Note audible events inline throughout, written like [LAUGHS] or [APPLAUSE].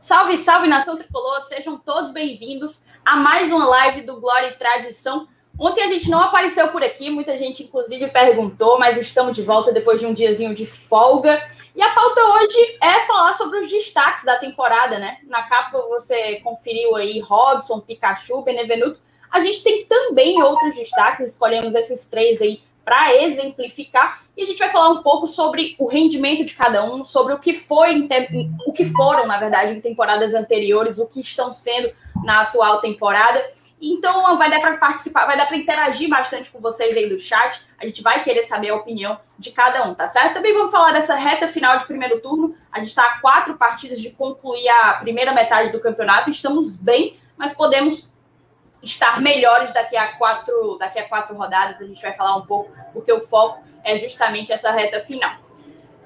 Salve, salve nação tricolor, sejam todos bem-vindos a mais uma live do Glória e Tradição. Ontem a gente não apareceu por aqui, muita gente inclusive perguntou, mas estamos de volta depois de um diazinho de folga. E a pauta hoje é falar sobre os destaques da temporada, né? Na capa você conferiu aí Robson, Pikachu, Benevenuto. A gente tem também outros destaques, escolhemos esses três aí para exemplificar. E a gente vai falar um pouco sobre o rendimento de cada um, sobre o que foi, o que foram, na verdade, em temporadas anteriores, o que estão sendo na atual temporada. Então vai dar para participar, vai dar para interagir bastante com vocês aí do chat. A gente vai querer saber a opinião de cada um, tá certo? Também vamos falar dessa reta final de primeiro turno. A gente está a quatro partidas de concluir a primeira metade do campeonato. Estamos bem, mas podemos estar melhores daqui a quatro, daqui a quatro rodadas. A gente vai falar um pouco, porque o foco é justamente essa reta final.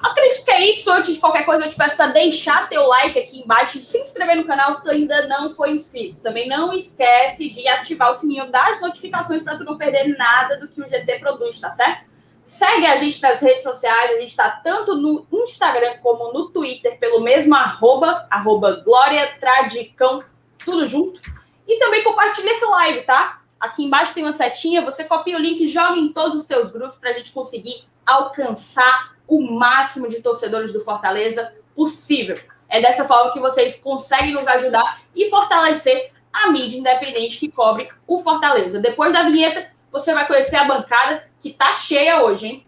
Acredito que é isso. Antes de qualquer coisa, eu te peço para deixar teu like aqui embaixo e se inscrever no canal se tu ainda não foi inscrito. Também não esquece de ativar o sininho das notificações para tu não perder nada do que o GT produz, tá certo? Segue a gente nas redes sociais, a gente está tanto no Instagram como no Twitter, pelo mesmo arroba, arroba Glória Tradicão, tudo junto. E também compartilha essa live, tá? Aqui embaixo tem uma setinha, você copia o link e joga em todos os teus grupos para a gente conseguir alcançar o máximo de torcedores do Fortaleza possível. É dessa forma que vocês conseguem nos ajudar e fortalecer a mídia independente que cobre o Fortaleza. Depois da vinheta, você vai conhecer a bancada que tá cheia hoje, hein?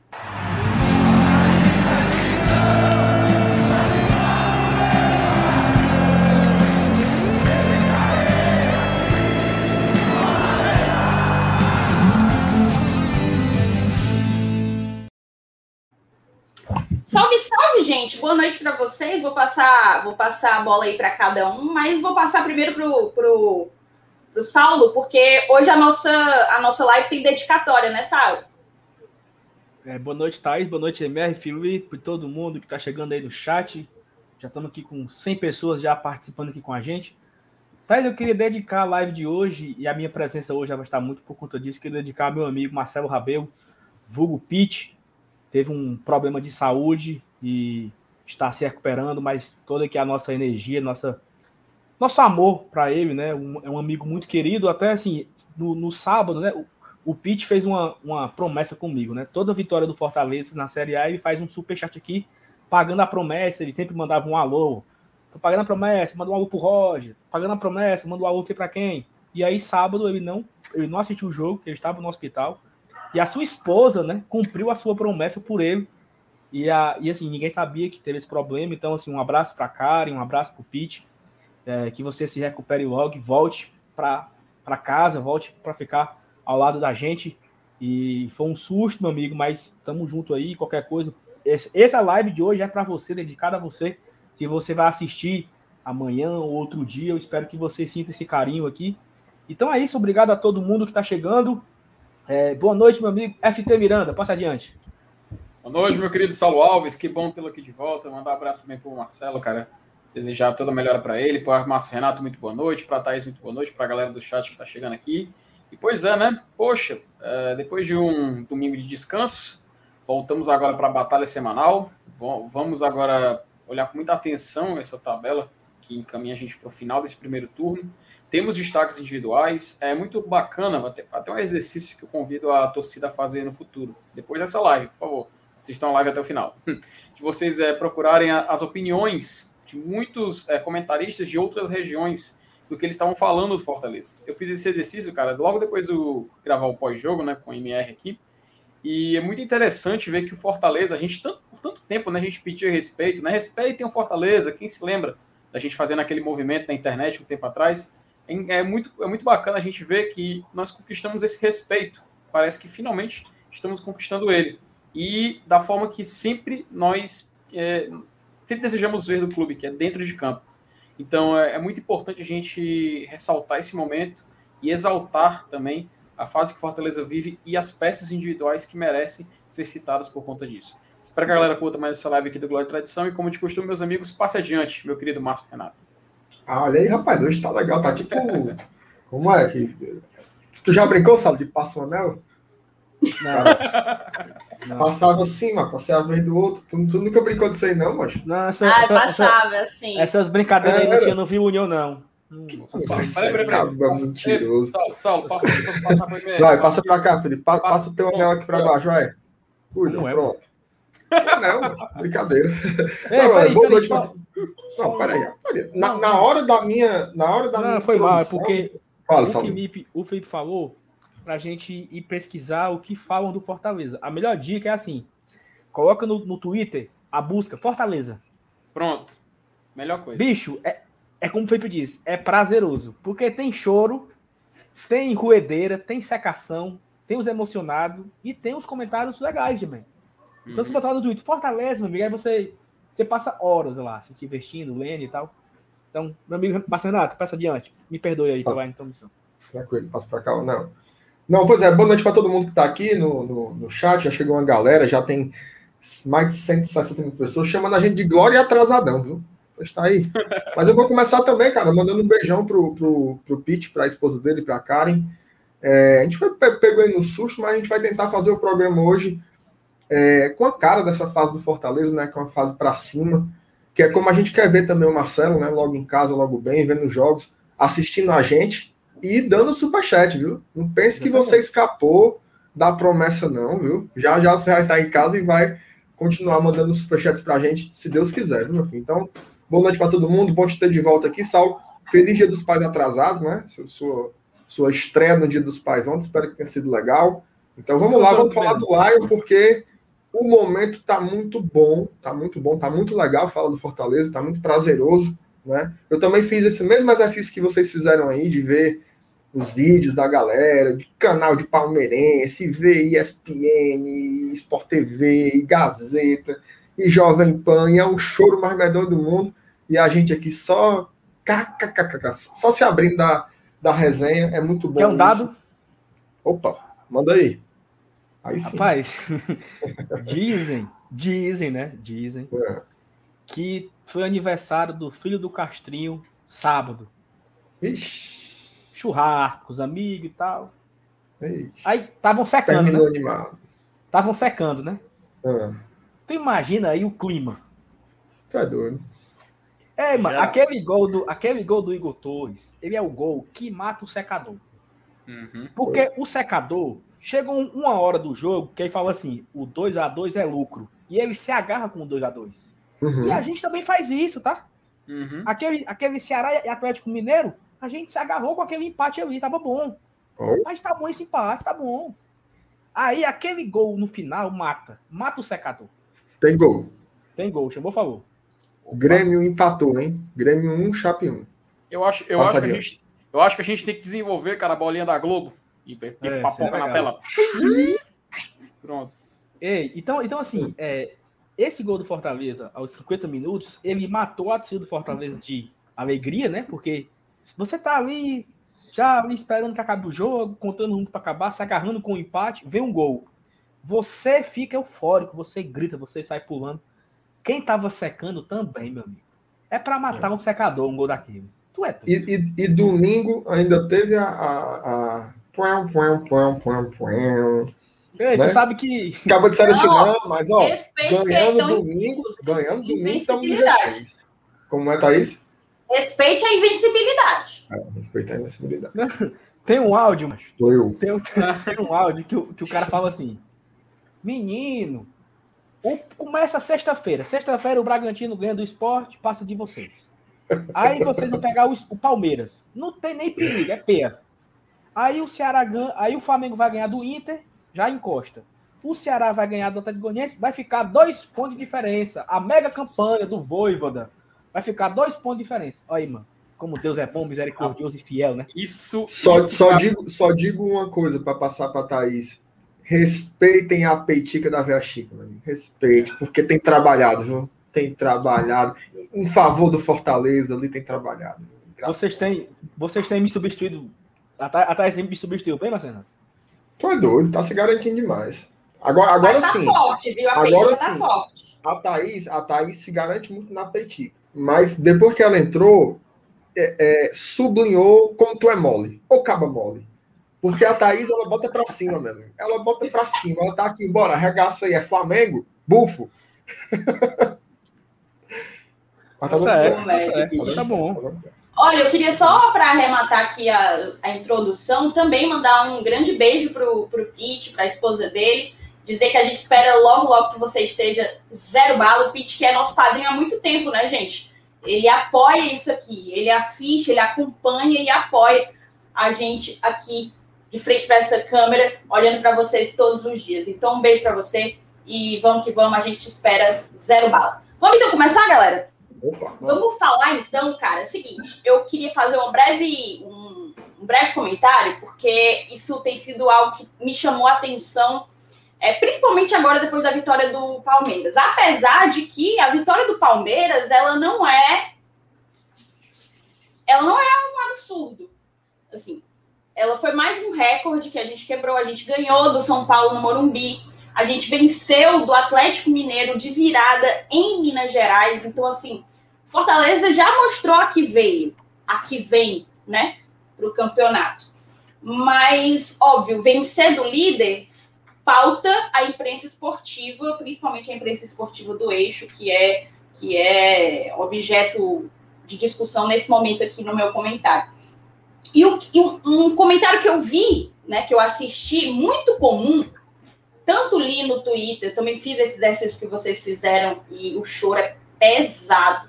Salve, salve, gente! Boa noite para vocês. Vou passar, vou passar a bola aí para cada um, mas vou passar primeiro pro, pro, pro Saulo, porque hoje a nossa, a nossa live tem dedicatória, né, Saulo? É, boa noite, Thaís. Boa noite, MR, Felipe, todo mundo que está chegando aí no chat. Já estamos aqui com 100 pessoas já participando aqui com a gente. Thaís, eu queria dedicar a live de hoje, e a minha presença hoje já vai estar muito por conta disso, queria dedicar ao meu amigo Marcelo Rabelo, vulgo Pitt, teve um problema de saúde e está se recuperando, mas toda aqui a nossa energia, nossa nosso amor para ele, né? Um, é um amigo muito querido. Até assim, no, no sábado, né? O, o Pete fez uma, uma promessa comigo, né? Toda vitória do Fortaleza na Série A, ele faz um super chat aqui, pagando a promessa. Ele sempre mandava um alô. Tô pagando a promessa, manda um alô pro Roger. Pagando a promessa, manda um alô sei para quem. E aí, sábado, ele não, ele não assistiu o jogo, ele estava no hospital. E a sua esposa, né, cumpriu a sua promessa por ele. E, a, e assim, ninguém sabia que teve esse problema. Então, assim, um abraço para Karen, um abraço para o Pete. É, que você se recupere logo, volte para casa, volte para ficar ao lado da gente. E foi um susto, meu amigo, mas estamos junto aí. Qualquer coisa. Essa live de hoje é para você, dedicada a você. Se você vai assistir amanhã ou outro dia, eu espero que você sinta esse carinho aqui. Então é isso, obrigado a todo mundo que está chegando. É, boa noite, meu amigo FT Miranda. Passa adiante. Boa noite, meu querido Saulo Alves. Que bom tê-lo aqui de volta. Mandar um abraço também para o Marcelo, cara. Desejar toda a melhora para ele. Para Márcio Renato, muito boa noite. Para Thaís, muito boa noite. Para a galera do chat que está chegando aqui. E pois é, né? Poxa, é, depois de um domingo de descanso, voltamos agora para a batalha semanal. Vamos agora olhar com muita atenção essa tabela que encaminha a gente para o final desse primeiro turno. Temos destaques individuais. É muito bacana, até, até um exercício que eu convido a torcida a fazer no futuro. Depois dessa live, por favor, assistam a live até o final. [LAUGHS] De vocês é, procurarem as opiniões de muitos é, comentaristas de outras regiões do que eles estavam falando do Fortaleza. Eu fiz esse exercício, cara, logo depois do gravar o pós-jogo, né, com o MR aqui. E é muito interessante ver que o Fortaleza, a gente, tanto, por tanto tempo, né, a gente pediu respeito, né? Respeitem o Fortaleza. Quem se lembra da gente fazendo aquele movimento na internet um tempo atrás? É muito, é muito bacana a gente ver que nós conquistamos esse respeito. Parece que finalmente estamos conquistando ele. E da forma que sempre nós é, sempre desejamos ver do clube, que é dentro de campo. Então é, é muito importante a gente ressaltar esse momento e exaltar também a fase que Fortaleza vive e as peças individuais que merecem ser citadas por conta disso. Espero que a galera curta mais essa live aqui do Glória e Tradição e, como de costume, meus amigos, passe adiante, meu querido Márcio Renato. Ah, olha aí, rapaz, hoje tá legal, tá tipo. Como é que. Tu já brincou, sabe, de passo anel? [LAUGHS] Não, Passava assim, mas passei a vez do outro. Tu, tu nunca brincou disso aí, não, mas. não essa, Ai, essa- essa- passava, assim. essas brincadeiras aí não Era. tinha no Viu União, não. Hum, cabra Passa- mentiroso. Saulo, Saulo, passa, passa pra MR. Vai, passa pra cá, Felipe. Pa- Passa- Passa o teu anel aqui pra baixo, vai. Cuida, Como é, pronto. Não, mas brincadeira. Ei, Não, peraí, boa peraí, noite só- pra- Não, peraí. peraí. Na, na hora da minha. Na hora da Não, minha. foi mal, é porque Fala, o. Felipe, o Felipe falou pra gente ir pesquisar o que falam do Fortaleza. A melhor dica é assim: coloca no, no Twitter a busca Fortaleza. Pronto. Melhor coisa. Bicho, é, é como o Felipe disse, é prazeroso. Porque tem choro, tem ruedeira, tem secação, tem os emocionados e tem os comentários legais também. Então, se Uhum. botar no Twitter, Fortaleza, meu amigo, aí você, você passa horas lá, se investindo, lendo e tal. Então, meu amigo Márcio Renato, passa adiante. Me perdoe aí Passa. pela interrompição. Tranquilo, passa pra cá ou não? Não, pois é, boa noite para todo mundo que está aqui no, no, no chat. Já chegou uma galera, já tem mais de 160 mil pessoas chamando a gente de Glória e atrasadão, viu? Pois tá aí. [LAUGHS] Mas eu vou começar também, cara, mandando um beijão pro, pro, pro Pete, pra esposa dele, pra Karen. É, a gente foi pe- pegou aí no susto, mas a gente vai tentar fazer o programa hoje é, com a cara dessa fase do Fortaleza, né? Com a fase para cima, que é como a gente quer ver também o Marcelo, né? Logo em casa, logo bem, vendo os jogos, assistindo a gente e dando superchat, viu? Não pense que você escapou da promessa, não, viu? Já já você vai estar em casa e vai continuar mandando superchats pra gente, se Deus quiser, viu, meu filho? Então, boa noite para todo mundo, bom te ter de volta aqui, Sal. Feliz Dia dos Pais atrasados, né? Sua- Sua, sua estreia no Dia dos Pais ontem, espero que tenha sido legal. Então vamos lá, vamos falar do Lion, porque o momento tá muito bom, tá muito bom, tá muito legal falar do Fortaleza, tá muito prazeroso, né? Eu também fiz esse mesmo exercício que vocês fizeram aí, de ver os vídeos da galera, de canal de palmeirense, ver ESPN, Sport TV, Gazeta, e Jovem Pan, e é um choro mais medonho do mundo, e a gente aqui só só se abrindo da, da resenha, é muito bom. Quer um isso. dado? Opa, manda aí. Aí sim. Rapaz, [LAUGHS] dizem, dizem, né? Dizem É. que foi aniversário do filho do Castrinho sábado. Ixi, Churrasco, com os amigos e tal. ixi. Aí estavam secando, Terminou né? animado. Estavam secando, né? Ah, Tu imagina aí o clima. é doido. É, mano, Já. aquele gol, do, aquele gol do Igor Torres, ele é o gol que mata o secador. Uhum. Porque o secador, chega um- uma hora do jogo que ele fala assim, o 2 a 2 é lucro. E ele se agarra com o 2 a 2 Uhum. E a gente também faz isso, tá? Uhum. Aquele, aquele Ceará e Atlético Mineiro, a gente se agarrou com aquele empate ali, tava bom. Oh. Mas tá bom esse empate, tá bom. Aí aquele gol no final mata. Mata o secador. Tem gol. Tem gol, chamou, falou. O Grêmio empatou, hein? Grêmio 1, Chape 1. Eu acho, eu, Passa acho que a gente, eu acho que a gente tem que desenvolver, cara, a bolinha da Globo. E ver É, papoca seria na tela. [LAUGHS] Pronto. Ei, então, então assim, é, esse gol do Fortaleza, aos 50 minutos, ele matou a torcida do Fortaleza de alegria, né? Porque você tá ali, já ali esperando que acabe o jogo, contando muito para acabar, se agarrando com o empate, vem um gol. Você fica eufórico, você grita, você sai pulando. Quem tava secando também, meu amigo. É para matar um secador, um gol daquele. Tu é doido. E, e- e domingo ainda teve a. a, a... Puam, puam, puam, puam, puam. Ei, né? Tu sabe que Acaba de ser assim, Não, mas ó, Respeite quem ganhando domingo, ganhando domingo estamos no invencibilidade. G6. Como é, Thaís? Respeite a invencibilidade. É, respeitar a invencibilidade. [LAUGHS] tem um áudio, mas Sou eu. Tem, um- [LAUGHS] tem um áudio que, o- que o cara fala assim: Menino, o- começa sexta-feira. Sexta-feira o Bragantino ganha do esporte, passa de vocês. Aí vocês vão pegar o, o Palmeiras. Não tem nem perigo, é pé. Aí o Ceará ganha, aí o Flamengo vai ganhar do Inter, já encosta. O Ceará vai ganhar do Atlético Goianiense, vai ficar dois pontos de diferença. A mega campanha do Voivoda vai ficar dois pontos de diferença. Olha aí, mano. Como Deus é bom, misericordioso e fiel, né? Isso. Só, isso, só, cara, digo, só digo uma coisa para passar para Thaís. Respeitem a peitica da Véia Chica, meu amigo. Respeite, porque tem trabalhado, viu? Tem trabalhado. Em favor do Fortaleza ali tem trabalhado. Graças Vocês têm, vocês têm me substituído. A Tha- a Thaís me substituiu bem, Marcelo? Tu é doido, tá se garantindo demais. Agora, agora tá sim, forte, viu? A Agora tá sim. forte. a Thaís, a Thaís se garante muito na peitica. Mas depois que ela entrou, é, é, sublinhou como tu é mole. Ou caba mole. Porque a Thaís, ela bota pra cima, meu amigo. Ela bota pra cima. Ela tá aqui, bora, arregaça aí. É Flamengo? Bufo. [LAUGHS] Mas tá, tá tá, certo. tá bom. Olha, eu queria só para arrematar aqui a, a introdução, também mandar um grande beijo pro, pro Pete, pra esposa dele. Dizer que a gente espera logo, logo que você esteja zero bala. O Pete, que é nosso padrinho há muito tempo, né, gente? Ele apoia isso aqui. Ele assiste, ele acompanha e apoia a gente aqui de frente para essa câmera, olhando para vocês todos os dias. Então, um beijo para você e vamos que vamos, a gente espera zero bala. Vamos então começar, galera? Opa, vamos falar então, cara, é o seguinte, eu queria fazer um breve, um, um, breve comentário, porque isso tem sido algo que me chamou a atenção, é, principalmente agora depois da vitória do Palmeiras. Apesar de que a vitória do Palmeiras, ela não é. Ela não é um absurdo. Assim, ela foi mais um recorde que a gente quebrou. A gente ganhou do São Paulo no Morumbi. A gente venceu do Atlético Mineiro de virada em Minas Gerais. Então, assim, Fortaleza já mostrou a que veio, a que vem, né, para o campeonato. Mas, óbvio, vencer do líder pauta a imprensa esportiva, principalmente a imprensa esportiva do eixo, que é, que é objeto de discussão nesse momento aqui no meu comentário. E, o, e um, comentário que eu vi, né, que eu assisti, muito comum, tanto li no Twitter, também fiz esse exercício que vocês fizeram e o choro é pesado.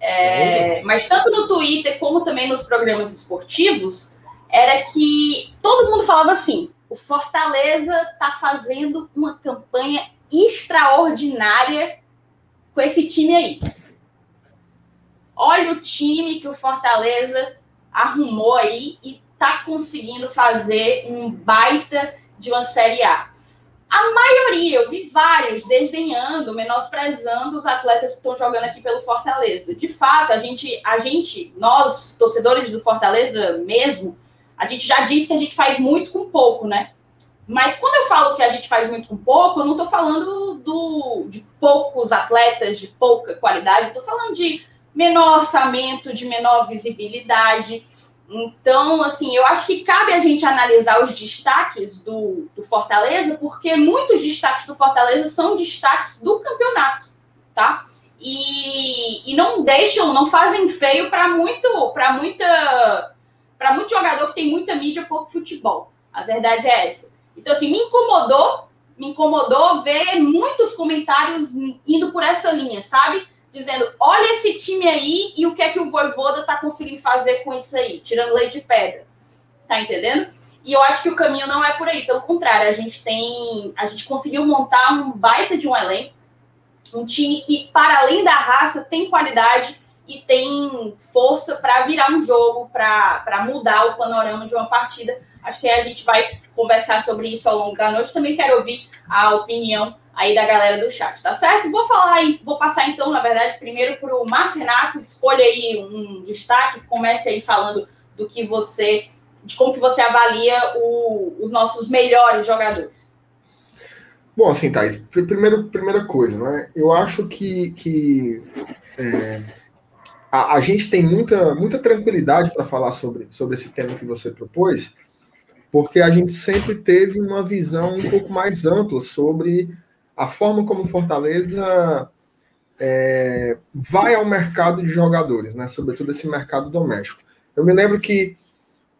É, mas tanto no Twitter como também nos programas esportivos, era que todo mundo falava assim: o Fortaleza está fazendo uma campanha extraordinária com esse time aí. Olha o time que o Fortaleza arrumou aí e está conseguindo fazer um baita de uma Série A. A maioria, eu vi vários desdenhando, menosprezando os atletas que estão jogando aqui pelo Fortaleza. De fato, a gente, a gente, nós, torcedores do Fortaleza mesmo, a gente já disse que a gente faz muito com pouco, né? Mas quando eu falo que a gente faz muito com pouco, eu não estou falando do, de poucos atletas, de pouca qualidade, estou falando de menor orçamento, de menor visibilidade. Então, assim, eu acho que cabe a gente analisar os destaques do, do Fortaleza, porque muitos destaques do Fortaleza são destaques do campeonato, tá? E, e não deixam, não fazem feio para muito, para muita, para muito jogador que tem muita mídia, pouco futebol. A verdade é essa. Então, assim, me incomodou, me incomodou ver muitos comentários indo por essa linha, sabe? Dizendo: olha esse time aí e o que é que o Voivoda tá conseguindo fazer com isso aí, tirando leite de pedra. Tá entendendo? E eu acho que o caminho não é por aí, pelo contrário, a gente tem. A gente conseguiu montar um baita de um elenco, um time que, para além da raça, tem qualidade e tem força para virar um jogo, para mudar o panorama de uma partida. Acho que a gente vai conversar sobre isso ao longo da noite. Também quero ouvir a opinião aí da galera do chat, tá certo? Vou falar aí, vou passar então, na verdade, primeiro para o Márcio Renato, escolha aí um destaque, comece aí falando do que você, de como que você avalia o, os nossos melhores jogadores. Bom, assim, Thais, primeiro, primeira coisa, né? Eu acho que, que é, a, a, gente tem muita, muita tranquilidade para falar sobre, sobre esse tema que você propôs, porque a gente sempre teve uma visão um pouco mais ampla sobre a forma como Fortaleza é, vai ao mercado de jogadores, né? Sobretudo esse mercado doméstico. Eu me lembro que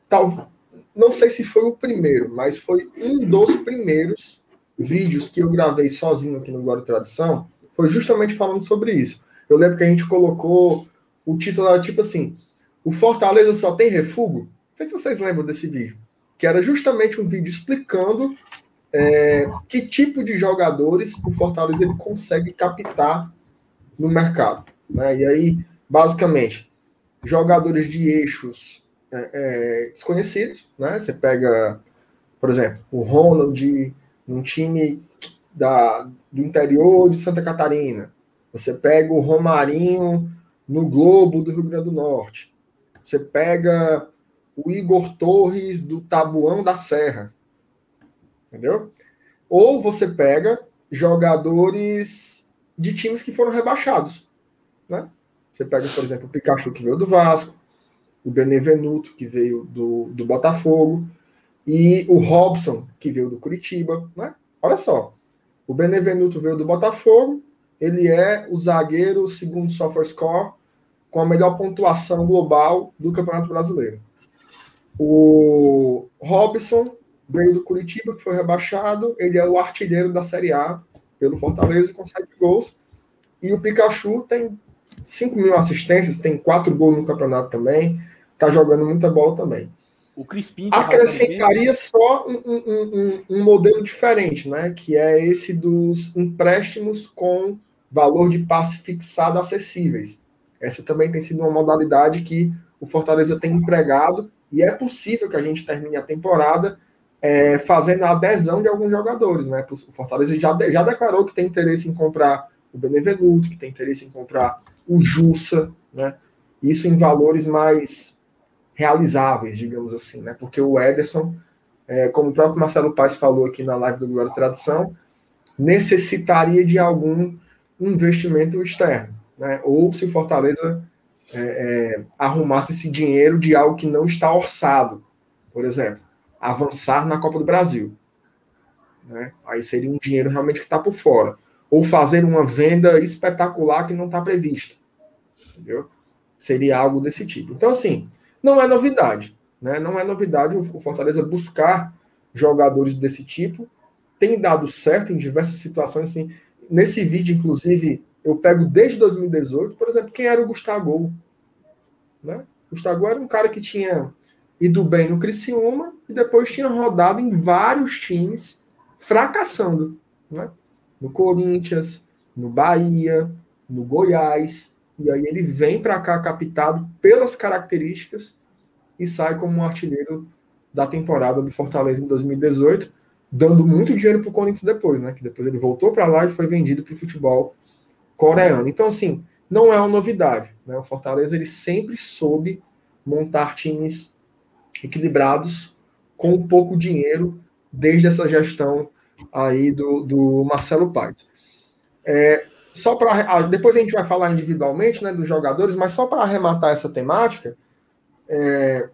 tal, não sei se foi o primeiro, mas foi um dos primeiros vídeos que eu gravei sozinho aqui no Glória Tradição, foi justamente falando sobre isso. Eu lembro que a gente colocou o título era tipo assim: o Fortaleza só tem refúgio. Não sei se vocês lembram desse vídeo, que era justamente um vídeo explicando é, que tipo de jogadores o Fortaleza ele consegue captar no mercado. Né? E aí, basicamente, jogadores de eixos é, é, desconhecidos. Né? Você pega, por exemplo, o Ronald num time da, do interior de Santa Catarina. Você pega o Romarinho no Globo do Rio Grande do Norte. Você pega o Igor Torres do Tabuão da Serra entendeu? Ou você pega jogadores de times que foram rebaixados, né? Você pega, por exemplo, o Pikachu que veio do Vasco, o Benevenuto que veio do, do Botafogo. e o Robson, que veio do Curitiba, né? Olha só, o Benevenuto veio do Botafogo, ele é o zagueiro segundo software score com a melhor pontuação global do Campeonato Brasileiro. O Robson veio do Curitiba, que foi rebaixado, ele é o artilheiro da Série A pelo Fortaleza com sete gols. E o Pikachu tem 5 mil assistências, tem quatro gols no campeonato também, tá jogando muita bola também. O Crispim. Acrescentaria só um, um, um, um, modelo diferente, né? Que é esse dos empréstimos com valor de passe fixado acessíveis. Essa também tem sido uma modalidade que o Fortaleza tem empregado e é possível que a gente termine a temporada é, fazendo a adesão de alguns jogadores, né? O Fortaleza já, já declarou que tem interesse em comprar o Benevenuto, que tem interesse em comprar o Jussa, né? Isso em valores mais realizáveis, digamos assim, né? Porque o Ederson, é, como o próprio Marcelo Paes falou aqui na live do Glória Tradição, necessitaria de algum investimento externo, né? Ou se o Fortaleza é, é, arrumasse esse dinheiro de algo que não está orçado, por exemplo, avançar na Copa do Brasil, né? Aí seria um dinheiro realmente que está por fora, ou fazer uma venda espetacular que não está prevista, entendeu? Seria algo desse tipo. Então assim não é novidade, né? Não é novidade o Fortaleza buscar jogadores desse tipo. Tem dado certo em diversas situações. Assim. Nesse vídeo, inclusive, eu pego desde 2018, por exemplo, quem era o Gustavo? Né? Gustavo era um cara que tinha ido bem no Criciúma e depois tinha rodado em vários times, fracassando. Né? No Corinthians, no Bahia, no Goiás. E aí ele vem para cá captado pelas características e sai como um artilheiro da temporada do Fortaleza em 2018, dando muito dinheiro para o Corinthians depois, né? Que depois ele voltou para lá e foi vendido para o futebol coreano. Então, assim, não é uma novidade. Né? O Fortaleza ele sempre soube montar times equilibrados com pouco dinheiro desde essa gestão aí do, do Marcelo Paes. É, só para ah, depois a gente vai falar individualmente, né, dos jogadores, mas só para arrematar essa temática, é,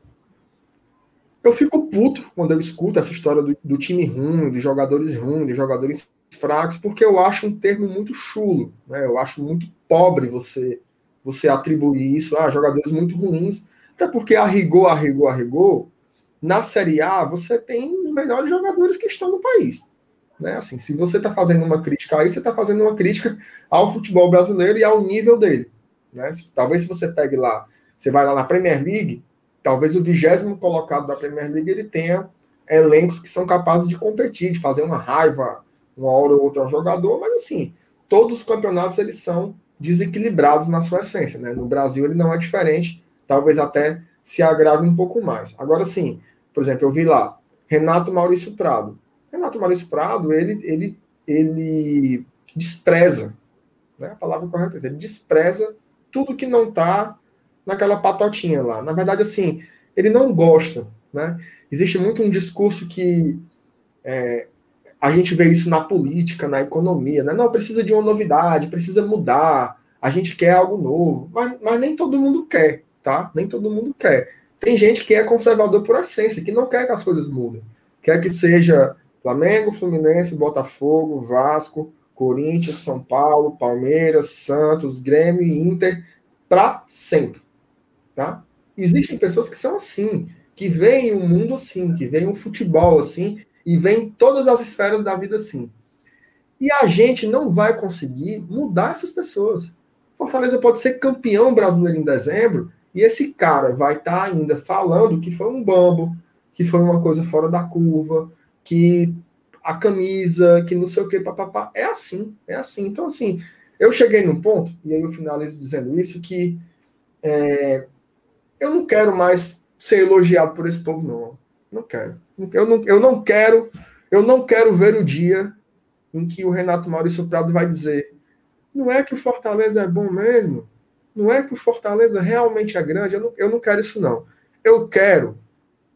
eu fico puto quando eu escuto essa história do, do time ruim, dos jogadores ruins, dos jogadores fracos, porque eu acho um termo muito chulo, né? Eu acho muito pobre você você atribuir isso a jogadores muito ruins, até porque a rigor, a rigor, a rigor, na Série A você tem os melhores jogadores que estão no país. Né? Assim, se você está fazendo uma crítica aí, você está fazendo uma crítica ao futebol brasileiro e ao nível dele. Né? Talvez se você pegue lá, você vai lá na Premier League, talvez o vigésimo colocado da Premier League ele tenha elencos que são capazes de competir, de fazer uma raiva uma hora ou outra ao jogador, mas assim, todos os campeonatos eles são desequilibrados na sua essência. Né? No Brasil ele não é diferente, talvez até se agrave um pouco mais. Agora sim, por exemplo, eu vi lá Renato Maurício Prado. Renato Maurício Prado, ele, ele, ele despreza, né? a palavra correta é ele despreza tudo que não está naquela patotinha lá. Na verdade, assim, ele não gosta. Né? Existe muito um discurso que é, a gente vê isso na política, na economia. Né? Não, precisa de uma novidade, precisa mudar, a gente quer algo novo. Mas, mas nem todo mundo quer, tá? Nem todo mundo quer. Tem gente que é conservador por essência, que não quer que as coisas mudem. Quer que seja Flamengo, Fluminense, Botafogo, Vasco, Corinthians, São Paulo, Palmeiras, Santos, Grêmio e Inter para sempre. Tá? Existem pessoas que são assim, que veem o um mundo assim, que veem o um futebol assim, e veem todas as esferas da vida assim. E a gente não vai conseguir mudar essas pessoas. Fortaleza pode ser campeão brasileiro em dezembro, e esse cara vai estar tá ainda falando que foi um bambo, que foi uma coisa fora da curva, que a camisa, que não sei o que, papapá. É assim, é assim. Então, assim, eu cheguei num ponto, e aí eu finalizo dizendo isso, que é, eu não quero mais ser elogiado por esse povo, não. Não quero. Eu não, eu não quero, eu não quero ver o dia em que o Renato Maurício Prado vai dizer: não é que o Fortaleza é bom mesmo? Não é que o Fortaleza realmente é grande? Eu não, eu não quero isso, não. Eu quero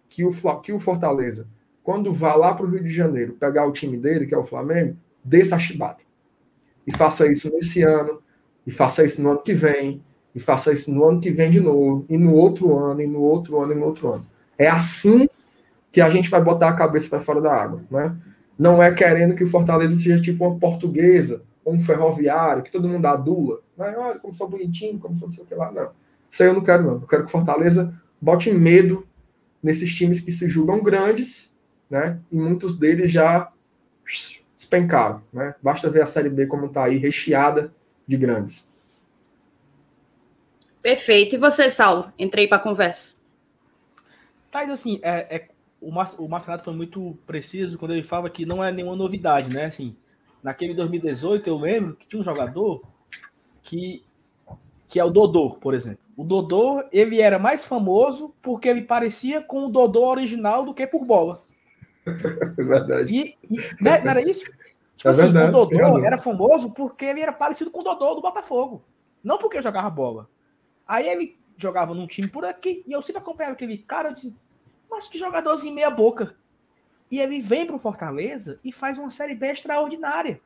que o, que o Fortaleza quando vá lá para o Rio de Janeiro pegar o time dele, que é o Flamengo, desça a chibata. E faça isso nesse ano, e faça isso no ano que vem, e faça isso no ano que vem de novo, e no outro ano, e no outro ano, e no outro ano. É assim que a gente vai botar a cabeça para fora da água, né? Não é querendo que o Fortaleza seja tipo uma portuguesa ou um ferroviário, que todo mundo adula. Né? Olha como sou bonitinho, como sou não sei o que lá. Não. Isso aí eu não quero, não. Eu quero que o Fortaleza bote medo nesses times que se julgam grandes, né? E muitos deles já despencaram, né? Basta ver a Série B como está aí, recheada de grandes. Perfeito. E você, Saulo? Entrei para a conversa. Tá, assim, é, é, o, o Marcelo foi muito preciso quando ele fala que não é nenhuma novidade, né? Assim, naquele 2018, eu lembro que tinha um jogador que, que é o Dodô, por exemplo. O Dodô, ele era mais famoso porque ele parecia com o Dodô original do que por bola. É [LAUGHS] verdade. E, e né, não era isso? Tipo é assim, verdade, o Dodô era famoso porque ele era parecido com o Dodô do Botafogo. Não porque jogava bola. Aí ele jogava num time por aqui e eu sempre acompanhava aquele cara, eu disse, mas que jogadorzinho meia boca. E ele vem para o Fortaleza e faz uma série B extraordinária.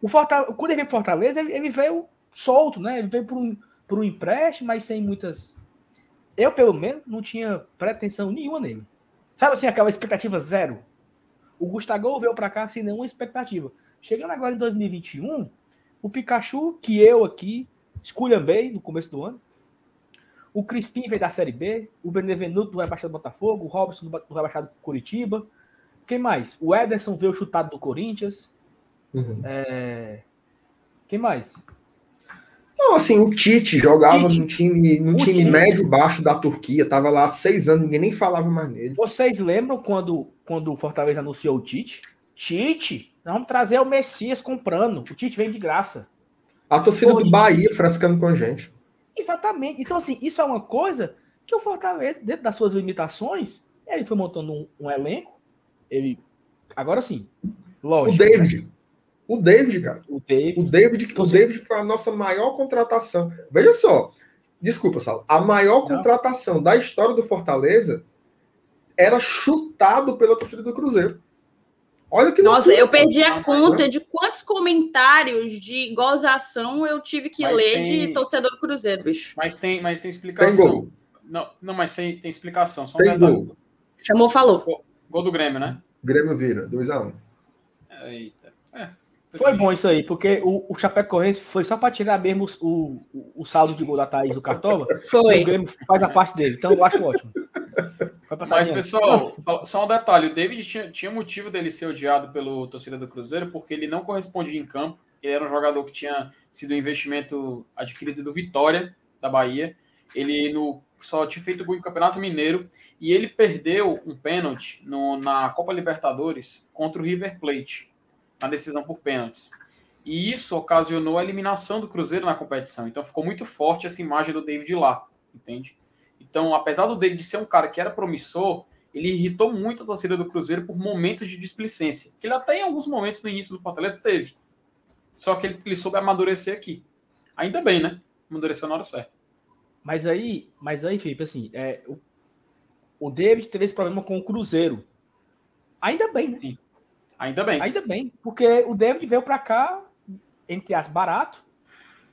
O Fortaleza, quando ele veio para Fortaleza, ele, ele, veio solto, né? Ele veio por um, por um empréstimo, mas sem muitas. Eu, pelo menos, não tinha pretensão nenhuma nele. Sabe assim, aquela expectativa zero? O Gustavo veio para cá sem nenhuma expectativa. Chegando agora em 2021, o Pikachu, que eu aqui esculhambei no começo do ano, o Crispim veio da Série B, o Benevenuto do rebaixado do Botafogo, o Robson do rebaixado do Curitiba. Quem mais? O Ederson veio chutado do Corinthians. Uhum. É... Quem mais? Não, assim, o Tite jogava Tite. no time, no time Tite. médio baixo da Turquia, tava lá há seis anos, ninguém nem falava mais nele. Vocês lembram quando, quando o Fortaleza anunciou o Tite? Tite, nós vamos trazer o Messias comprando. O Tite vem de graça. A torcida do Bahia frescando com a gente. Exatamente. Então, assim, isso é uma coisa que o Fortaleza, dentro das suas limitações, ele foi montando um, um elenco. Ele. Agora sim, lógico. O David. O David, cara. O David. O David, então, o David foi a nossa maior contratação. Veja só. Desculpa, Sal. A maior Não. contratação da história do Fortaleza era chutado pela torcida do Cruzeiro. Olha que Nossa, eu perdi a conta de quantos comentários de gozação eu tive que mas ler tem... de torcedor do Cruzeiro, bicho. Mas tem, mas tem explicação. Tem gol. Não, não, mas tem, tem explicação. Só um tem gol. Chamou, falou. Gol, gol, do Grêmio, né? Grêmio vira, 2x1. Um. Eita. É, foi bom isso aí, porque o, o Chapecoense foi só para tirar mesmo o, o, o, saldo de gol da Thaís do Cartola. Foi. O Grêmio faz a parte dele, então eu acho ótimo. Mas, pessoal, só um detalhe: o David tinha, tinha motivo dele ser odiado pelo torcedor do Cruzeiro, porque ele não correspondia em campo. Ele era um jogador que tinha sido um investimento adquirido do Vitória, da Bahia. Ele no, só tinha feito gol em Campeonato Mineiro e ele perdeu um pênalti no, na Copa Libertadores contra o River Plate, na decisão por pênaltis. E isso ocasionou a eliminação do Cruzeiro na competição. Então ficou muito forte essa imagem do David lá, entende? Então, apesar do David ser um cara que era promissor, ele irritou muito a torcida do Cruzeiro por momentos de displicência, que ele até em alguns momentos no início do Fortaleza teve. Só que ele, ele soube amadurecer aqui. Ainda bem, né? Amadureceu na hora certa. Mas aí, mas aí, Felipe, assim, é, o, o David teve esse problema com o Cruzeiro. Ainda bem, né? Sim. Ainda bem. Ainda bem, porque o David veio para cá, entre as barato.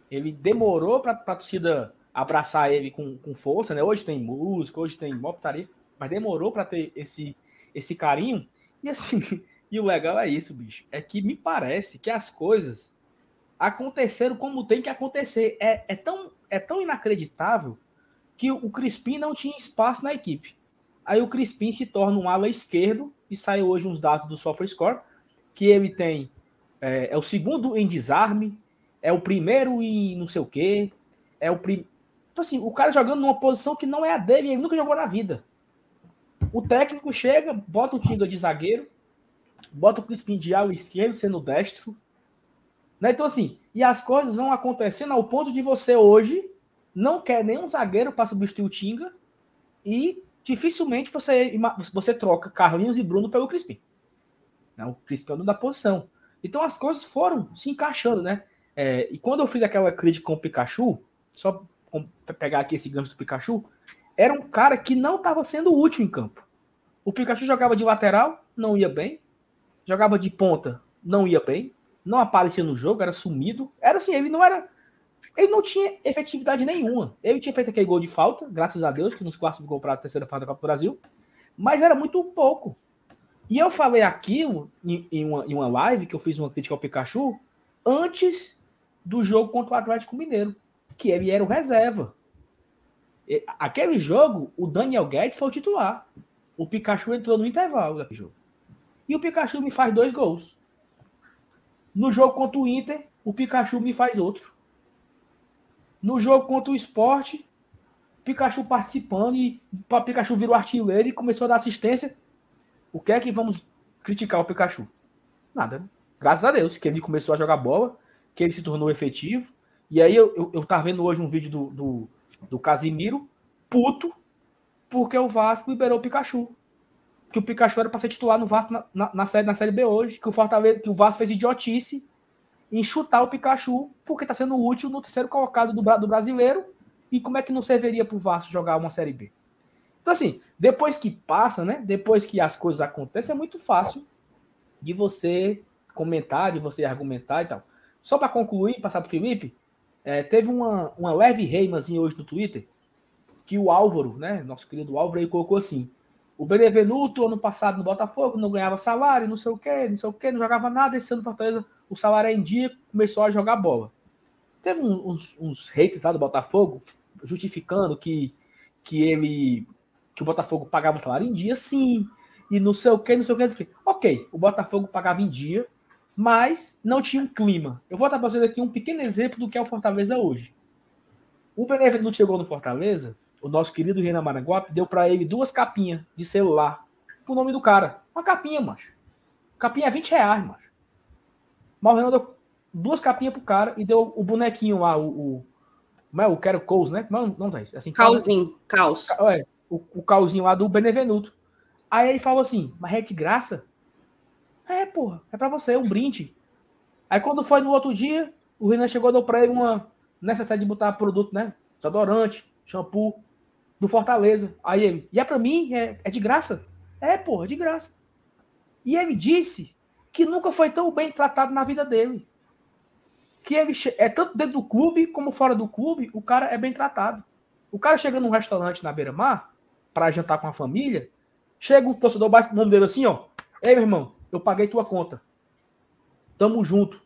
Ele demorou para a torcida abraçar ele com, com força, né? Hoje tem música, hoje tem moptaria, mas demorou para ter esse, esse carinho. E assim, [LAUGHS] e o legal é isso, bicho. É que me parece que as coisas aconteceram como tem que acontecer. É, é, tão, é tão inacreditável que o Crispim não tinha espaço na equipe. Aí o Crispim se torna um ala esquerdo e saiu hoje uns dados do SofaScore que ele tem é, é, o segundo em desarme, é o primeiro em não sei o quê, é o primeiro então, assim, o cara jogando numa posição que não é a dele, ele nunca jogou na vida. O técnico chega, bota o Tinga de zagueiro, bota o Crispim de ala esquerdo, sendo destro. Né? Então, assim, e as coisas vão acontecendo ao ponto de você hoje não quer nenhum zagueiro para substituir o Tinga e dificilmente você, você troca Carlinhos e Bruno pelo Crispim. Né? O Crispim é o da posição. Então as coisas foram se encaixando, né? É, e quando eu fiz aquela crítica com o Pikachu, só pegar aqui esse gancho do Pikachu, era um cara que não estava sendo útil em campo. O Pikachu jogava de lateral, não ia bem. Jogava de ponta, não ia bem. Não aparecia no jogo, era sumido. Era assim, ele não era. Ele não tinha efetividade nenhuma. Ele tinha feito aquele gol de falta, graças a Deus, que nos classificou para a terceira fase da Copa do Brasil. Mas era muito pouco. E eu falei aquilo em, em, uma, em uma live, que eu fiz uma crítica ao Pikachu, antes do jogo contra o Atlético Mineiro, que ele era o reserva. Aquele jogo, o Daniel Guedes foi o titular. O Pikachu entrou no intervalo daquele jogo. E o Pikachu me faz dois gols. No jogo contra o Inter, o Pikachu me faz outro. No jogo contra o Esporte, Pikachu participando e o Pikachu virou artilheiro e começou a dar assistência. O que é que vamos criticar o Pikachu? Nada. Graças a Deus que ele começou a jogar bola, que ele se tornou efetivo. E aí eu, eu, eu tava vendo hoje um vídeo do, do, do Casimiro, puto, porque o Vasco liberou o Pikachu. Que o Pikachu era para ser titular no Vasco na, na, na, série, na série B hoje, que o Fortaleza, que o Vasco fez idiotice em chutar o Pikachu, porque está sendo útil no terceiro colocado do, do brasileiro. E como é que não serviria para o Vasco jogar uma série B? Então, assim, depois que passa, né? Depois que as coisas acontecem, é muito fácil de você comentar, de você argumentar e tal. Só para concluir, passar para o Felipe, é, teve uma, uma leve reimazinha hoje no Twitter, que o Álvaro, né? Nosso querido Álvaro, aí colocou assim: o Benevenuto, ano passado no Botafogo, não ganhava salário, não sei o quê, não sei o quê, não jogava nada. Esse ano, Fortaleza, o salário é em dia, começou a jogar bola. Teve uns, uns haters lá do Botafogo justificando que, que ele que o Botafogo pagava o salário em dia, sim, e não sei o que, não sei o que. Ok, o Botafogo pagava em dia, mas não tinha um clima. Eu vou dar para vocês aqui um pequeno exemplo do que é o Fortaleza hoje. O Benevenuto chegou no Fortaleza, o nosso querido Renan Maranguape deu para ele duas capinhas de celular com o nome do cara. Uma capinha, macho. Capinha é 20 reais, macho. Mas o Renan deu duas capinhas pro cara e deu o bonequinho lá, o. o como é? O Quero Cous, né? Não, não tá isso. Assim, Calzinho, caos. É, o, o calzinho lá do Benevenuto. Aí ele falou assim, mas é de graça? É, porra, é pra você, é um brinde. Aí quando foi no outro dia, o Renan chegou deu pra ele uma necessidade de botar produto, né? Desodorante, shampoo, do Fortaleza. Aí ele, e é pra mim? É, é de graça? É, porra, é de graça. E ele disse que nunca foi tão bem tratado na vida dele. Que ele é tanto dentro do clube como fora do clube, o cara é bem tratado. O cara chega num restaurante na beira-mar, para jantar com a família, chega o torcedor, bate o nome dele assim, ó. Ei, meu irmão, eu paguei tua conta. Tamo junto.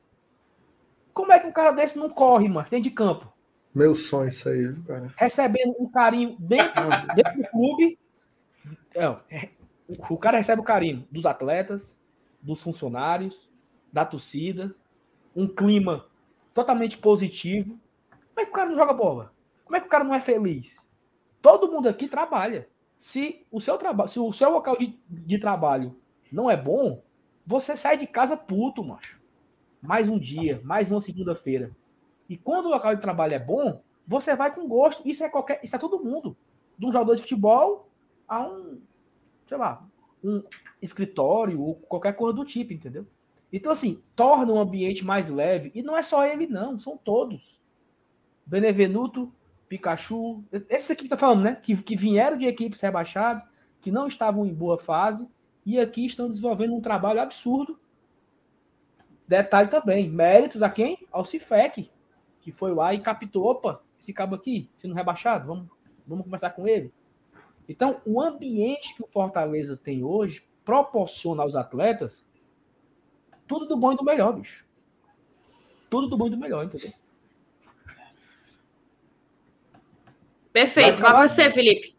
Como é que um cara desse não corre, mano? Tem de campo. Meu sonho isso aí, cara. Recebendo um carinho dentro, dentro do clube. É, o cara recebe o carinho dos atletas, dos funcionários, da torcida, um clima totalmente positivo. Como é que o cara não joga bola? Como é que o cara não é feliz? Todo mundo aqui trabalha. Se o seu trabalho, se o seu local de, de trabalho não é bom, você sai de casa puto, macho. Mais um dia, mais uma segunda-feira. E quando o local de trabalho é bom, você vai com gosto. Isso é qualquer, isso é todo mundo. De um jogador de futebol a um, sei lá, um escritório ou qualquer coisa do tipo, entendeu? Então, assim, torna o ambiente mais leve. E não é só ele, não, são todos. Benevenuto Pikachu, esses aqui que tá falando, né? Que, que vieram de equipes rebaixadas, que não estavam em boa fase, e aqui estão desenvolvendo um trabalho absurdo. Detalhe também, méritos a quem? Ao Cifec, que foi lá e captou, opa, esse cabo aqui, sendo rebaixado, vamos, vamos conversar com ele. Então, o ambiente que o Fortaleza tem hoje proporciona aos atletas tudo do bom e do melhor, bicho. Tudo do bom e do melhor, entendeu? Perfeito. Vai você, Felipe.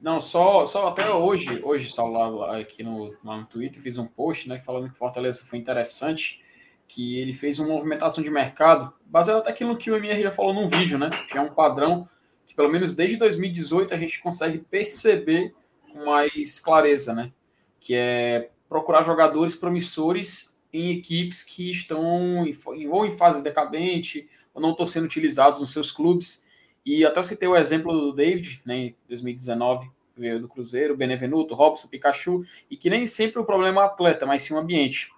Não, só, só até hoje, hoje, Saulo, aqui no, no Twitter, fiz um post, né, falando que Fortaleza foi interessante, que ele fez uma movimentação de mercado, baseado até aquilo que o MR já falou num vídeo, né? Tinha um padrão que, pelo menos desde 2018, a gente consegue perceber com mais clareza, né? Que é procurar jogadores promissores em equipes que estão em, ou em fase decadente ou não estão sendo utilizados nos seus clubes e até citei o exemplo do David, né, em 2019, veio do Cruzeiro, Benevenuto, Robson, Pikachu, e que nem sempre o problema é o atleta, mas sim o ambiente.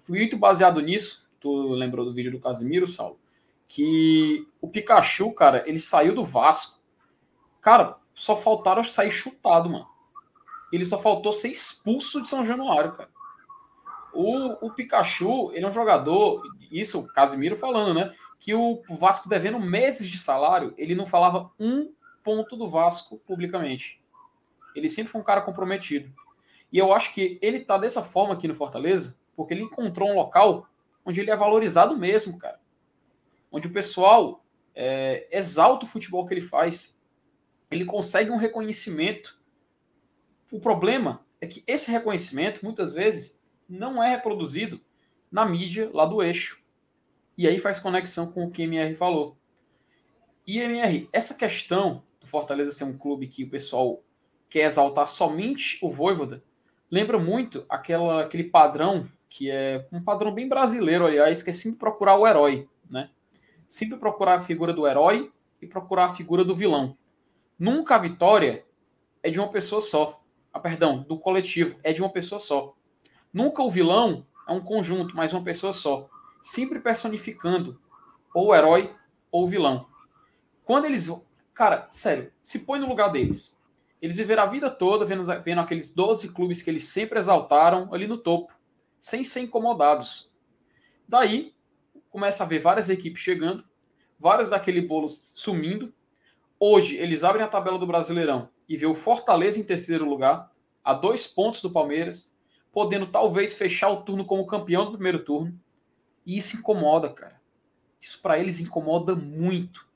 Fui muito baseado nisso, tu lembrou do vídeo do Casimiro, Saulo, que o Pikachu, cara, ele saiu do Vasco. Cara, só faltaram sair chutado, mano. Ele só faltou ser expulso de São Januário, cara. O, o Pikachu, ele é um jogador, isso o Casimiro falando, né? Que o Vasco devendo meses de salário, ele não falava um ponto do Vasco publicamente. Ele sempre foi um cara comprometido. E eu acho que ele tá dessa forma aqui no Fortaleza, porque ele encontrou um local onde ele é valorizado mesmo, cara. Onde o pessoal é, exalta o futebol que ele faz. Ele consegue um reconhecimento. O problema é que esse reconhecimento, muitas vezes, não é reproduzido na mídia lá do eixo. E aí faz conexão com o que MR falou. E MR, essa questão do Fortaleza ser um clube que o pessoal quer exaltar somente o Voivoda, lembra muito aquela, aquele padrão que é um padrão bem brasileiro, aliás, que é sempre procurar o herói, né? Sempre procurar a figura do herói e procurar a figura do vilão. Nunca a vitória é de uma pessoa só. Ah, perdão, do coletivo, é de uma pessoa só. Nunca o vilão é um conjunto, mas uma pessoa só. Sempre personificando ou o herói ou o vilão. Quando eles. Cara, sério, se põe no lugar deles. Eles viveram a vida toda vendo, vendo aqueles 12 clubes que eles sempre exaltaram ali no topo, sem ser incomodados. Daí, começa a ver várias equipes chegando, várias daquele bolo sumindo. Hoje, eles abrem a tabela do Brasileirão e vê o Fortaleza em terceiro lugar, a dois pontos do Palmeiras, podendo talvez fechar o turno como campeão do primeiro turno. E isso incomoda, cara. Isso para eles incomoda muito.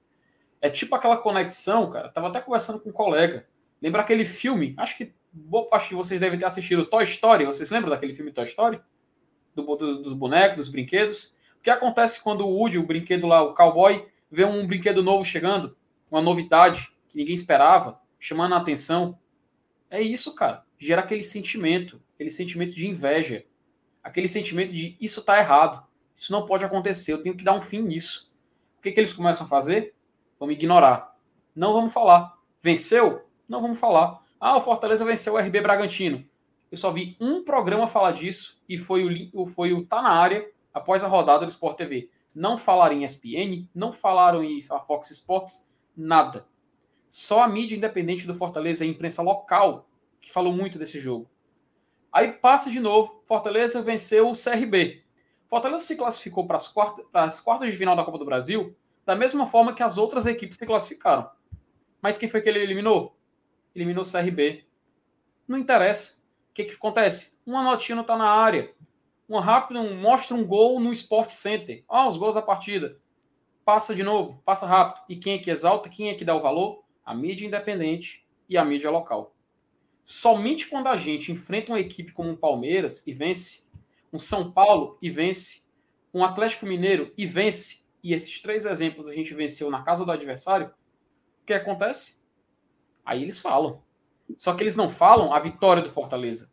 É tipo aquela conexão, cara. Tava até conversando com um colega Lembra aquele filme? Acho que boa parte de vocês devem ter assistido Toy Story. Vocês lembram daquele filme Toy Story? Do, do, dos bonecos, dos brinquedos? O que acontece quando o Woody, o brinquedo lá, o cowboy, vê um brinquedo novo chegando? Uma novidade que ninguém esperava, chamando a atenção. É isso, cara. Gera aquele sentimento, aquele sentimento de inveja, aquele sentimento de isso tá errado, isso não pode acontecer, eu tenho que dar um fim nisso. O que, que eles começam a fazer? Vamos ignorar. Não vamos falar. Venceu? Não vamos falar. Ah, o Fortaleza venceu o RB Bragantino. Eu só vi um programa falar disso e foi o, foi o Tá na área após a rodada do Sport TV. Não falaram em ESPN, não falaram em Fox Sports, nada. Só a mídia independente do Fortaleza e a imprensa local que falou muito desse jogo. Aí passa de novo, Fortaleza venceu o CRB. Fortaleza se classificou para as quartas, quartas de final da Copa do Brasil da mesma forma que as outras equipes se classificaram. Mas quem foi que ele eliminou? eliminou o CRB. Não interessa. O que, que acontece? Uma notinha não está na área. Uma rápida um, mostra um gol no Sport Center. Ah, os gols da partida. Passa de novo, passa rápido. E quem é que exalta? Quem é que dá o valor? A mídia independente e a mídia local. Somente quando a gente enfrenta uma equipe como o Palmeiras e vence, um São Paulo e vence, um Atlético Mineiro e vence, e esses três exemplos a gente venceu na casa do adversário, o que acontece? Aí eles falam. Só que eles não falam a vitória do Fortaleza.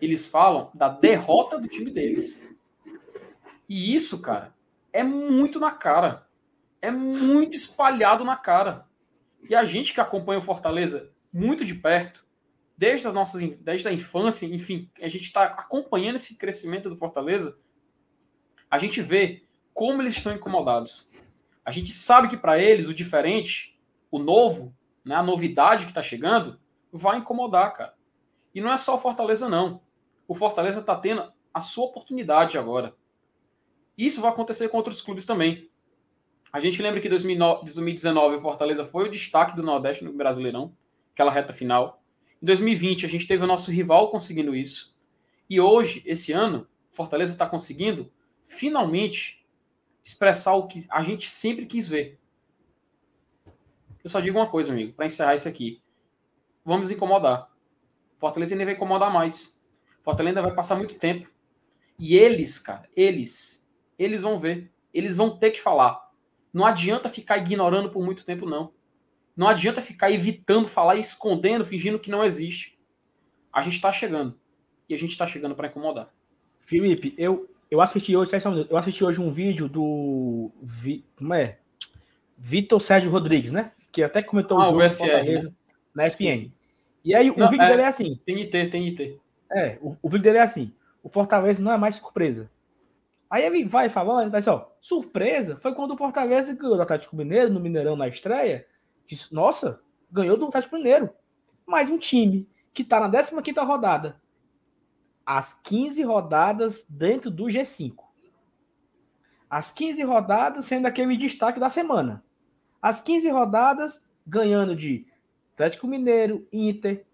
Eles falam da derrota do time deles. E isso, cara, é muito na cara. É muito espalhado na cara. E a gente que acompanha o Fortaleza muito de perto, desde as nossas desde a infância, enfim, a gente está acompanhando esse crescimento do Fortaleza, a gente vê como eles estão incomodados. A gente sabe que para eles o diferente, o novo, né, a novidade que está chegando, vai incomodar, cara. E não é só o Fortaleza, não. O Fortaleza está tendo a sua oportunidade agora. Isso vai acontecer com outros clubes também. A gente lembra que em 2019 o Fortaleza foi o destaque do Nordeste no Brasileirão, aquela reta final. Em 2020 a gente teve o nosso rival conseguindo isso. E hoje, esse ano, Fortaleza está conseguindo finalmente expressar o que a gente sempre quis ver. Eu só digo uma coisa, amigo, para encerrar isso aqui. Vamos incomodar. Fortaleza ainda vai incomodar mais. Fortaleza ainda vai passar muito tempo. E eles, cara, eles, eles vão ver. Eles vão ter que falar. Não adianta ficar ignorando por muito tempo, não. Não adianta ficar evitando falar e escondendo, fingindo que não existe. A gente está chegando. E a gente está chegando para incomodar. Felipe, eu, eu assisti hoje, eu assisti hoje um vídeo do. Vi, como é? Vitor Sérgio Rodrigues, né? que até comentou ah, o jogo o Fortaleza né? na ESPN. Sim, sim. E aí não, o vídeo é, dele é assim. Tem IT, tem IT. É, o, o vídeo dele é assim. O Fortaleza não é mais surpresa. Aí ele vai falando, vai só, surpresa foi quando o Fortaleza ganhou do Atlético Mineiro, no Mineirão, na estreia. Que, nossa, ganhou do Atlético Mineiro. Mas um time que está na 15 rodada, as 15 rodadas dentro do G5. As 15 rodadas sendo aquele destaque da semana. As 15 rodadas ganhando de Atlético Mineiro, Inter,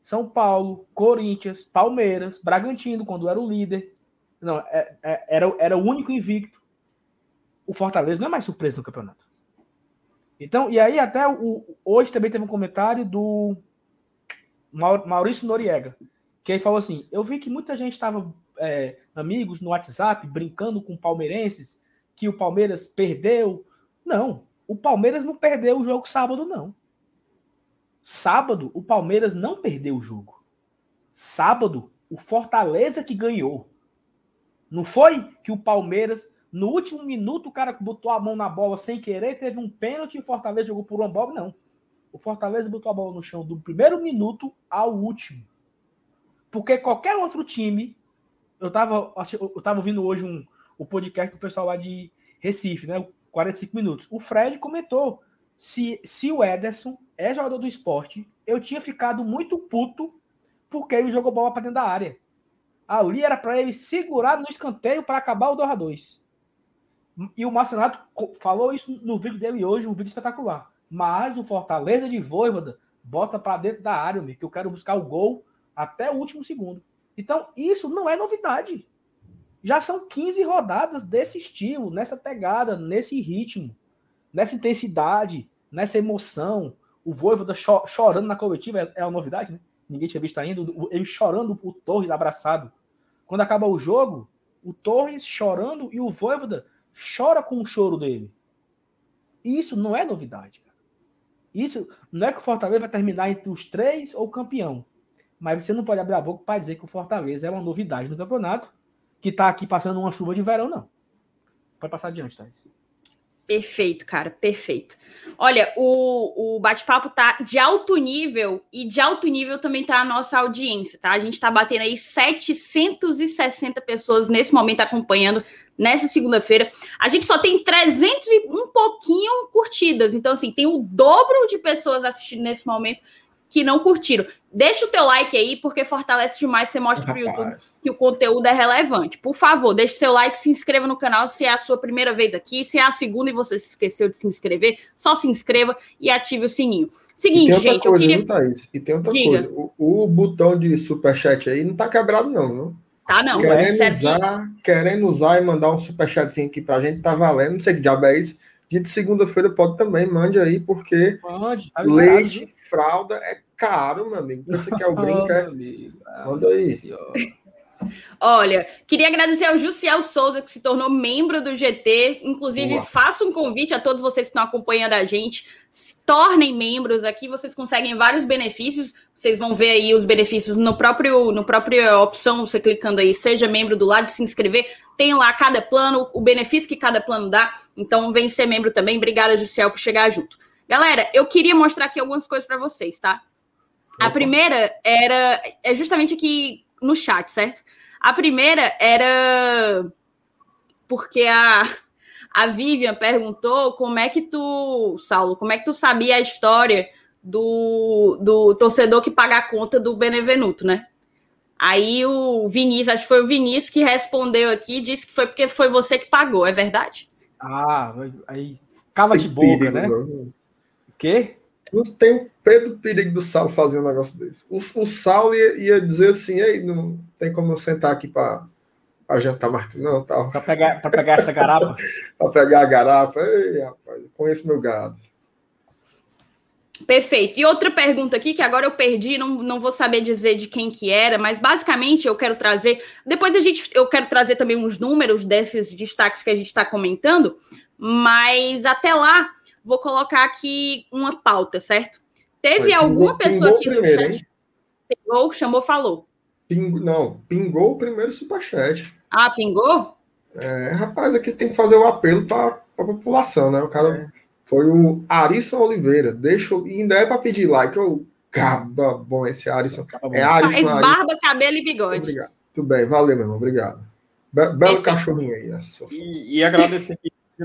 São Paulo, Corinthians, Palmeiras, Bragantino, quando era o líder. Não, é, é, era, era o único invicto. O Fortaleza não é mais surpresa no campeonato. Então, e aí até o, hoje também teve um comentário do Maurício Noriega, que ele falou assim: eu vi que muita gente estava é, amigos no WhatsApp brincando com palmeirenses que o Palmeiras perdeu. Não, o Palmeiras não perdeu o jogo sábado, não. Sábado, o Palmeiras não perdeu o jogo. Sábado, o Fortaleza que ganhou. Não foi que o Palmeiras, no último minuto, o cara botou a mão na bola sem querer, teve um pênalti e o Fortaleza jogou por uma bola. Não. O Fortaleza botou a bola no chão do primeiro minuto ao último. Porque qualquer outro time. Eu tava, eu tava ouvindo hoje um, o podcast do pessoal lá de Recife, né? 45 minutos. O Fred comentou se, se o Ederson é jogador do esporte, eu tinha ficado muito puto porque ele jogou bola para dentro da área. Ali era para ele segurar no escanteio para acabar o 2 a 2 E o Marcenato falou isso no vídeo dele hoje, um vídeo espetacular. Mas o Fortaleza de Voivoda bota para dentro da área, que eu quero buscar o gol até o último segundo. Então, isso não é novidade. Já são 15 rodadas desse estilo, nessa pegada, nesse ritmo, nessa intensidade, nessa emoção. O Voivoda cho chorando na coletiva é, é uma novidade, né? Ninguém tinha visto ainda. Ele chorando, o Torres abraçado. Quando acaba o jogo, o Torres chorando e o Voivoda chora com o choro dele. Isso não é novidade. Cara. Isso não é que o Fortaleza vai terminar entre os três ou campeão. Mas você não pode abrir a boca para dizer que o Fortaleza é uma novidade no campeonato, que está aqui passando uma chuva de verão, não. Pode passar adiante, Thais. Perfeito, cara, perfeito. Olha, o, o bate-papo tá de alto nível e de alto nível também tá a nossa audiência, tá? A gente tá batendo aí 760 pessoas nesse momento acompanhando nessa segunda-feira. A gente só tem 300 e um pouquinho curtidas, então assim, tem o dobro de pessoas assistindo nesse momento que não curtiram. Deixa o teu like aí, porque fortalece demais. Você mostra para o YouTube que o conteúdo é relevante. Por favor, deixe seu like, se inscreva no canal se é a sua primeira vez aqui. Se é a segunda e você se esqueceu de se inscrever, só se inscreva e ative o sininho. Seguinte, gente, coisa, eu queria... Viu, Thaís? E tem outra Diga. coisa. O, o, botão de superchat aí não tá quebrado, não, viu? Tá, não. Querendo, é usar, querendo usar e mandar um superchatzinho aqui pra gente, tá valendo. Não sei que diabo é isso. Dia de segunda-feira pode também, mande aí, porque pode, tá leite, fralda é caro, meu amigo. Você quer o [LAUGHS] brinco? oh, Manda aí. Olha, queria agradecer ao Jussiel Souza, que se tornou membro do GT. Inclusive, faça um convite a todos vocês que estão acompanhando a gente. Se tornem membros aqui, vocês conseguem vários benefícios. Vocês vão ver aí os benefícios no próprio, no própria opção, você clicando aí, seja membro do lado de se inscrever. Tem lá cada plano, o benefício que cada plano dá. Então, vem ser membro também. Obrigada, Jussiel, por chegar junto. Galera, eu queria mostrar aqui algumas coisas para vocês, tá? A primeira era. É justamente aqui no chat, certo? A primeira era. Porque a, a Vivian perguntou como é que tu, Saulo, como é que tu sabia a história do, do torcedor que paga a conta do Benevenuto, né? Aí o Vinícius, acho que foi o Vinícius que respondeu aqui, disse que foi porque foi você que pagou, é verdade? Ah, aí cava de boca, né? O quê? Não tem Pedro perigo do Saulo fazer um negócio desse. O, o Saulo ia, ia, dizer assim, ei, não tem como eu sentar aqui para jantar mais não, tal. Para pegar, pegar essa garapa? [LAUGHS] para pegar a garapa. Ei, rapaz, conheço meu gado. Perfeito. E outra pergunta aqui, que agora eu perdi, não, não vou saber dizer de quem que era, mas basicamente eu quero trazer. Depois a gente eu quero trazer também uns números desses destaques que a gente está comentando, mas até lá vou colocar aqui uma pauta, certo? Teve Foi, alguma pingou, pessoa aqui primeiro, no chat? Hein? Pingou, chamou, falou. Ping, não, pingou o primeiro superchat. Ah, pingou? É, rapaz, aqui tem que fazer o um apelo para a população, né? O cara é. foi o Arisson Oliveira. Deixa, e ainda é para pedir like. Eu, caba bom esse Arisson. É Arisson, Faz barba, cabelo e bigode. Obrigado. Tudo bem, valeu, meu irmão. Obrigado. Be belo cachorrinho aí. Essa e, e agradecer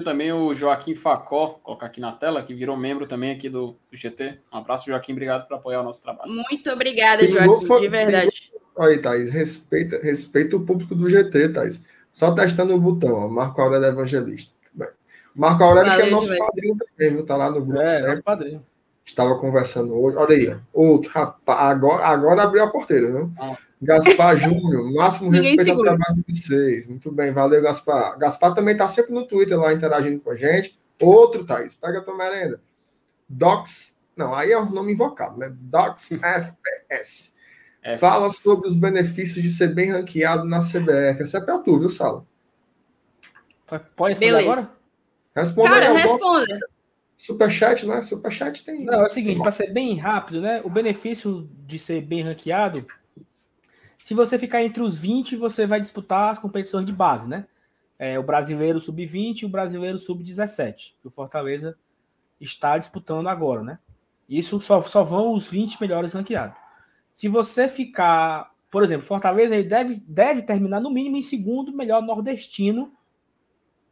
também o Joaquim Facó, colocar aqui na tela, que virou membro também aqui do, do GT. Um abraço, Joaquim, obrigado por apoiar o nosso trabalho. Muito obrigada, Joaquim, de verdade. Aí, Thaís, respeita, respeita o público do GT, Thaís. Só testando o botão, ó, Marco Aurélio Evangelista. Bem, Marco Aurélio Valeu, que é nosso padrinho também, viu? Tá lá no grupo. É, é padrinho. Estava conversando hoje. Olha aí, ó, outro, rapaz, agora, agora abriu a porteira, né? Ah. Gaspar Júnior, máximo respeito ao trabalho de vocês. Muito bem, valeu, Gaspar. Gaspar também está sempre no Twitter lá interagindo com a gente. Outro, Thaís, pega a tua merenda. Docs, não, aí é um nome invocado, né? Docs [LAUGHS] FPS. É. Fala sobre os benefícios de ser bem ranqueado na CBF. Essa é pra tu, viu, Sala? Pode responder Beleza. agora? Responda Cara, responda. Superchat, né? Superchat tem. Não, é o seguinte, para ser bem rápido, né? O benefício de ser bem ranqueado, se você ficar entre os 20, você vai disputar as competições de base, né? É, o brasileiro sub-20 e o brasileiro sub-17, que o Fortaleza está disputando agora, né? Isso só, só vão os 20 melhores ranqueados. Se você ficar, por exemplo, Fortaleza ele deve, deve terminar no mínimo em segundo melhor nordestino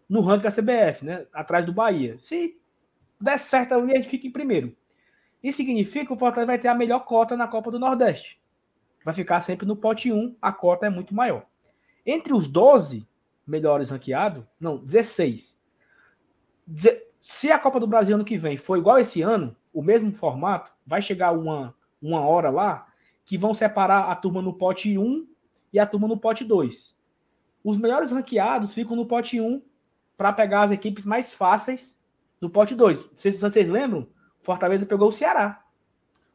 no ranking da CBF, né? Atrás do Bahia. Se der certo ali, a gente fica em primeiro. Isso significa que o Fortaleza vai ter a melhor cota na Copa do Nordeste. Vai ficar sempre no pote 1, a cota é muito maior. Entre os 12 melhores ranqueados, não, 16. Deze- Se a Copa do Brasil ano que vem for igual esse ano, o mesmo formato, vai chegar uma, uma hora lá que vão separar a turma no pote 1 e a turma no pote 2. Os melhores ranqueados ficam no pote 1 para pegar as equipes mais fáceis do pote 2. Vocês, vocês lembram? Fortaleza pegou o Ceará.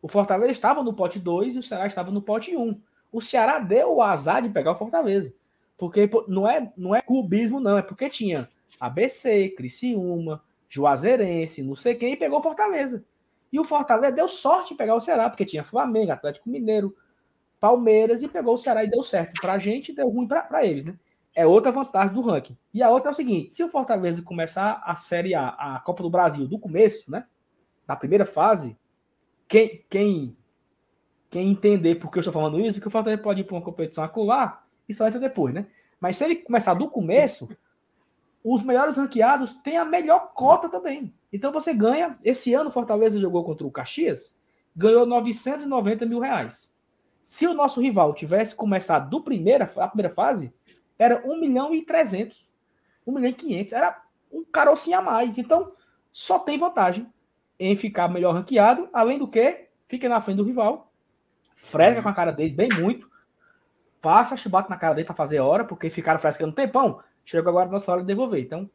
O Fortaleza estava no pote 2 e o Ceará estava no pote 1. O Ceará deu o azar de pegar o Fortaleza. Porque não é, não é clubismo, não. É porque tinha ABC, Criciúma, Juazeirense, não sei quem, e pegou o Fortaleza. E o Fortaleza deu sorte de pegar o Ceará, porque tinha Flamengo, Atlético Mineiro, Palmeiras, e pegou o Ceará e deu certo pra gente deu ruim pra pra eles, né? É outra vantagem do ranking. E a outra é o seguinte: se o Fortaleza começar a Série A, a Copa do Brasil do começo, né? Da primeira fase, quem, quem, quem entender por que eu estou falando isso, porque o Fortaleza pode ir para uma competição acular e só entra depois, né? Mas se ele começar do começo, os melhores ranqueados têm a melhor cota também. Então você ganha. Esse ano o Fortaleza jogou contra o Caxias, ganhou 990 mil reais. Se o nosso rival tivesse começado do primeira, a primeira fase, era 1 milhão e 300. 1 milhão e 500. Era um carocinho a mais. Então, só tem vantagem em ficar melhor ranqueado. Além do que, fica na frente do rival. Fresca com a cara dele, bem muito. Passa chibata na cara dele para fazer hora, porque ficaram frescando um tempão. Chegou agora a nossa hora de devolver. Então,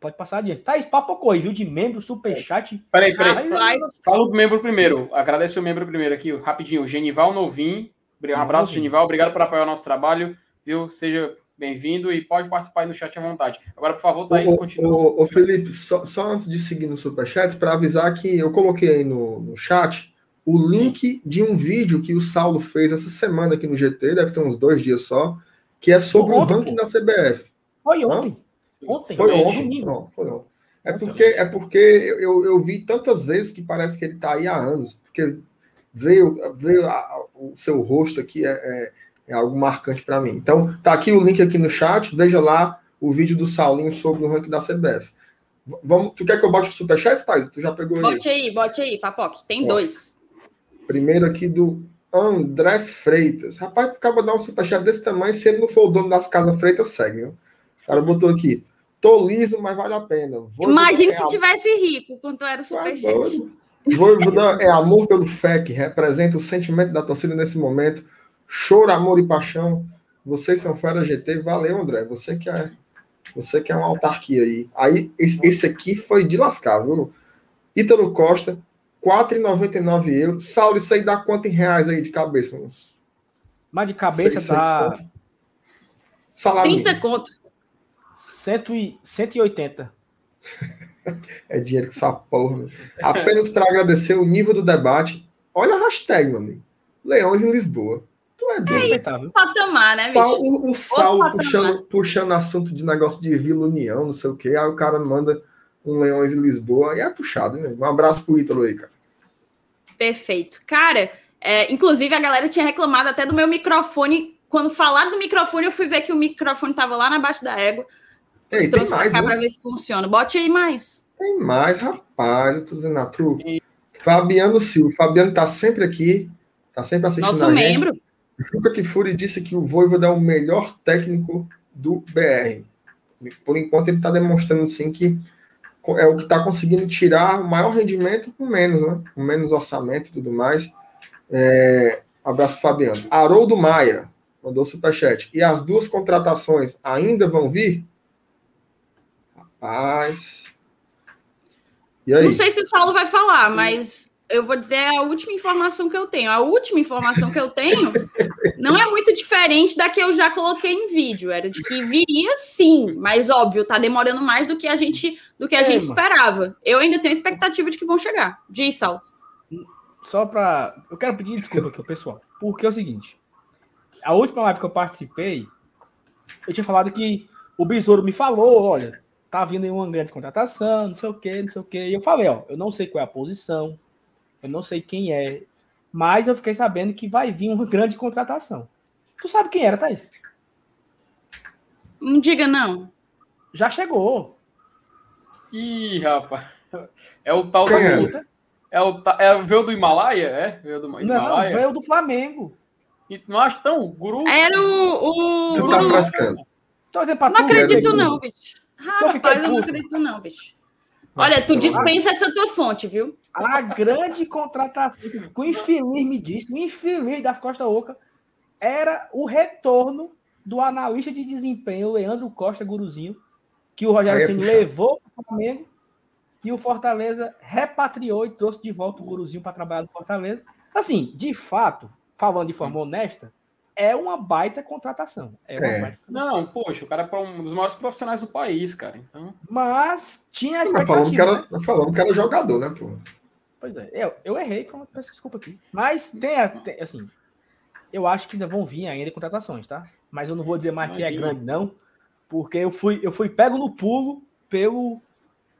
pode passar adiante. Thaís, papocou aí, viu? De membro, superchat. Peraí, peraí. Rapaz, Fala o membro primeiro. Agradece o membro primeiro aqui, rapidinho. Genival Novim. Um abraço, Novim. Genival. Obrigado por apoiar o nosso trabalho. Viu? Seja bem-vindo e pode participar aí no chat à vontade. Agora, por favor, Thaís, Ô, continua. ô, Felipe, só, só antes de seguir no Superchat, para avisar que eu coloquei aí no, no chat o link de um vídeo que o Saulo fez essa semana aqui no GT, deve ter uns dois dias só, que é sobre Ontem, o ranking pô. da CBF. Foi ontem. Sim, ontem. Foi ontem? Pronto, foi ontem. É porque, é porque eu, eu vi tantas vezes que parece que ele está aí há anos, porque veio, veio a- a- o seu rosto aqui, é, é, é algo marcante para mim. Então, tá aqui o link aqui no chat, veja lá o vídeo do Saulinho sobre o ranking da CBF. Vamos, tu quer que eu bote o superchat, Thais? Tu já pegou aí? bote aí, bote aí, Papoque. Tem Ó. dois. Primeiro aqui do André Freitas. Rapaz, acaba dar um superchat desse tamanho, se ele não for o dono das casas Freitas, segue. Viu? O cara botou aqui, tô liso, mas vale a pena. Vou Imagina é se a- tivesse rico quando era o Tá superchat. doido. Voivoda é amor pelo FEC, representa o sentimento da torcida nesse momento. Choro, amor e paixão. Vocês são fera GT. Valeu, André. Você que é, você que é uma autarquia aí. Aí, esse, esse aqui foi de lascar, viu? Ítalo Costa, 4,99 euros. Saulo, isso aí dá quanto em reais aí de cabeça? Uns Mas de cabeça seis, dá seis conto? Salário 30 mínimo. conto. 100 e- 180. [LAUGHS] É dinheiro que essa porra. Apenas para agradecer o nível do debate. Olha a hashtag, meu amigo. Leões em Lisboa. Tu é doido. Respeitável. Patamar, né, Sal, bicho? o, o puxando, puxando assunto de negócio de Vila União, não sei o quê. Aí o cara manda um Leões em Lisboa. Aí é puxado, né? Um abraço pro Ítalo aí, cara. Perfeito. Cara, é, inclusive a galera tinha reclamado até do meu microfone. Quando falaram do microfone, eu fui ver que o microfone tava lá na baixa da égua. Ei, tem Trouxe pra mais, cá viu? pra ver se funciona. Bote aí mais. Tem mais, rapaz. Eu tô dizendo a tu. Fabiano Silva. Fabiano tá sempre aqui. Tá sempre assistindo Nosso a gente. membro. Juca Kifuri disse que o Voivoda é o melhor técnico do BR. Por enquanto, ele está demonstrando sim que é o que está conseguindo tirar o maior rendimento com menos, né? Com menos orçamento e tudo mais. É, abraço, Fabiano. Haroldo Maia mandou superchat. E as duas contratações ainda vão vir? Rapaz. E aí? Não sei se o Saulo vai falar, mas eu vou dizer a última informação que eu tenho. A última informação que eu tenho não é muito diferente da que eu já coloquei em vídeo. Era de que viria sim, mas óbvio, tá demorando mais do que a gente do que a é, gente esperava. Eu ainda tenho expectativa de que vão chegar. Diz, Sal. Só para, eu quero pedir desculpa aqui pessoal, porque é o seguinte. A última live que eu participei, eu tinha falado que o Besouro me falou, olha, tá vindo aí uma grande contratação, não sei o que, não sei o que. E eu falei, ó, eu não sei qual é a posição, eu não sei quem é, mas eu fiquei sabendo que vai vir uma grande contratação. Tu sabe quem era, Thaís? Não diga não. Já chegou. Ih, rapaz. É o tal da luta. É o é, veio do Himalaia, é? Veio do Himalaia. Não, veio do Flamengo. E, não acho tão guru. Era o. o tu tá frescando. Não acredito, não, bicho. Rapaz, eu não acredito, não, bicho. Olha, tu dispensa essa tua fonte, viu? A grande contratação que o infeliz me disse, o infeliz das Costa Oca, era o retorno do analista de desempenho, Leandro Costa Guruzinho, que o Rogério Ceni levou para o Flamengo e o Fortaleza repatriou e trouxe de volta o Guruzinho para trabalhar no Fortaleza. Assim, de fato, falando de forma honesta, é uma baita contratação. É, é. Baita Não, poxa, o cara é um dos maiores profissionais do país, cara. Então... Mas tinha a expectativa. Nós falamos, que era, nós falamos que era jogador, né, pô? Pois é, eu, eu errei, peço desculpa aqui. Mas tem, tem, assim, eu acho que ainda vão vir ainda contratações, tá? Mas eu não vou dizer mais Imagina. que é grande, não, porque eu fui, eu fui pego no pulo pelo,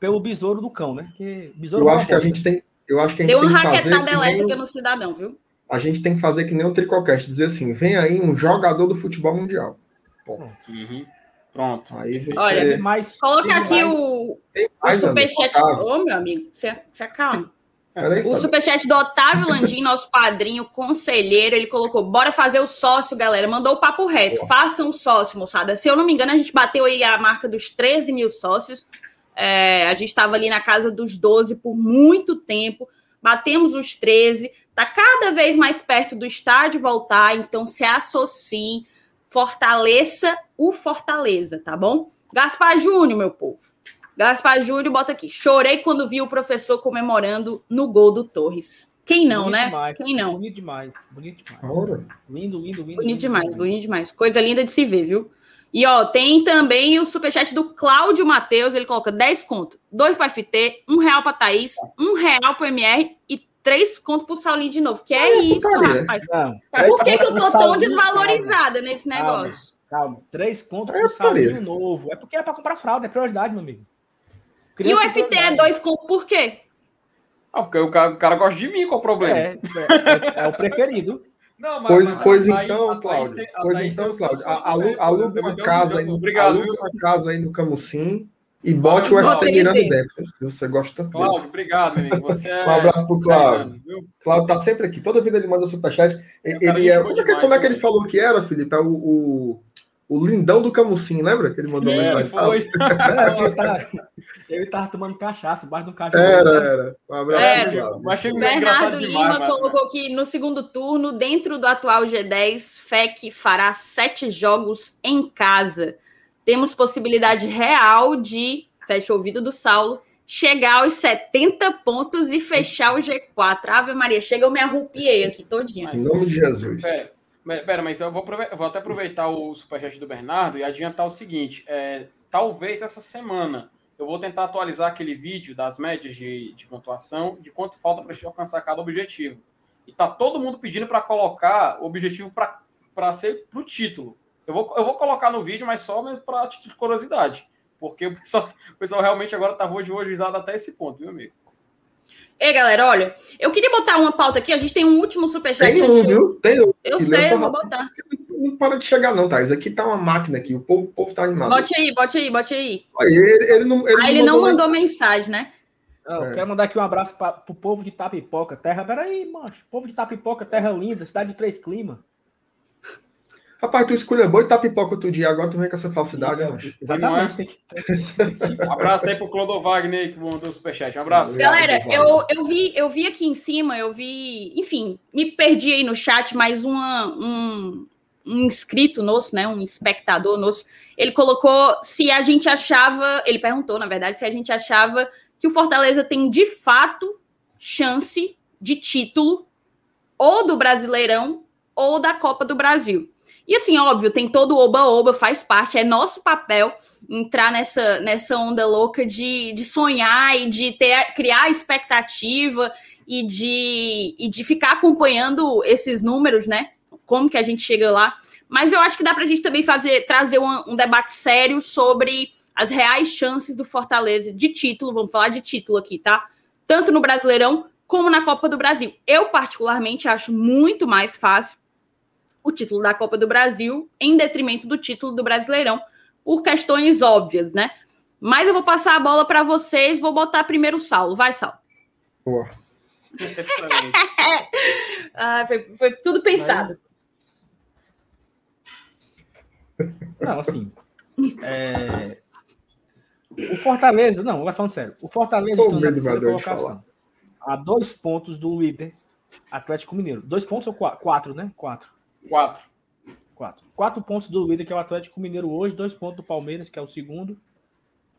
pelo besouro do cão, né? Que besouro eu acho que a gente tem. Eu acho que a gente Deu uma raquetada elétrica no cidadão, viu? A gente tem que fazer que nem o Tricocast, dizer assim, vem aí um jogador do futebol mundial. Uhum. Pronto. Aí você... Olha, mais, coloca aqui mais, o, o superchat. Ô, oh, meu amigo, você, você acalma. [LAUGHS] o superchat do Otávio [LAUGHS] Landim, nosso padrinho, conselheiro, ele colocou: bora fazer o sócio, galera. Mandou o papo reto. Façam o sócio, moçada. Se eu não me engano, a gente bateu aí a marca dos 13 mil sócios. É, a gente estava ali na casa dos 12 por muito tempo. Batemos os 13. Está cada vez mais perto do estádio voltar, então se associe, fortaleça o Fortaleza, tá bom? Gaspar Júnior, meu povo. Gaspar Júnior, bota aqui. Chorei quando vi o professor comemorando no gol do Torres. Quem não, bonito né? Demais, Quem não? Bonito demais, bonito demais. Lindo, lindo, lindo. Bonito lindo, demais, lindo. bonito demais. Coisa linda de se ver, viu? E ó, tem também o superchat do Cláudio Matheus, ele coloca 10 conto, 2 para FT, 1 real para Thaís, 1 real para MR e três contos pro Saulinho de novo. Que é, é isso, rapaz. Não, Por que, que eu tô tão desvalorizada nesse negócio? Calma, calma. Três contos é pro Saulinho novo. É porque é pra comprar fralda, é prioridade, meu amigo. Criança e o FT é dois contos por quê? Ah, porque o cara, o cara, gosta de mim, qual o problema? É, é, é o preferido. Não, mas, pois, mas, pois então, Cláudio. Pois então, Cláudio. Aluga uma casa aí. Obrigado. Aluga uma casa aí no Camusim e bote o FT mirando dentro, se você gosta. Cláudio, obrigado, amigo. [LAUGHS] Você é... Um abraço pro Cláudio. Cláudio tá sempre aqui. Toda vida ele manda superchat. Ele é... Como, é que, como é que ele falou que era, Felipe? É o, o, lindão do Camusim, lembra? Que ele mandou Sim, mensagem. Foi. é, ele, tá, ele tava tomando cachaça, embaixo do cachaça. Era, era. Um abraço era. Achei Bernardo Lima demais, colocou mas... que no segundo turno, dentro do atual G10, FEC fará sete jogos em casa temos possibilidade real de, fecha o ouvido do Saulo, chegar aos 70 pontos e fechar o G4. Ave Maria, chega, eu me arrupiei aqui todinha. Em nome de Jesus. Pera, pera mas eu vou, vou até aproveitar o superchat do Bernardo e adiantar o seguinte: é, talvez essa semana eu vou tentar atualizar aquele vídeo das médias de, de pontuação, de quanto falta para a gente alcançar cada objetivo. E tá todo mundo pedindo para colocar o objetivo para ser para o título. Eu vou, eu vou colocar no vídeo, mas só para de curiosidade. Porque o pessoal, o pessoal realmente agora tá vojizado até esse ponto, viu, amigo? Ei, galera, olha, eu queria botar uma pauta aqui. A gente tem um último superchat. Tem um, viu? Tem um. Eu sei, eu vou botar. Não para de chegar, não, Thais. Aqui tá uma máquina aqui. O povo, o povo tá animado. Bote aí, bote aí, bote aí. aí ele, ele, não, ele ah, ele não mandou, mensagem, mensagem né? Não, é. Quero mandar aqui um abraço para o povo de Tapipoca, terra. Peraí, macho. Povo de Tapipoca, terra linda, cidade de três climas. Rapaz, tu escolheu boi e tá pipoca outro dia, agora tu vem com essa falsidade, né, macho? Exatamente. Um abraço aí pro Clodo Wagner que mandou o superchat. Um abraço. Galera, eu, eu, vi, eu vi aqui em cima, eu vi. Enfim, me perdi aí no chat, mas uma, um, um inscrito nosso, né? Um espectador nosso, ele colocou se a gente achava. Ele perguntou, na verdade, se a gente achava que o Fortaleza tem de fato chance de título ou do Brasileirão ou da Copa do Brasil. E assim, óbvio, tem todo o oba-oba, faz parte, é nosso papel entrar nessa, nessa onda louca de, de sonhar e de ter, criar expectativa e de, e de ficar acompanhando esses números, né? Como que a gente chega lá. Mas eu acho que dá para a gente também fazer, trazer um, um debate sério sobre as reais chances do Fortaleza de título, vamos falar de título aqui, tá? Tanto no Brasileirão como na Copa do Brasil. Eu, particularmente, acho muito mais fácil o título da Copa do Brasil em detrimento do título do Brasileirão, por questões óbvias, né? Mas eu vou passar a bola para vocês, vou botar primeiro o Saulo. Vai, Saulo. Boa. [LAUGHS] ah, foi, foi, tudo pensado. Não, assim. É... O Fortaleza, não, vai falando sério. O Fortaleza está na terceira colocação. A dois pontos do líder Atlético Mineiro. Dois pontos ou quatro? Quatro, né? Quatro. Quatro. Quatro. Quatro pontos do líder, que é o Atlético Mineiro hoje, dois pontos do Palmeiras, que é o segundo.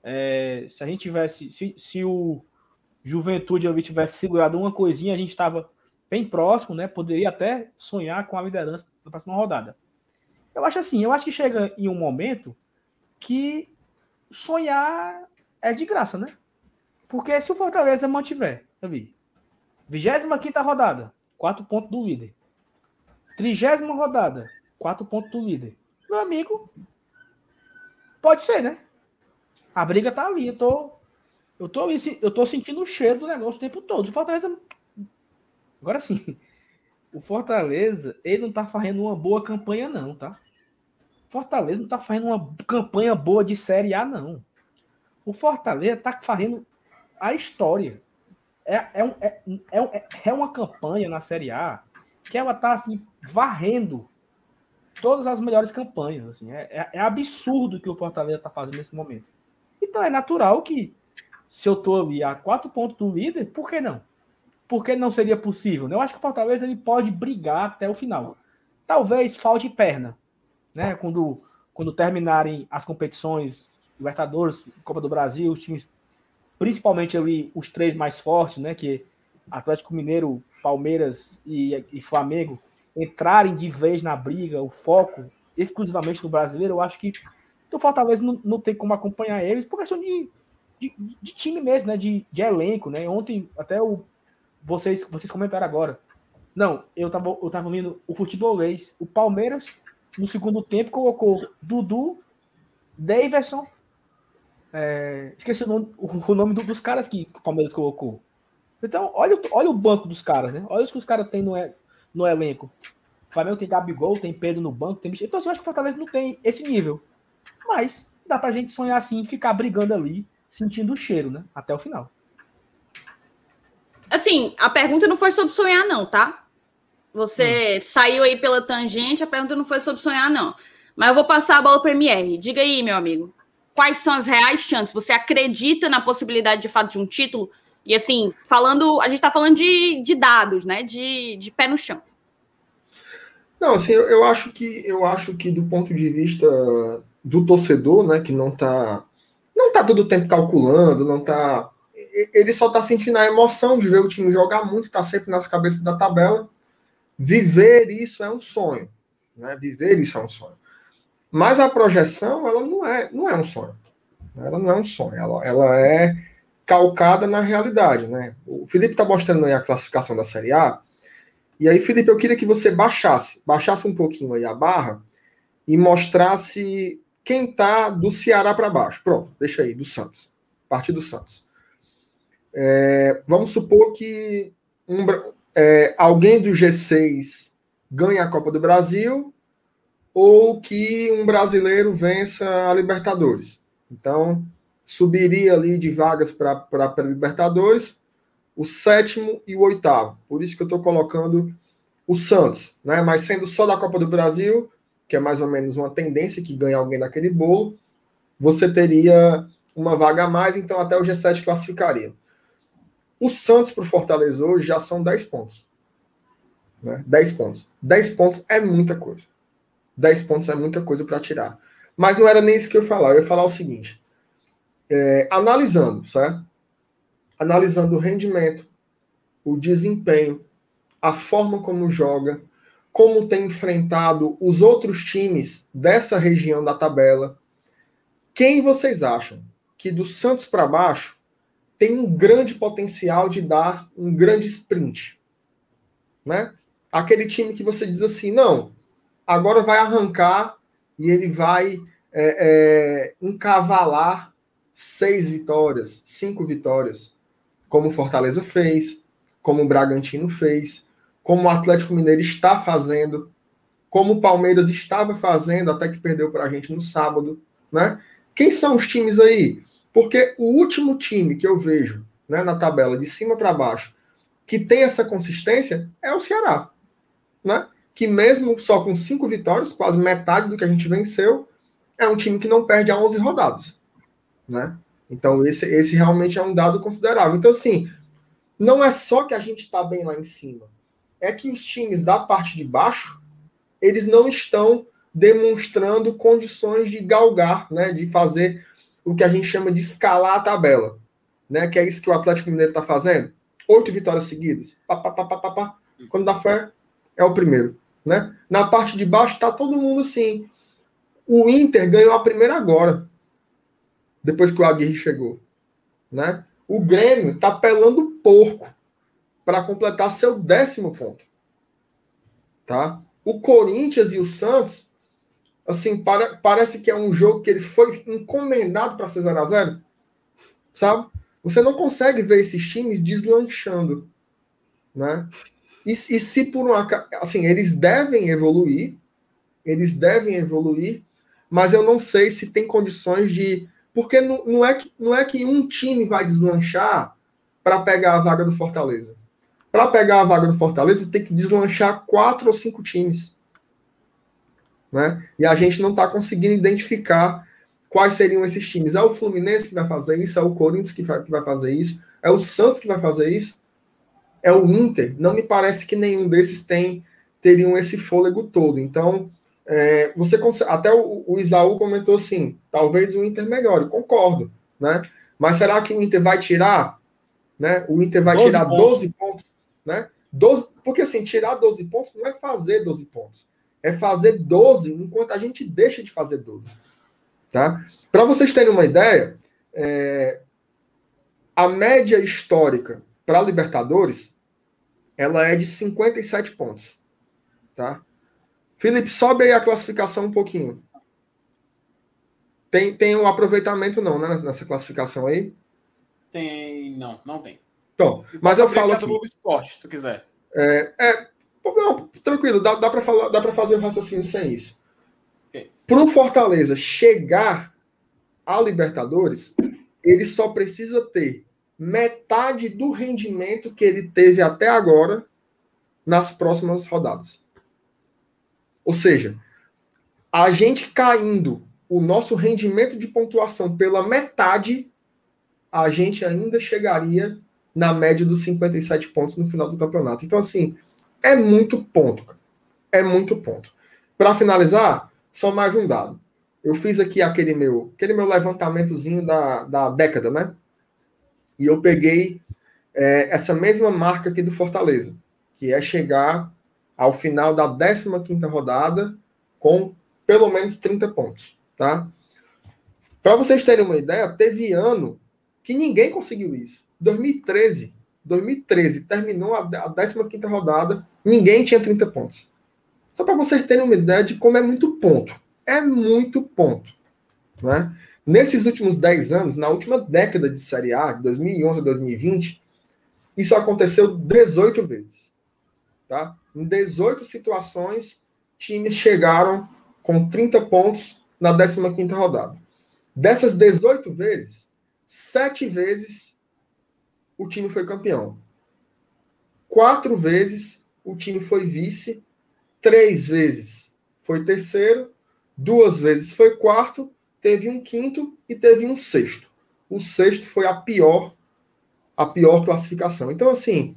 É, se a gente tivesse. Se, se o Juventude ali tivesse segurado uma coisinha, a gente estava bem próximo, né? Poderia até sonhar com a liderança na próxima rodada. Eu acho assim, eu acho que chega em um momento que sonhar é de graça, né? Porque se o Fortaleza mantiver, vi, 25 rodada, quatro pontos do líder. Trigésima rodada, quatro pontos do líder. Meu amigo, pode ser, né? A briga tá ali. Eu tô, eu tô, eu tô sentindo o cheiro do negócio o tempo todo. O Fortaleza. Agora sim. O Fortaleza, ele não tá fazendo uma boa campanha, não, tá? Fortaleza não tá fazendo uma campanha boa de Série A, não. O Fortaleza tá fazendo a história. É, é, um, é, é, é uma campanha na Série A que ela tá assim varrendo todas as melhores campanhas. Assim. É, é, é absurdo o que o Fortaleza está fazendo nesse momento. Então é natural que, se eu estou ali a quatro pontos do líder, por que não? Por que não seria possível? Né? Eu acho que o Fortaleza ele pode brigar até o final. Talvez falte perna. Né? Quando, quando terminarem as competições, Libertadores, Copa do Brasil, os times, principalmente ali os três mais fortes, né? que Atlético Mineiro, Palmeiras e, e Flamengo, entrarem de vez na briga, o foco exclusivamente no brasileiro, eu acho que o Fortaleza não, não tem como acompanhar eles por questão de, de, de time mesmo, né? De, de, elenco, né? Ontem, até o, vocês, vocês comentaram agora. Não, eu tava, eu tava vendo o futebolês. O Palmeiras, no segundo tempo, colocou Dudu, Daverson. É, esqueci o nome, o, nome do, dos caras que o Palmeiras colocou. Então, olha, olha o banco dos caras, né? Olha os que os caras têm no, no elenco. O Flamengo tem Gabigol, tem Pedro no banco, tem Então, assim, eu acho que o Fortaleza não tem esse nível. Mas dá pra gente sonhar assim e ficar brigando ali, sentindo o cheiro, né? Até o final. Assim, a pergunta não foi sobre sonhar, não, tá? Você hum. saiu aí pela tangente, a pergunta não foi sobre sonhar, não. Mas eu vou passar a bola para o MR. Diga aí, meu amigo. Quais são as reais chances? Você acredita na possibilidade de fato de um título? E assim, falando, a gente está falando de, de dados, né? De, de pé no chão. Não, assim, eu, eu, acho que eu acho que do ponto de vista do torcedor, né, que não está não tá todo o tempo calculando, não tá ele só está sentindo a emoção de ver o time jogar muito, está sempre nas cabeças da tabela. Viver isso é um sonho, né? Viver isso é um sonho. Mas a projeção, ela não é, não é um sonho. Ela não é um sonho, ela, ela é calcada na realidade, né? O Felipe está mostrando aí a classificação da Série A. E aí, Felipe, eu queria que você baixasse, baixasse um pouquinho aí a barra e mostrasse quem tá do Ceará para baixo. Pronto, deixa aí, do Santos. Partir do Santos. É, vamos supor que um, é, alguém do G6 ganhe a Copa do Brasil ou que um brasileiro vença a Libertadores. Então, subiria ali de vagas para a Libertadores, o sétimo e o oitavo. Por isso que eu estou colocando o Santos, né? Mas sendo só da Copa do Brasil, que é mais ou menos uma tendência que ganha alguém daquele bolo, você teria uma vaga a mais, então até o G7 classificaria. O Santos para o Fortaleza hoje já são 10 pontos. Né? 10 pontos. 10 pontos é muita coisa. 10 pontos é muita coisa para tirar. Mas não era nem isso que eu ia falar. Eu ia falar o seguinte: é, analisando, certo? Analisando o rendimento, o desempenho, a forma como joga, como tem enfrentado os outros times dessa região da tabela. Quem vocês acham que do Santos para baixo tem um grande potencial de dar um grande sprint? Né? Aquele time que você diz assim, não, agora vai arrancar e ele vai é, é, encavalar seis vitórias, cinco vitórias, como o Fortaleza fez, como o Bragantino fez, como o Atlético Mineiro está fazendo, como o Palmeiras estava fazendo até que perdeu para a gente no sábado, né? Quem são os times aí? Porque o último time que eu vejo né, na tabela de cima para baixo que tem essa consistência é o Ceará, né? Que mesmo só com cinco vitórias, quase metade do que a gente venceu, é um time que não perde a 11 rodadas, né? Então esse, esse realmente é um dado considerável. Então assim, não é só que a gente está bem lá em cima é que os times da parte de baixo eles não estão demonstrando condições de galgar, né, de fazer o que a gente chama de escalar a tabela, né, que é isso que o Atlético Mineiro está fazendo. Oito vitórias seguidas, pá, pá, pá, pá, pá, quando dá fé é o primeiro, né? Na parte de baixo está todo mundo assim. O Inter ganhou a primeira agora, depois que o Aguirre chegou, né? O Grêmio está pelando porco para completar seu décimo ponto. Tá? O Corinthians e o Santos, assim, para, parece que é um jogo que ele foi encomendado para ser 0 a 0 sabe? Você não consegue ver esses times deslanchando, né? E, e se por um assim, eles devem evoluir, eles devem evoluir, mas eu não sei se tem condições de, porque não, não é que não é que um time vai deslanchar para pegar a vaga do Fortaleza. Para pegar a vaga do Fortaleza, tem que deslanchar quatro ou cinco times. Né? E a gente não está conseguindo identificar quais seriam esses times. É o Fluminense que vai fazer isso, é o Corinthians que vai, fazer isso, é o Santos que vai fazer isso, é o Inter. Não me parece que nenhum desses tem teriam esse fôlego todo. Então, é, você consegue, até o, o Isaú comentou assim, talvez o Inter melhore, concordo, né? Mas será que o Inter vai tirar, né? O Inter vai 12 tirar pontos. 12 pontos né? 12, porque assim, tirar 12 pontos não é fazer 12 pontos. É fazer 12 enquanto a gente deixa de fazer 12. Tá? Para vocês terem uma ideia, é, a média histórica para Libertadores ela é de 57 pontos. Tá? Felipe, sobe aí a classificação um pouquinho. Tem, tem um aproveitamento não, né, nessa classificação aí? Tem, não, não tem. Então, mas eu falo aqui. Globo Esporte, se tu quiser. É, é não, tranquilo, dá, dá para falar, dá para fazer um raciocínio sem isso. Okay. Para o Fortaleza chegar a Libertadores, ele só precisa ter metade do rendimento que ele teve até agora nas próximas rodadas. Ou seja, a gente caindo o nosso rendimento de pontuação pela metade, a gente ainda chegaria na média dos 57 pontos no final do campeonato. Então, assim, é muito ponto. É muito ponto. Para finalizar, só mais um dado. Eu fiz aqui aquele meu, aquele meu levantamentozinho da, da década, né? E eu peguei é, essa mesma marca aqui do Fortaleza, que é chegar ao final da 15 rodada com pelo menos 30 pontos, tá? Para vocês terem uma ideia, teve ano que ninguém conseguiu isso. 2013. 2013 terminou a, a 15 rodada, ninguém tinha 30 pontos. Só para vocês terem uma ideia de como é muito ponto. É muito ponto. Né? Nesses últimos 10 anos, na última década de Série A, de 2011 a 2020, isso aconteceu 18 vezes. Tá? Em 18 situações, times chegaram com 30 pontos na 15 rodada. Dessas 18 vezes, 7 vezes o time foi campeão. Quatro vezes o time foi vice, três vezes foi terceiro, duas vezes foi quarto, teve um quinto e teve um sexto. O sexto foi a pior, a pior classificação. Então, assim,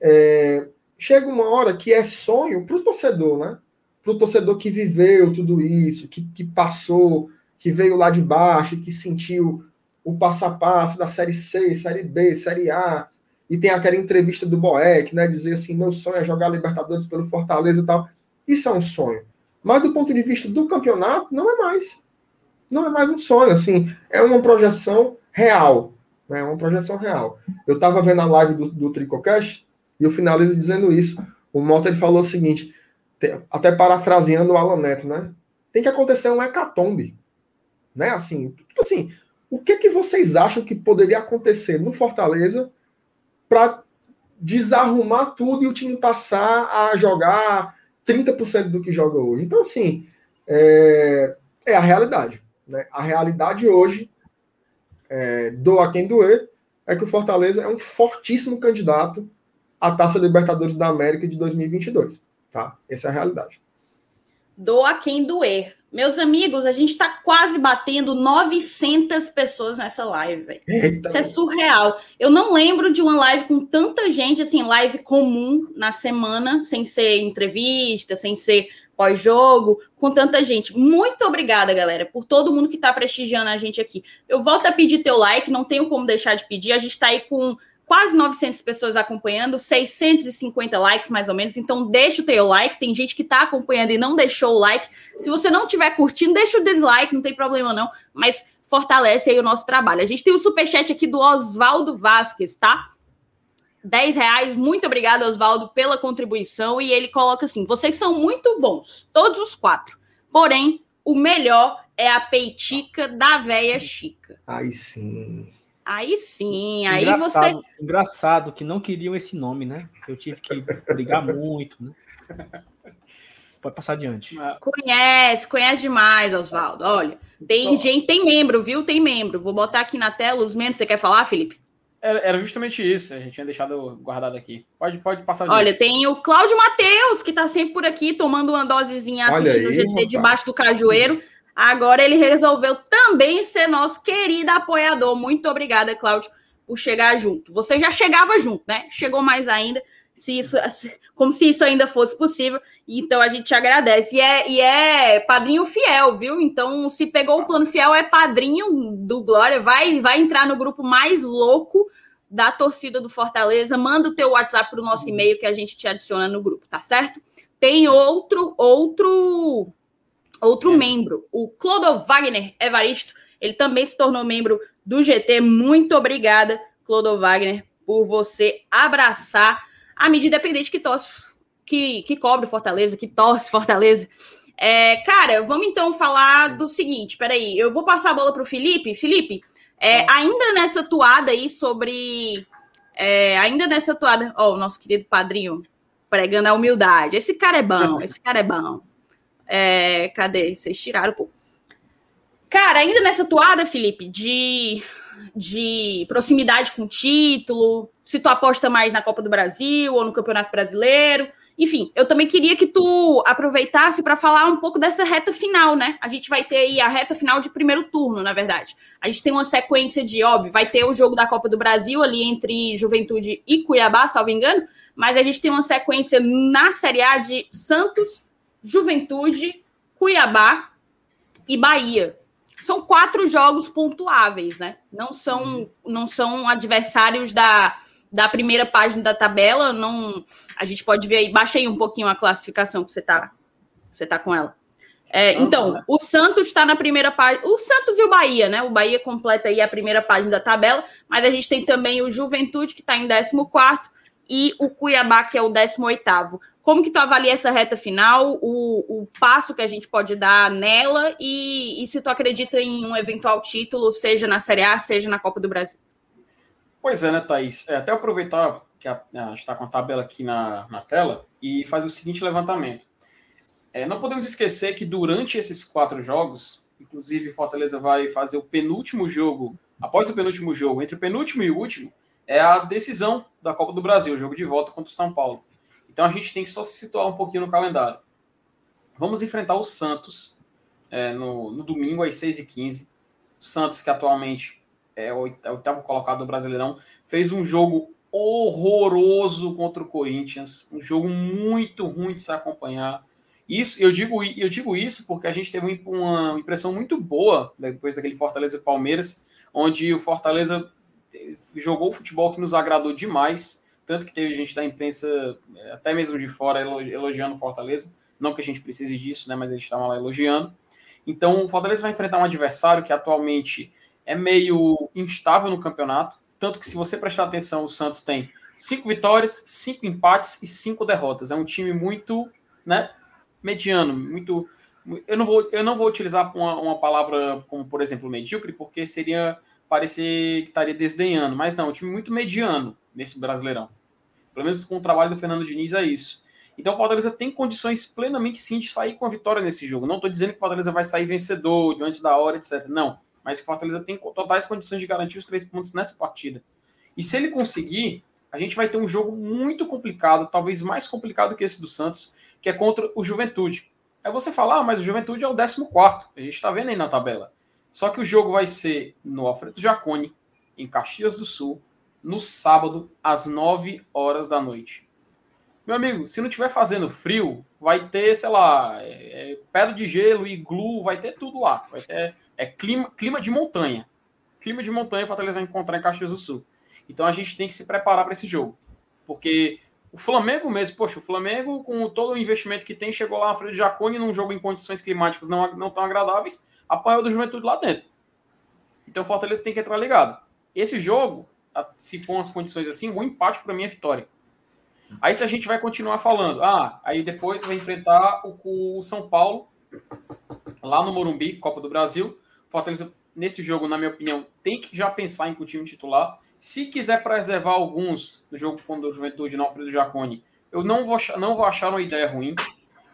é, chega uma hora que é sonho para o torcedor, né? Para o torcedor que viveu tudo isso, que, que passou, que veio lá de baixo, que sentiu o passo a passo da Série C, Série B, Série A, e tem aquela entrevista do Boeck, né? Dizer assim, meu sonho é jogar Libertadores pelo Fortaleza e tal. Isso é um sonho. Mas do ponto de vista do campeonato, não é mais. Não é mais um sonho, assim, é uma projeção real. Né? É uma projeção real. Eu estava vendo a live do, do Tricocast e eu finalizo dizendo isso. O Mota ele falou o seguinte, até parafraseando o Alan Neto, né? Tem que acontecer um hecatombe. Né? Assim, tipo assim, o que, que vocês acham que poderia acontecer no Fortaleza para desarrumar tudo e o time passar a jogar 30% do que joga hoje? Então, assim, é, é a realidade. Né? A realidade hoje, é, doa quem doer, é que o Fortaleza é um fortíssimo candidato à Taça Libertadores da América de 2022. Tá? Essa é a realidade. Doa quem doer. Meus amigos, a gente está quase batendo 900 pessoas nessa live, Isso é surreal. Eu não lembro de uma live com tanta gente, assim, live comum na semana, sem ser entrevista, sem ser pós-jogo, com tanta gente. Muito obrigada, galera, por todo mundo que está prestigiando a gente aqui. Eu volto a pedir teu like, não tenho como deixar de pedir. A gente está aí com quase 900 pessoas acompanhando, 650 likes mais ou menos. Então, deixa o teu like. Tem gente que está acompanhando e não deixou o like. Se você não estiver curtindo, deixa o dislike, não tem problema não. Mas fortalece aí o nosso trabalho. A gente tem o superchat aqui do Oswaldo Vasquez, tá? 10 reais. Muito obrigado, Oswaldo, pela contribuição. E ele coloca assim: vocês são muito bons, todos os quatro. Porém, o melhor é a peitica da véia Chica. Aí sim. Aí sim, aí engraçado, você. Engraçado que não queriam esse nome, né? Eu tive que brigar muito, né? Pode passar adiante. Conhece, conhece demais, Oswaldo. Olha, tem gente, tem membro, viu? Tem membro. Vou botar aqui na tela os membros. Você quer falar, Felipe? Era, justamente isso, a gente tinha deixado guardado aqui. Pode, pode passar adiante. Olha, tem o Cláudio Matheus, que tá sempre por aqui, tomando uma dosezinha assistindo o GT debaixo do cajueiro. Agora ele resolveu também ser nosso querido apoiador. Muito obrigada, Cláudio, por chegar junto. Você já chegava junto, né? Chegou mais ainda, se isso, como se isso ainda fosse possível. Então a gente te agradece. E é, e é padrinho fiel, viu? Então, se pegou o plano fiel, é padrinho do Glória. Vai, vai entrar no grupo mais louco da torcida do Fortaleza. Manda o teu WhatsApp para o nosso e-mail que a gente te adiciona no grupo, tá certo? Tem outro, outro outro é. membro, o Clodo Wagner Evaristo, ele também se tornou membro do GT. Muito obrigada, Clodo Wagner, por você abraçar a mídia independente que torce, que, que cobre Fortaleza, que torce Fortaleza. É, cara, vamos então falar do seguinte. Peraí, eu vou passar a bola para o Felipe. Felipe, é, ainda nessa toada aí sobre. É, ainda nessa toada. Ó, oh, o nosso querido padrinho pregando a humildade. Esse cara é bom, [LAUGHS] esse cara é bom. É, cadê? Vocês tiraram, pô. Cara, ainda nessa toada, Felipe, de, de proximidade com o título, se tu aposta mais na Copa do Brasil ou no Campeonato Brasileiro. Enfim, eu também queria que tu aproveitasse para falar um pouco dessa reta final, né? A gente vai ter aí a reta final de primeiro turno, na verdade. A gente tem uma sequência de, óbvio, vai ter o jogo da Copa do Brasil ali entre Juventude e Cuiabá, salvo engano, mas a gente tem uma sequência na Série A de Santos, Juventude, Cuiabá e Bahia. São quatro jogos pontuáveis, né? Não são, não são adversários da, da primeira página da tabela. Não, a gente pode ver aí. Baixei um pouquinho a classificação que você tá, você tá com ela. É, Santos, então, né? o Santos está na primeira página. O Santos e o Bahia, né? O Bahia completa aí a primeira página da tabela, mas a gente tem também o Juventude, que está em 14, e o Cuiabá, que é o 18. Como que tu avalia essa reta final, o, o passo que a gente pode dar nela e, e se tu acredita em um eventual título, seja na Série A, seja na Copa do Brasil? Pois é, né, Thaís? É, até aproveitar que a, a gente está com a tabela aqui na, na tela e faz o seguinte levantamento. É, não podemos esquecer que durante esses quatro jogos, inclusive Fortaleza vai fazer o penúltimo jogo, após o penúltimo jogo, entre o penúltimo e o último, é a decisão da Copa do Brasil, o jogo de volta contra o São Paulo. Então a gente tem que só se situar um pouquinho no calendário. Vamos enfrentar o Santos é, no, no, domingo às 6h15. O Santos, que atualmente é o oitavo colocado do Brasileirão, fez um jogo horroroso contra o Corinthians, um jogo muito ruim de se acompanhar. Isso, eu digo, eu digo isso porque a gente teve uma impressão muito boa depois daquele Fortaleza Palmeiras, onde o Fortaleza jogou o futebol que nos agradou demais, tanto que teve gente da imprensa, até mesmo de fora, elogiando Fortaleza. Não que a gente precise disso, né, mas eles estavam lá elogiando. Então, o Fortaleza vai enfrentar um adversário que atualmente é meio instável no campeonato. Tanto que, se você prestar atenção, o Santos tem cinco vitórias, cinco empates e cinco derrotas. É um time muito né, mediano, muito. Eu não vou, eu não vou utilizar uma, uma palavra como, por exemplo, medíocre, porque seria parecer que estaria desdenhando. Mas não, é um time muito mediano nesse Brasileirão. Pelo menos com o trabalho do Fernando Diniz é isso. Então o Fortaleza tem condições plenamente sim de sair com a vitória nesse jogo. Não estou dizendo que o Fortaleza vai sair vencedor antes da hora, etc. Não. Mas o Fortaleza tem totais condições de garantir os três pontos nessa partida. E se ele conseguir, a gente vai ter um jogo muito complicado, talvez mais complicado que esse do Santos, que é contra o Juventude. Aí você fala, ah, mas o Juventude é o 14. A gente está vendo aí na tabela. Só que o jogo vai ser no Alfredo Jacone, em Caxias do Sul, no sábado, às 9 horas da noite. Meu amigo, se não tiver fazendo frio, vai ter, sei lá, é, é, pedra de gelo, iglu, vai ter tudo lá. Vai ter é clima, clima de montanha. Clima de montanha o Fortaleza vai encontrar em Caxias do Sul. Então a gente tem que se preparar para esse jogo. Porque o Flamengo mesmo, poxa, o Flamengo, com todo o investimento que tem, chegou lá na frente de Jacone num jogo em condições climáticas não, não tão agradáveis, apanhou do Juventude lá dentro. Então o Fortaleza tem que entrar ligado. Esse jogo, se for as condições assim, o empate para mim é vitória. Aí se a gente vai continuar falando, ah, aí depois vai enfrentar o, o São Paulo lá no Morumbi, Copa do Brasil. Fortaleza, nesse jogo, na minha opinião, tem que já pensar em o time titular. Se quiser preservar alguns no jogo contra o Juventude, no Alfredo Jaconi, eu não vou, não vou achar uma ideia ruim.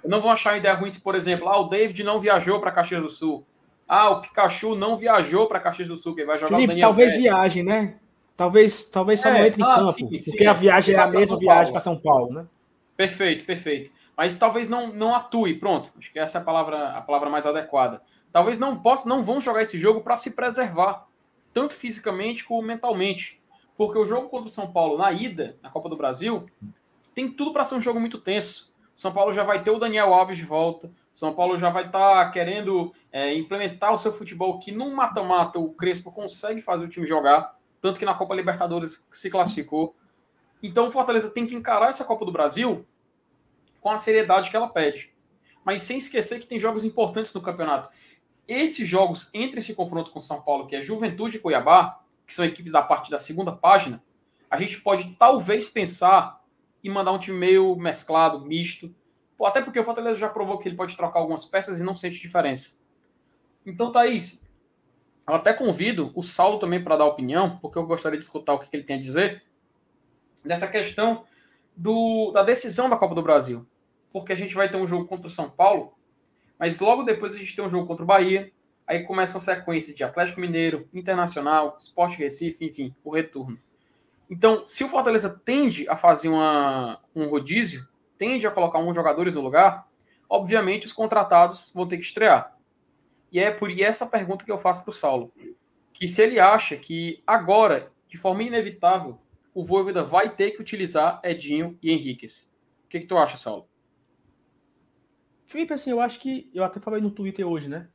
Eu não vou achar uma ideia ruim se, por exemplo, ah, o David não viajou para Caxias do Sul. Ah, o Pikachu não viajou para Caxias do Sul, que vai jogar Felipe, o Daniel talvez Pérez. viagem, né? Talvez, talvez só é, não entre em ah, campo, sim, sim, porque a viagem é a mesma viagem para São Paulo, né? Perfeito, perfeito. Mas talvez não, não atue, pronto. Acho que essa é a palavra, a palavra mais adequada. Talvez não possa, não vão jogar esse jogo para se preservar, tanto fisicamente como mentalmente. Porque o jogo contra o São Paulo na ida, na Copa do Brasil, tem tudo para ser um jogo muito tenso. São Paulo já vai ter o Daniel Alves de volta. São Paulo já vai estar tá querendo é, implementar o seu futebol que no mata-mata o Crespo consegue fazer o time jogar, tanto que na Copa Libertadores se classificou. Então o Fortaleza tem que encarar essa Copa do Brasil com a seriedade que ela pede. Mas sem esquecer que tem jogos importantes no campeonato. Esses jogos entre esse confronto com São Paulo, que é Juventude e Cuiabá, que são equipes da parte da segunda página, a gente pode talvez pensar em mandar um time meio mesclado, misto, até porque o Fortaleza já provou que ele pode trocar algumas peças e não sente diferença. Então, Thaís, eu até convido o Saulo também para dar opinião, porque eu gostaria de escutar o que ele tem a dizer nessa questão do, da decisão da Copa do Brasil. Porque a gente vai ter um jogo contra o São Paulo, mas logo depois a gente tem um jogo contra o Bahia, aí começa uma sequência de Atlético Mineiro, Internacional, Sport Recife, enfim, o retorno. Então, se o Fortaleza tende a fazer uma, um rodízio, tende a colocar uns jogadores no lugar, obviamente os contratados vão ter que estrear. E é por essa pergunta que eu faço para o Saulo, que se ele acha que agora, de forma inevitável, o Voivoda vai ter que utilizar Edinho e Henriquez. O que, que tu acha, Saulo? Felipe, assim, eu acho que. Eu até falei no Twitter hoje, né?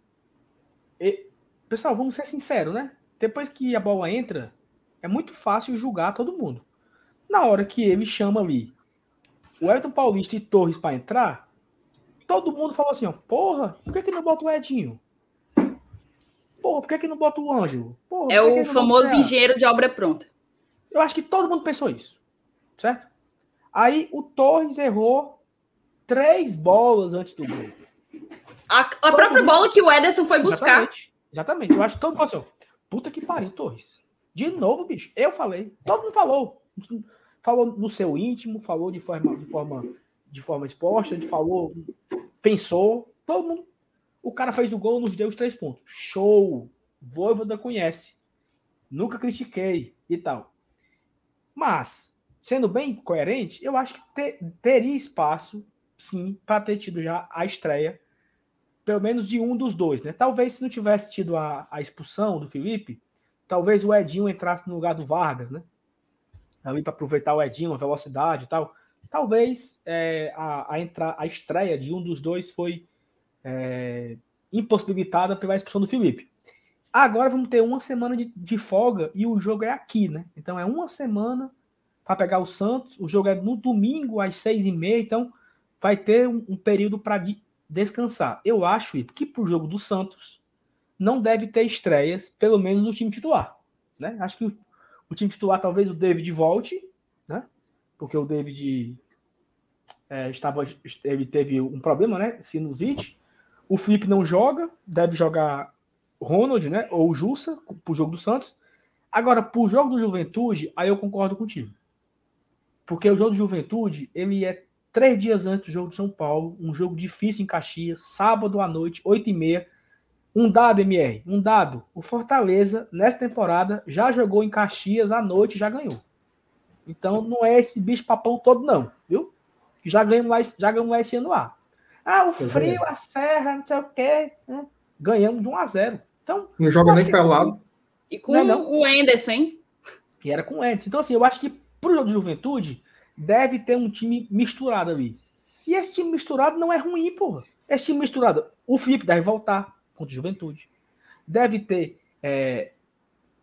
E, pessoal, vamos ser sinceros, né? Depois que a bola entra, é muito fácil julgar todo mundo. Na hora que ele chama ali o Everton Paulista e Torres para entrar, todo mundo falou assim, ó, porra, por que, que não bota o Edinho? Porra, por que, que não bota o Ângelo? Porra, é o famoso engenheiro de obra pronta. Eu acho que todo mundo pensou isso, certo? Aí o Torres errou três bolas antes do gol. A, a própria mundo... bola que o Ederson foi buscar. Exatamente. Exatamente. Eu acho que todo mundo falou assim, puta que pariu, Torres. De novo, bicho. Eu falei. Todo mundo falou falou no seu íntimo, falou de forma, de forma, de forma exposta, ele falou, pensou, todo mundo. O cara fez o gol, nos deu os três pontos. Show! Voivoda conhece. Nunca critiquei e tal. Mas, sendo bem coerente, eu acho que ter, teria espaço sim, para ter tido já a estreia, pelo menos de um dos dois, né? Talvez se não tivesse tido a, a expulsão do Felipe, talvez o Edinho entrasse no lugar do Vargas, né? Ali para aproveitar o Edinho, a velocidade e tal. Talvez é, a, a, entra, a estreia de um dos dois foi é, impossibilitada pela expulsão do Felipe. Agora vamos ter uma semana de, de folga e o jogo é aqui, né? Então é uma semana para pegar o Santos. O jogo é no domingo às seis e meia, então vai ter um, um período para descansar. Eu acho que para o jogo do Santos não deve ter estreias, pelo menos no time titular. Né? Acho que o, o time titular talvez o David volte, né? Porque o David é, estava, ele teve um problema, né? Sinusite. O Felipe não joga, deve jogar Ronald, né? Ou Jussa para o jogo do Santos. Agora, para o jogo do Juventude, aí eu concordo contigo. Porque o jogo do Juventude, ele é três dias antes do jogo do São Paulo, um jogo difícil em Caxias, sábado à noite, oito e meia. Um dado, MR, um dado. O Fortaleza, nessa temporada, já jogou em Caxias à noite e já ganhou. Então não é esse bicho papão todo, não, viu? Já ganhamos lá, já ganhamos lá esse ano lá. Ah, o frio, a serra, não sei o quê. Né? Ganhamos de 1 a 0 Então, não joga nem pelado. E com não, não. o Enderson, hein? Que era com o Enderson. Então, assim, eu acho que pro jogo de juventude, deve ter um time misturado ali. E esse time misturado não é ruim, porra. Esse time misturado, o Felipe deve voltar contra o Juventude. Deve ter, é,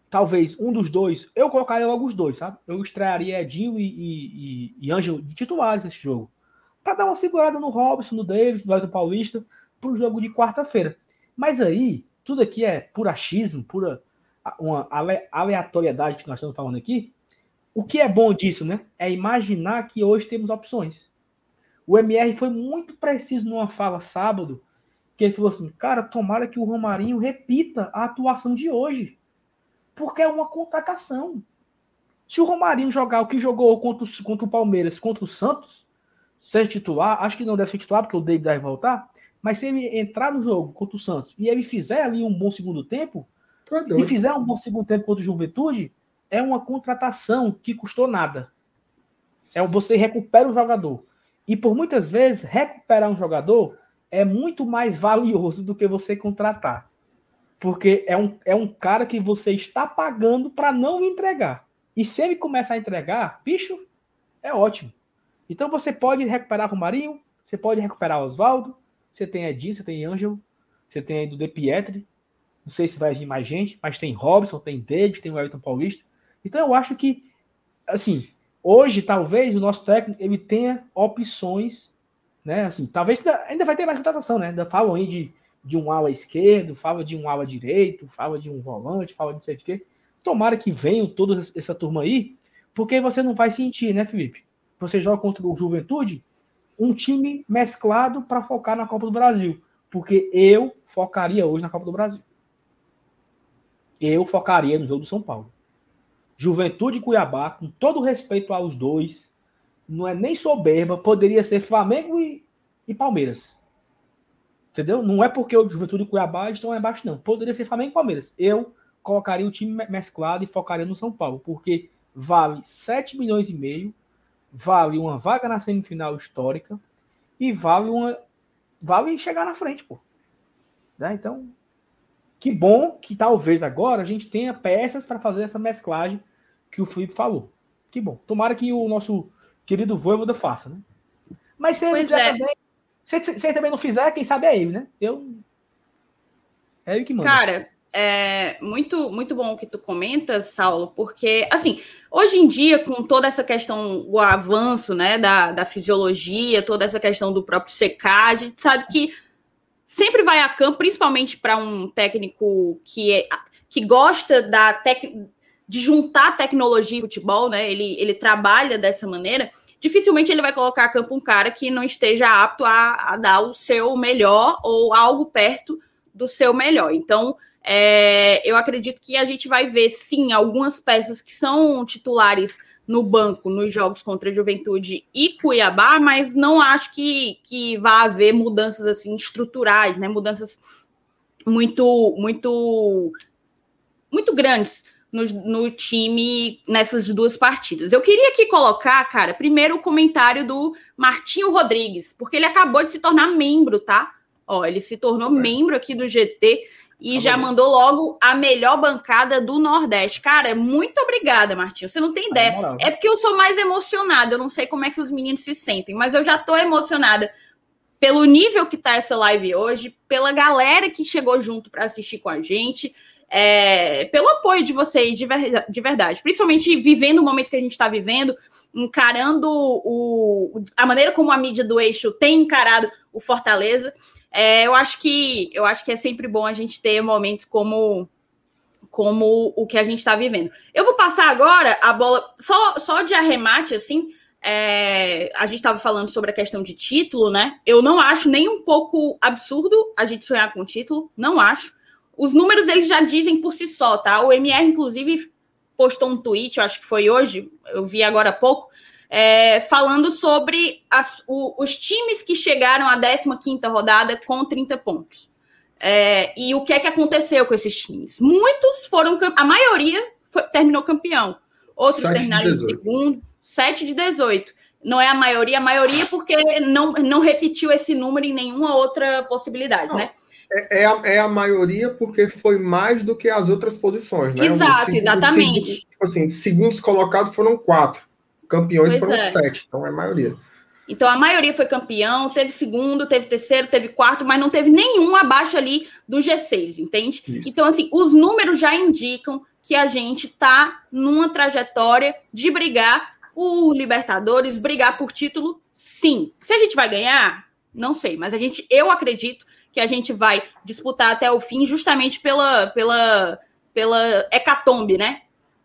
talvez, um dos dois. Eu colocaria logo os dois, sabe? Eu estrearia Edinho e, e, e, Ângelo de titulares nesse jogo. Para dar uma segurada no Robson, no Davis, no Elton Paulista, para o jogo de quarta-feira. Mas aí, tudo aqui é pura achismo, pura uma aleatoriedade que nós estamos falando aqui. O que é bom disso, né? É imaginar que hoje temos opções. O MR foi muito preciso numa fala sábado, que ele falou assim: cara, tomara que o Romarinho repita a atuação de hoje. Porque é uma contratação. Se o Romarinho jogar o que jogou contra o, contra o Palmeiras, contra o Santos, ser titular, acho que não deve ser titular, porque o David deve voltar. Mas se ele entrar no jogo contra o Santos e ele fizer ali um bom segundo tempo, e fizer um bom segundo tempo contra o Juventude, é uma contratação que custou nada. É você recupera o jogador. E por muitas vezes, recuperar um jogador é muito mais valioso do que você contratar. Porque é um, é um cara que você está pagando para não entregar. E se ele começar a entregar, bicho, é ótimo. Então você pode recuperar o Marinho, você pode recuperar o Oswaldo, você tem Edinho, você tem Ângelo, você tem aí do De Pietri. Não sei se vai vir mais gente, mas tem Robson, tem David, tem o Everton Paulista. Então eu acho que, assim, hoje talvez o nosso técnico ele tenha opções, né? Assim, talvez ainda vai ter mais contratação, né? Ainda falam aí de, de um ala esquerdo, fala de um ala direito, fala de um volante, fala de não sei de quê. Tomara que venham toda essa turma aí, porque você não vai sentir, né, Felipe? Você joga contra o Juventude, um time mesclado para focar na Copa do Brasil. Porque eu focaria hoje na Copa do Brasil. Eu focaria no jogo do São Paulo. Juventude e Cuiabá, com todo respeito aos dois, não é nem soberba, poderia ser Flamengo e, e Palmeiras. Entendeu? Não é porque o Juventude e Cuiabá estão lá embaixo, não. Poderia ser Flamengo e Palmeiras. Eu colocaria o time mesclado e focaria no São Paulo, porque vale 7 milhões e meio, vale uma vaga na semifinal histórica e vale uma vale chegar na frente, pô. Né? Então, que bom que talvez agora a gente tenha peças para fazer essa mesclagem que o Felipe falou. Que bom. Tomara que o nosso querido Voivoda faça, né? Mas se ele fizer é. também, se, se, ele também não fizer, quem sabe é ele, né? Eu. É ele que manda. Cara, é muito, muito bom o que tu comentas, Saulo, porque, assim, hoje em dia, com toda essa questão, o avanço, né, da, da fisiologia, toda essa questão do próprio secar, a gente sabe que sempre vai a campo, principalmente para um técnico que, é, que gosta da tec, de juntar tecnologia e futebol, né? Ele, ele trabalha dessa maneira. Dificilmente ele vai colocar a campo um cara que não esteja apto a, a dar o seu melhor ou algo perto do seu melhor. Então, é, eu acredito que a gente vai ver, sim, algumas peças que são titulares no banco nos jogos contra a Juventude e Cuiabá, mas não acho que, que vá haver mudanças assim estruturais, né? Mudanças muito muito muito grandes no, no, time nessas duas partidas. Eu queria aqui colocar, cara, primeiro o comentário do Martinho Rodrigues, porque ele acabou de se tornar membro, tá? Ó, ele se tornou é. membro aqui do GT e tá já bem. mandou logo a melhor bancada do Nordeste. Cara, muito obrigada, Martinho. Você não tem ideia. É porque eu sou mais emocionada. Eu não sei como é que os meninos se sentem, mas eu já tô emocionada pelo nível que tá essa live hoje, pela galera que chegou junto para assistir com a gente é, pelo apoio de vocês, de, ver, de, verdade. Principalmente vivendo o momento que a gente está vivendo, encarando o, a maneira como a mídia do eixo tem encarado o Fortaleza. É, eu acho que eu acho que é sempre bom a gente ter momentos como como o que a gente está vivendo. Eu vou passar agora a bola só, só de arremate, assim. É, a gente estava falando sobre a questão de título, né? Eu não acho nem um pouco absurdo a gente sonhar com título, não acho. Os números eles já dizem por si só, tá? O MR, inclusive, postou um tweet, eu acho que foi hoje, eu vi agora há pouco, é, falando sobre as, o, os times que chegaram à 15 rodada com 30 pontos. É, e o que é que aconteceu com esses times? Muitos foram, a maioria foi, terminou campeão, outros terminaram em segundo, 7 de 18. Não é a maioria, a maioria porque não, não repetiu esse número em nenhuma outra possibilidade, não. né? É, é, a, é a maioria porque foi mais do que as outras posições, né? Exato, segundo, exatamente. Segundo, tipo assim, segundos colocados foram quatro, campeões pois foram é. sete, então é a maioria. Então a maioria foi campeão, teve segundo, teve terceiro, teve quarto, mas não teve nenhum abaixo ali do G6, entende? Isso. Então, assim, os números já indicam que a gente tá numa trajetória de brigar por Libertadores, brigar por título, sim. Se a gente vai ganhar, não sei, mas a gente, eu acredito que a gente vai disputar até o fim, justamente pela, pela, pela hecatombe, né?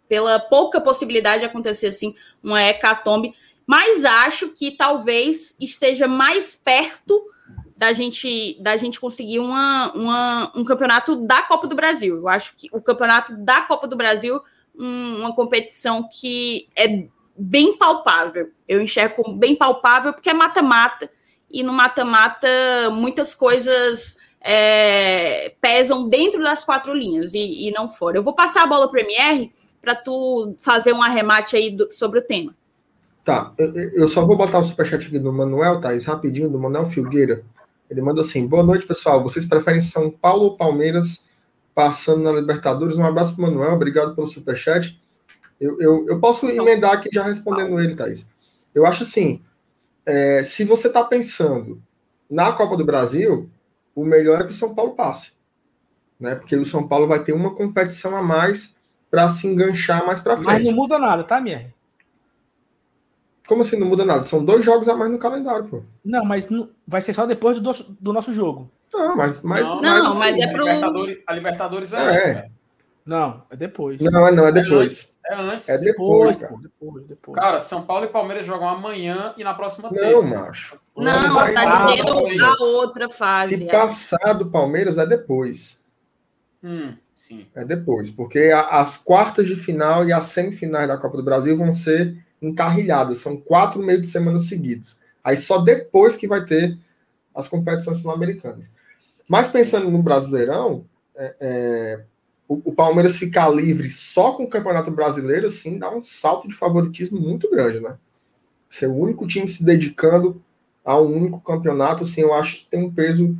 Pela pouca possibilidade de acontecer assim uma hecatombe. Mas acho que talvez esteja mais perto da gente da gente conseguir uma, uma, um campeonato da Copa do Brasil. Eu acho que o campeonato da Copa do Brasil um, uma competição que é bem palpável. Eu enxergo como bem palpável porque é mata-mata e no mata-mata muitas coisas é, pesam dentro das quatro linhas e, e, não fora. Eu vou passar a bola para o MR para tu fazer um arremate aí do, sobre o tema. Tá, eu, eu, só vou botar o superchat aqui do Manuel, Thaís, rapidinho, do Manuel Filgueira. Ele manda assim: boa noite, pessoal. Vocês preferem São Paulo ou Palmeiras passando na Libertadores? Um abraço para Manuel, obrigado pelo superchat. Eu, eu, eu posso emendar aqui já respondendo ele, Thaís. Eu acho assim: é, se você está pensando na Copa do Brasil, o melhor é que o São Paulo passe. Né? Porque o São Paulo vai ter uma competição a mais para se enganchar mais para frente. Mas não muda nada, tá, Mier? Como assim não muda nada? São dois jogos a mais no calendário, pô. Não, mas não, vai ser só depois do, nosso, do nosso jogo. Não, mas. mas não, mas, não, mas assim, é pro. Libertadores, a Libertadores é, é. antes, velho. Não, é depois. Não, é não, é depois. É antes. É depois, cara. Depois, depois. Cara, São Paulo e Palmeiras jogam amanhã e na próxima não, terça. Macho. Não, não tá dizendo a outra fase. Se é. passar do Palmeiras, é depois. Hum, sim. É depois, porque as quartas de final e as semifinais da Copa do Brasil vão ser encarrilhadas. São quatro meio de semana seguidos. Aí só depois que vai ter as competições sul-americanas. Mas pensando no Brasileirão, é, é o, Palmeiras ficar livre só com o Campeonato Brasileiro, assim, dá um salto de favoritismo muito grande, né? Ser o único time se dedicando a um único campeonato, assim, eu acho que tem um peso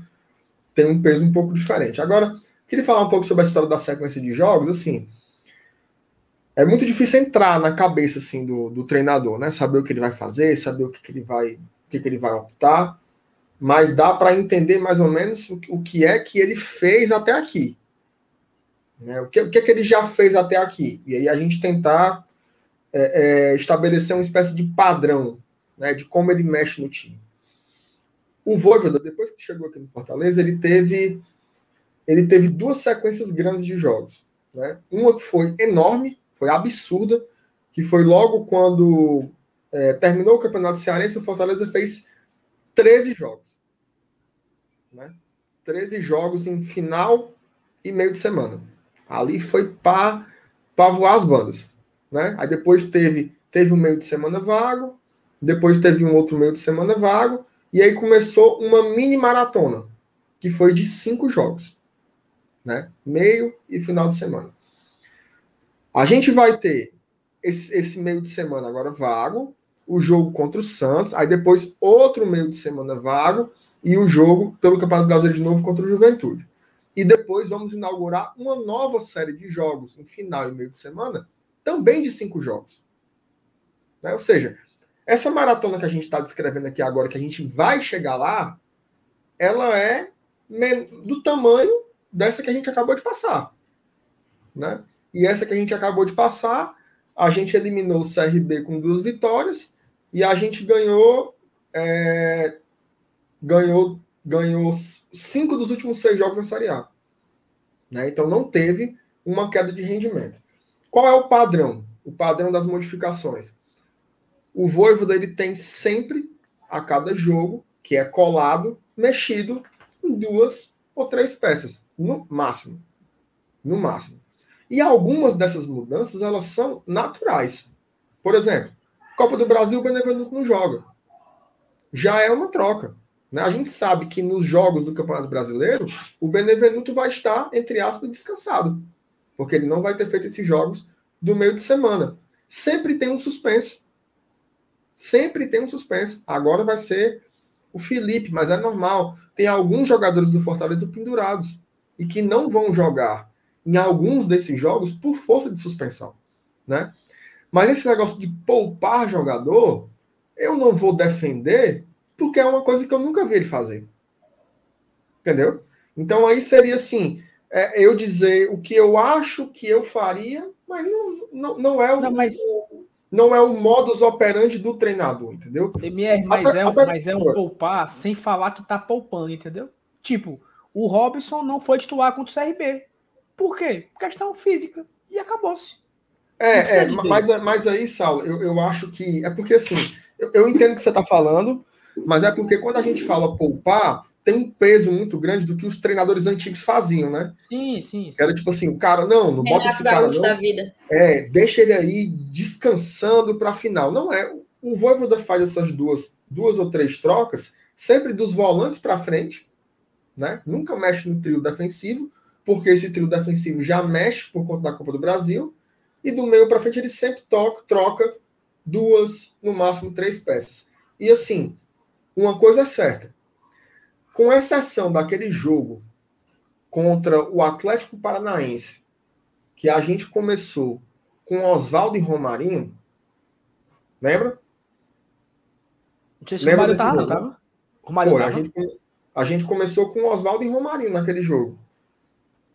tem um peso um pouco diferente. Agora, queria falar um pouco sobre a história da sequência de jogos, assim, é muito difícil entrar na cabeça assim do, do treinador, né? Saber o que ele vai fazer, saber o que, que ele vai, o que, que ele vai optar, mas dá para entender mais ou menos o, o que é que ele fez até aqui. Né? O, que, o que, é que ele já fez até aqui? E aí a gente tentar é, é, estabelecer uma espécie de padrão né, de como ele mexe no time. O Voivoda, depois que chegou aqui no Fortaleza, ele teve, ele teve duas sequências grandes de jogos. Né? Uma que foi enorme, foi absurda, que foi logo quando é, terminou o Campeonato Cearense, o Fortaleza fez 13 jogos. Né? 13 jogos em final e meio de semana. Ali foi para voar as bandas. Né? Aí depois teve, teve um meio de semana vago, depois teve um outro meio de semana vago, e aí começou uma mini maratona, que foi de cinco jogos. Né? Meio e final de semana. A gente vai ter esse, esse meio de semana agora vago, o jogo contra o Santos, aí depois outro meio de semana vago e o jogo pelo Campeonato Brasileiro de novo contra o Juventude. E depois vamos inaugurar uma nova série de jogos, no final e meio de semana, também de cinco jogos. Né? Ou seja, essa maratona que a gente está descrevendo aqui agora, que a gente vai chegar lá, ela é do tamanho dessa que a gente acabou de passar. Né? E essa que a gente acabou de passar, a gente eliminou o CRB com duas vitórias e a gente ganhou é, ganhou ganhou cinco dos últimos seis jogos na Série A. Né? Então não teve uma queda de rendimento. Qual é o padrão? O padrão das modificações. O Voivoda ele tem sempre, a cada jogo, que é colado, mexido em duas ou três peças, no máximo. No máximo. E algumas dessas mudanças, elas são naturais. Por exemplo, Copa do Brasil, o Benevenuto não joga. Já é uma troca. Né? A gente sabe que nos jogos do Campeonato Brasileiro, o Benevenuto vai estar, entre aspas, descansado. Porque ele não vai ter feito esses jogos do meio de semana. Sempre tem um suspenso. Sempre tem um suspenso. Agora vai ser o Felipe, mas é normal. Tem alguns jogadores do Fortaleza pendurados e que não vão jogar em alguns desses jogos por força de suspensão, né? Mas esse negócio de poupar jogador, eu não vou defender porque é uma coisa que eu nunca vi ele fazer. Entendeu? Então aí seria assim, é, eu dizer o que eu acho que eu faria, mas não, não, não é o. Não, mas... Não é o modus operandi do treinador, entendeu? MR, mas, até, é, até... mas é um poupar sem falar que tá poupando, entendeu? Tipo, o Robson não foi titular contra o CRB. Por quê? Questão física. E acabou-se. É, é mas, mas aí, Saulo, eu, eu acho que. É porque assim, eu, eu entendo o que você está falando, mas é porque quando a gente fala poupar, tem um peso muito grande do que os treinadores antigos faziam, né? Sim, sim. sim. Era tipo assim, o cara, não, não bota esse cara não. Da vida. É, deixa ele aí descansando para a final. Não é. O Voivoda faz essas duas, duas ou três trocas, sempre dos volantes para frente, né? Nunca mexe no trio defensivo, porque esse trio defensivo já mexe por conta da Copa do Brasil, e do meio para frente ele sempre toca, troca duas, no máximo três peças. E assim, uma coisa é certa, com exceção daquele jogo contra o Atlético Paranaense, que a gente começou com Oswaldo e Romarinho, lembra? Não sei se lembra o Romário tava, tava? Romarinho foi, tava? A, gente, a gente começou com Oswaldo e Romarinho naquele jogo.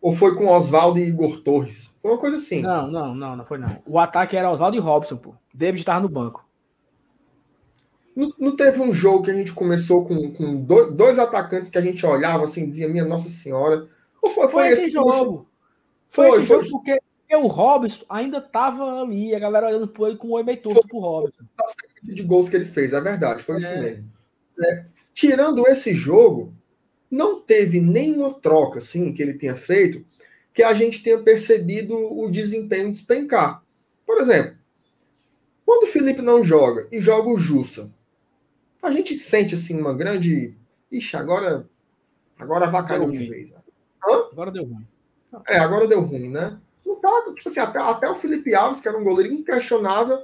Ou foi com Oswaldo e Igor Torres? Foi uma coisa assim. Não, não, não, não foi não. O ataque era Oswaldo e Robson, pô. David estava no banco. Não, não, teve um jogo que a gente começou com, com dois, dois, atacantes que a gente olhava assim, dizia, minha Nossa Senhora. Ou foi, foi, foi esse jogo? Foi, foi esse foi, jogo porque o Robson ainda estava ali, a galera olhando por ele com o oi meio torto pro Robson. A de gols que ele fez, é verdade, foi é. isso mesmo. É, tirando esse jogo, não teve nenhuma troca assim que ele tenha feito que a gente tenha percebido o desempenho despencar. Por exemplo, quando o Felipe não joga e joga o Jussa, a gente sente assim uma grande. Ixi, agora. Agora avacalhou de vez. Né? Hã? Agora deu ruim. É, agora deu ruim, né? Não tá, tipo assim, até, até o Felipe Alves, que era um goleiro inquestionável,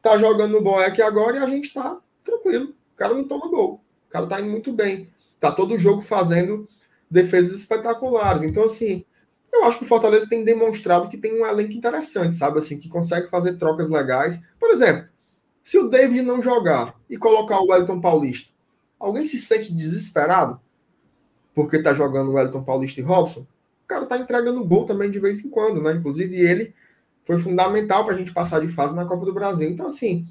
tá jogando no Boeck agora e a gente tá tranquilo. O cara não toma gol. O cara tá indo muito bem. Tá todo o jogo fazendo defesas espetaculares. Então, assim, eu acho que o Fortaleza tem demonstrado que tem um elenco interessante, sabe? Assim, que consegue fazer trocas legais. Por exemplo, se o David não jogar e colocar o Wellington Paulista, alguém se sente desesperado porque tá jogando o Wellington Paulista e Robson? O cara tá entregando gol também de vez em quando, né? Inclusive ele foi fundamental para a gente passar de fase na Copa do Brasil. Então, assim,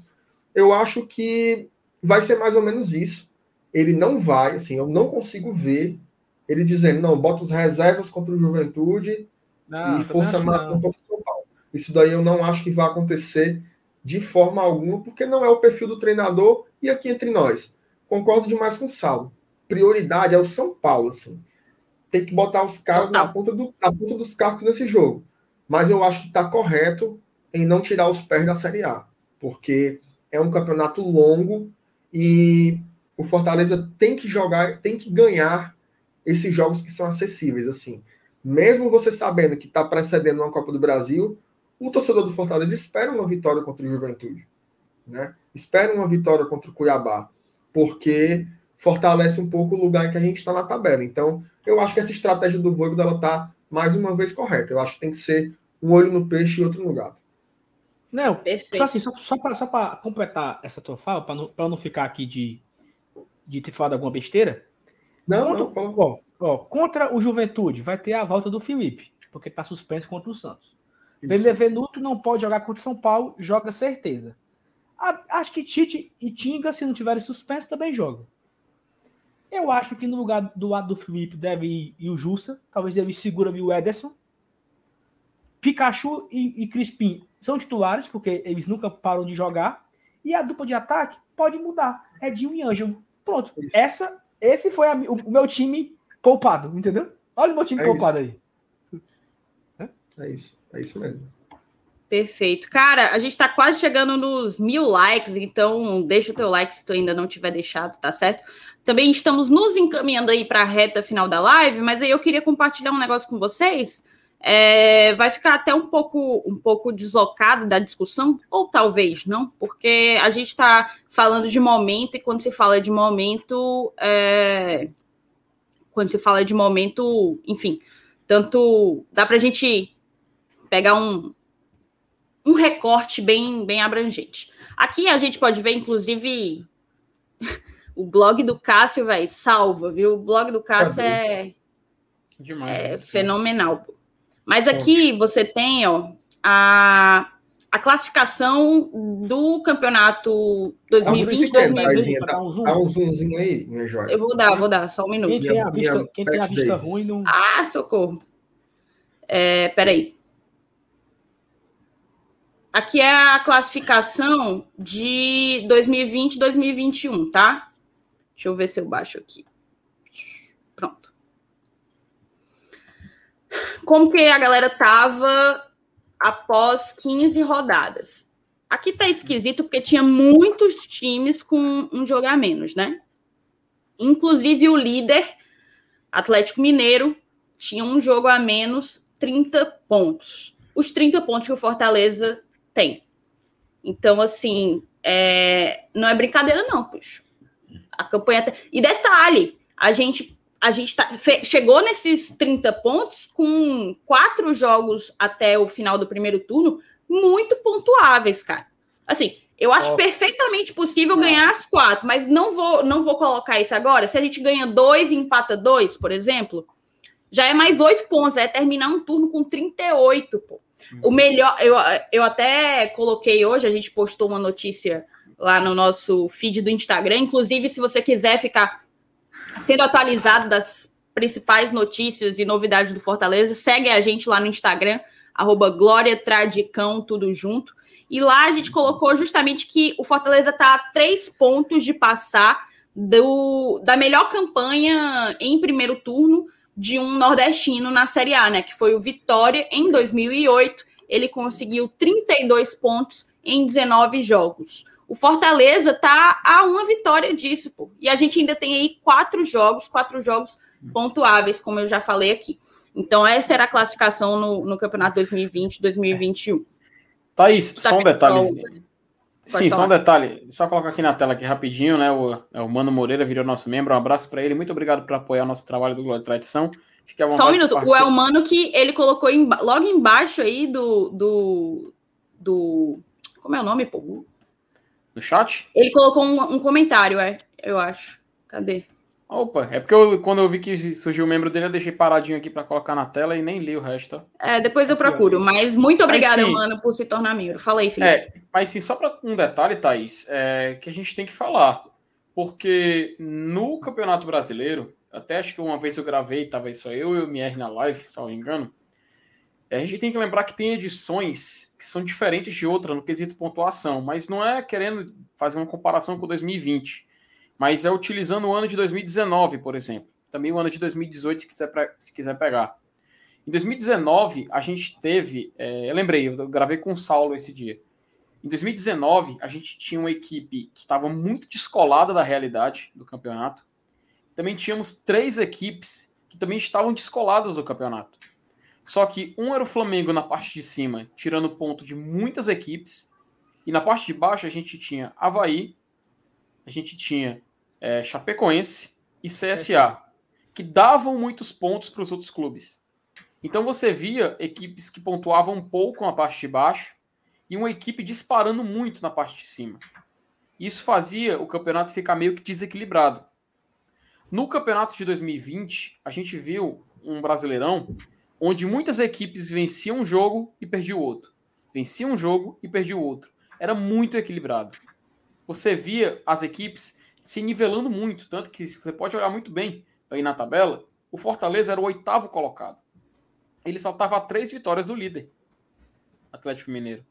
eu acho que vai ser mais ou menos isso. Ele não vai, assim, eu não consigo ver ele dizendo, não, bota as reservas contra o Juventude não, e força máxima contra o São Paulo. Isso daí eu não acho que vai acontecer de forma alguma, porque não é o perfil do treinador. E aqui entre nós, concordo demais com o Saulo. Prioridade é o São Paulo, assim. Tem que botar os caras na ponta, do, na ponta dos carros nesse jogo. Mas eu acho que está correto em não tirar os pés da Série A, porque é um campeonato longo e o Fortaleza tem que jogar, tem que ganhar esses jogos que são acessíveis, assim. Mesmo você sabendo que está precedendo uma Copa do Brasil, o torcedor do Fortaleza espera uma vitória contra o Juventude, né? Espera uma vitória contra o Cuiabá, porque fortalece um pouco o lugar em que a gente está na tabela. Então, eu acho que essa estratégia do Voivoda ela está mais uma vez correta. Eu acho que tem que ser um olho no peixe e outro no gato. Não, Perfeito. só assim, só, só para só completar essa tua fala, para não, não ficar aqui de, de ter falado alguma besteira. Não, contra, não, ó, ó, contra o Juventude vai ter a volta do Felipe, porque está suspenso contra o Santos. Benevenuto não pode jogar contra o São Paulo, joga certeza. A, acho que Tite e Tinga, se não tiverem suspenso, também jogam. Eu acho que no lugar do lado do Felipe deve ir, ir o Jussa, talvez ele segura o Ederson. Pikachu e, e Crispim são titulares, porque eles nunca param de jogar. E a dupla de ataque pode mudar. É Dinho e Ângelo. Pronto. Isso. Essa, esse foi a, o, o, meu time poupado, entendeu? Olha o meu time é poupado isso. aí. É isso. É isso mesmo. Perfeito. Cara, a gente está quase chegando nos mil likes, então deixa o teu like se tu ainda não tiver deixado, tá certo? Também estamos nos encaminhando aí para a reta final da live, mas aí eu queria compartilhar um negócio com vocês. É, vai ficar até um pouco, um pouco deslocado da discussão, ou talvez não, porque a gente está falando de momento, e quando se fala de momento, é, quando se fala de momento, enfim, tanto dá para a gente pegar um, um recorte bem, bem abrangente. Aqui a gente pode ver, inclusive, [LAUGHS] o blog do Cássio, velho, salva, viu? O blog do Cássio é, Demais, é fenomenal. Mas aqui você tem ó, a, a classificação do campeonato 2020-2021. Dá um, dá um zoomzinho aí, minha joia. Eu vou dar, vou dar, só um minuto. Quem tem a vista, quem tem a vista ruim não. Ah, socorro. É, peraí. Aqui é a classificação de 2020 e 2021, tá? Deixa eu ver se eu baixo aqui. Pronto. Como que a galera tava após 15 rodadas? Aqui tá esquisito porque tinha muitos times com um jogo a menos, né? Inclusive o líder, Atlético Mineiro, tinha um jogo a menos, 30 pontos. Os 30 pontos que o Fortaleza tem. Então, assim, é... não é brincadeira, não, puxa. A campanha. Tá... E detalhe, a gente, a gente tá... chegou nesses 30 pontos com quatro jogos até o final do primeiro turno muito pontuáveis, cara. Assim, eu acho oh. perfeitamente possível ganhar as quatro, mas não vou, não vou colocar isso agora. Se a gente ganha dois e empata dois, por exemplo, já é mais oito pontos. É terminar um turno com 38, pô. O melhor, eu, eu até coloquei hoje, a gente postou uma notícia lá no nosso feed do Instagram. Inclusive, se você quiser ficar sendo atualizado das principais notícias e novidades do Fortaleza, segue a gente lá no Instagram, arroba tudo junto. E lá a gente colocou justamente que o Fortaleza está a três pontos de passar do, da melhor campanha em primeiro turno de um nordestino na Série A, né? Que foi o Vitória em 2008. Ele conseguiu 32 pontos em 19 jogos. O Fortaleza tá a uma vitória disso, pô. E a gente ainda tem aí quatro jogos, quatro jogos pontuáveis, como eu já falei aqui. Então, essa era a classificação no, no Campeonato 2020-2021. Thaís, só um detalhezinho. Sim, falar. só um detalhe. Só colocar aqui na tela aqui rapidinho, né? O, é o Mano Moreira virou nosso membro. Um abraço para ele. Muito obrigado por apoiar o nosso trabalho do Glória Tradição. Fique à Só um minuto. O Elmano que ele colocou em, logo embaixo aí do, do, do. Como é o nome, pô? No chat? Ele colocou um, um comentário, é, eu acho. Cadê? Opa, é porque eu, quando eu vi que surgiu o membro dele, eu deixei paradinho aqui para colocar na tela e nem li o resto. É, depois eu procuro, mas muito obrigada, mano, por se tornar membro. Fala aí, Felipe. É, mas sim, só para um detalhe, Thaís, é, que a gente tem que falar. Porque no Campeonato Brasileiro, até acho que uma vez eu gravei, tava isso aí, eu e o MR na live, se não me engano, a gente tem que lembrar que tem edições que são diferentes de outra no quesito pontuação, mas não é querendo fazer uma comparação com 2020 mas é utilizando o ano de 2019, por exemplo. Também o ano de 2018, se quiser, se quiser pegar. Em 2019, a gente teve. É, eu lembrei, eu gravei com o Saulo esse dia. Em 2019, a gente tinha uma equipe que estava muito descolada da realidade do campeonato. Também tínhamos três equipes que também estavam descoladas do campeonato. Só que um era o Flamengo na parte de cima, tirando ponto de muitas equipes. E na parte de baixo a gente tinha Havaí, a gente tinha é, Chapecoense e CSA, que davam muitos pontos para os outros clubes. Então você via equipes que pontuavam um pouco na parte de baixo e uma equipe disparando muito na parte de cima. Isso fazia o campeonato ficar meio que desequilibrado. No campeonato de 2020, a gente viu um Brasileirão onde muitas equipes venciam um jogo e perdiam outro. Venciam um jogo e perdiam outro. Era muito equilibrado. Você via as equipes se nivelando muito, tanto que você pode olhar muito bem aí na tabela, o Fortaleza era o oitavo colocado. Ele só estava a três vitórias do líder, Atlético Mineiro.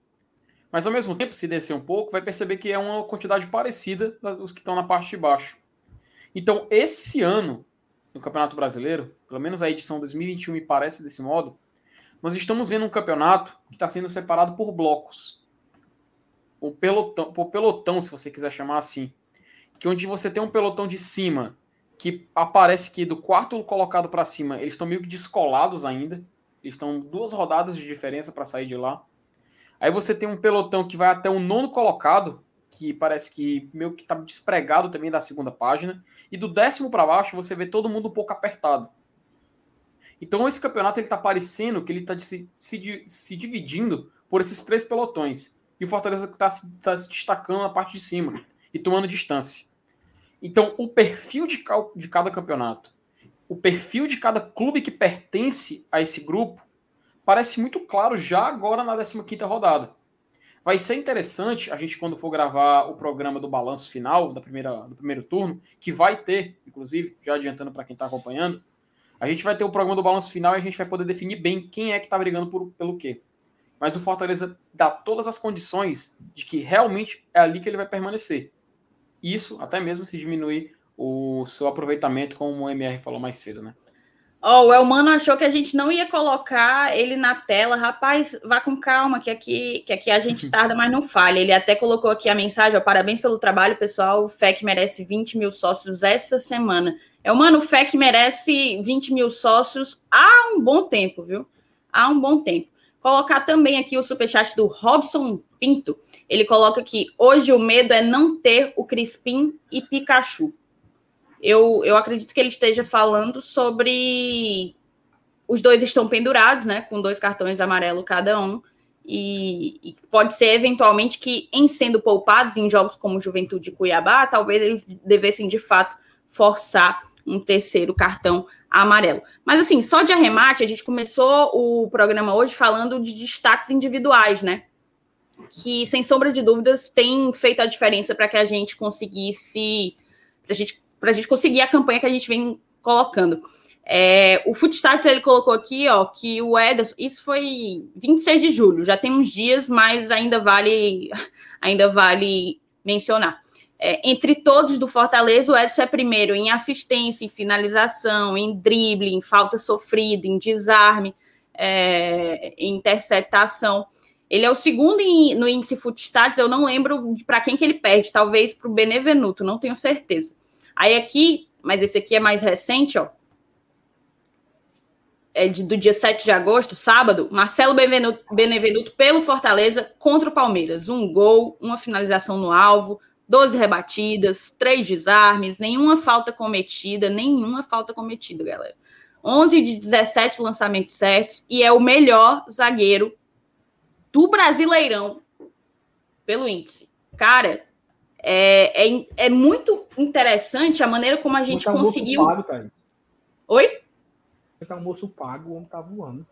Mas ao mesmo tempo, se descer um pouco, vai perceber que é uma quantidade parecida dos que estão na parte de baixo. Então, esse ano, no Campeonato Brasileiro, pelo menos a edição 2021 me parece desse modo, nós estamos vendo um campeonato que está sendo separado por blocos. O pelotão, por pelotão, se você quiser chamar assim. Que onde você tem um pelotão de cima, que aparece que do quarto colocado para cima, eles estão meio que descolados ainda. Eles estão duas rodadas de diferença para sair de lá. Aí você tem um pelotão que vai até o nono colocado, que parece que meio que está despregado também da segunda página. E do décimo para baixo você vê todo mundo um pouco apertado. Então esse campeonato ele está parecendo que ele está se, se, se, dividindo por esses três pelotões. E o Fortaleza está tá se destacando na parte de cima e tomando distância. Então o perfil de, de cada campeonato, o perfil de cada clube que pertence a esse grupo, parece muito claro já agora na 15ª rodada. Vai ser interessante a gente, quando for gravar o programa do balanço final da primeira, do primeiro turno, que vai ter, inclusive, já adiantando para quem está acompanhando, a gente vai ter o programa do balanço final e a gente vai poder definir bem quem é que está brigando por, pelo quê. Mas o Fortaleza dá todas as condições de que realmente é ali que ele vai permanecer. Isso até mesmo se diminuir o seu aproveitamento, como o MR falou mais cedo, né? Ó, oh, o Elmano achou que a gente não ia colocar ele na tela. Rapaz, vá com calma, que aqui, que aqui a gente [LAUGHS] tarda, mas não falha. Ele até colocou aqui a mensagem: ó, parabéns pelo trabalho, pessoal. O FEC merece 20 mil sócios essa semana. Elmano, o FEC merece 20 mil sócios há um bom tempo, viu? Há um bom tempo. Colocar também aqui o superchat do Robson Pinto. Ele coloca aqui: hoje o medo é não ter o Crispim e Pikachu eu, eu acredito que ele esteja falando sobre os dois estão pendurados, né? Com dois cartões amarelos cada um. E, e, pode ser eventualmente que, em sendo poupados em jogos como Juventude e Cuiabá, talvez eles devessem de fato forçar um terceiro cartão amarelo. Mas assim, só de arremate, a gente começou o programa hoje falando de destaques individuais, né? Que, sem sombra de dúvidas, tem feito a diferença para que a gente conseguisse. Para gente a gente conseguir a campanha que a gente vem colocando. É, o Footstarter ele colocou aqui, ó, que o Ederson, isso foi 26 de julho, já tem uns dias, mas ainda vale, [LAUGHS] ainda vale mencionar. É, entre todos do Fortaleza, o Edson é primeiro em assistência, em finalização, em drible, em falta sofrida, em desarme, é, em interceptação. Ele é o segundo em, no índice Footstats, eu não lembro para quem que ele perde, talvez para o Benevenuto, não tenho certeza. Aí aqui, mas esse aqui é mais recente, ó. É de, do dia 7 de agosto, sábado, Marcelo Benevenuto, Benevenuto pelo Fortaleza contra o Palmeiras. Um gol, uma finalização no alvo, 12 rebatidas, três desarmes, nenhuma falta cometida, nenhuma falta cometida, galera. 11 de 17 lançamentos certos e é o melhor zagueiro do Brasileirão pelo índice. Cara, é, é, é muito interessante a maneira como a gente tá conseguiu. Pago, cara. Oi? Tá um moço pago, o homem tá voando.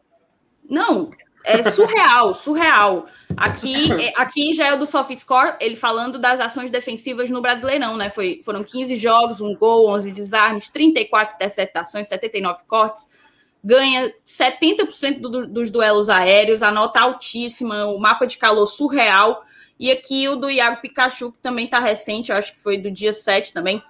Não, é surreal, surreal. Aqui, [LAUGHS] é, aqui já é o do SoftScore, ele falando das ações defensivas no Brasileirão, né? Foi, foram 15 jogos, um gol, 11 desarmes, 34 interceptações, 79 cortes, ganha 70% do, dos duelos aéreos, a nota altíssima, o mapa de calor surreal. E aqui o do Iago Pikachu, que também está recente, acho que foi do dia 7 também.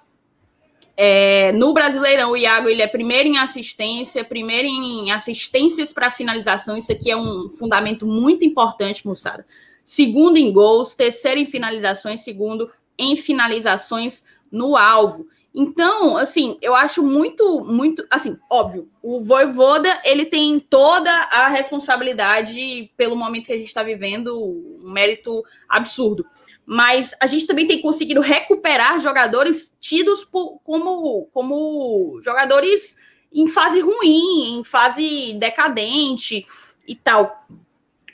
É, no Brasileirão, o Iago ele é primeiro em assistência, primeiro em assistências para finalização. Isso aqui é um fundamento muito importante, moçada. Segundo em gols, terceiro em finalizações, segundo em finalizações no alvo. Então, assim, eu acho muito, muito, assim, óbvio, o Voivoda, ele tem toda a responsabilidade pelo momento que a gente está vivendo, um mérito absurdo. Mas a gente também tem conseguido recuperar jogadores tidos por, como, como jogadores em fase ruim, em fase decadente e tal.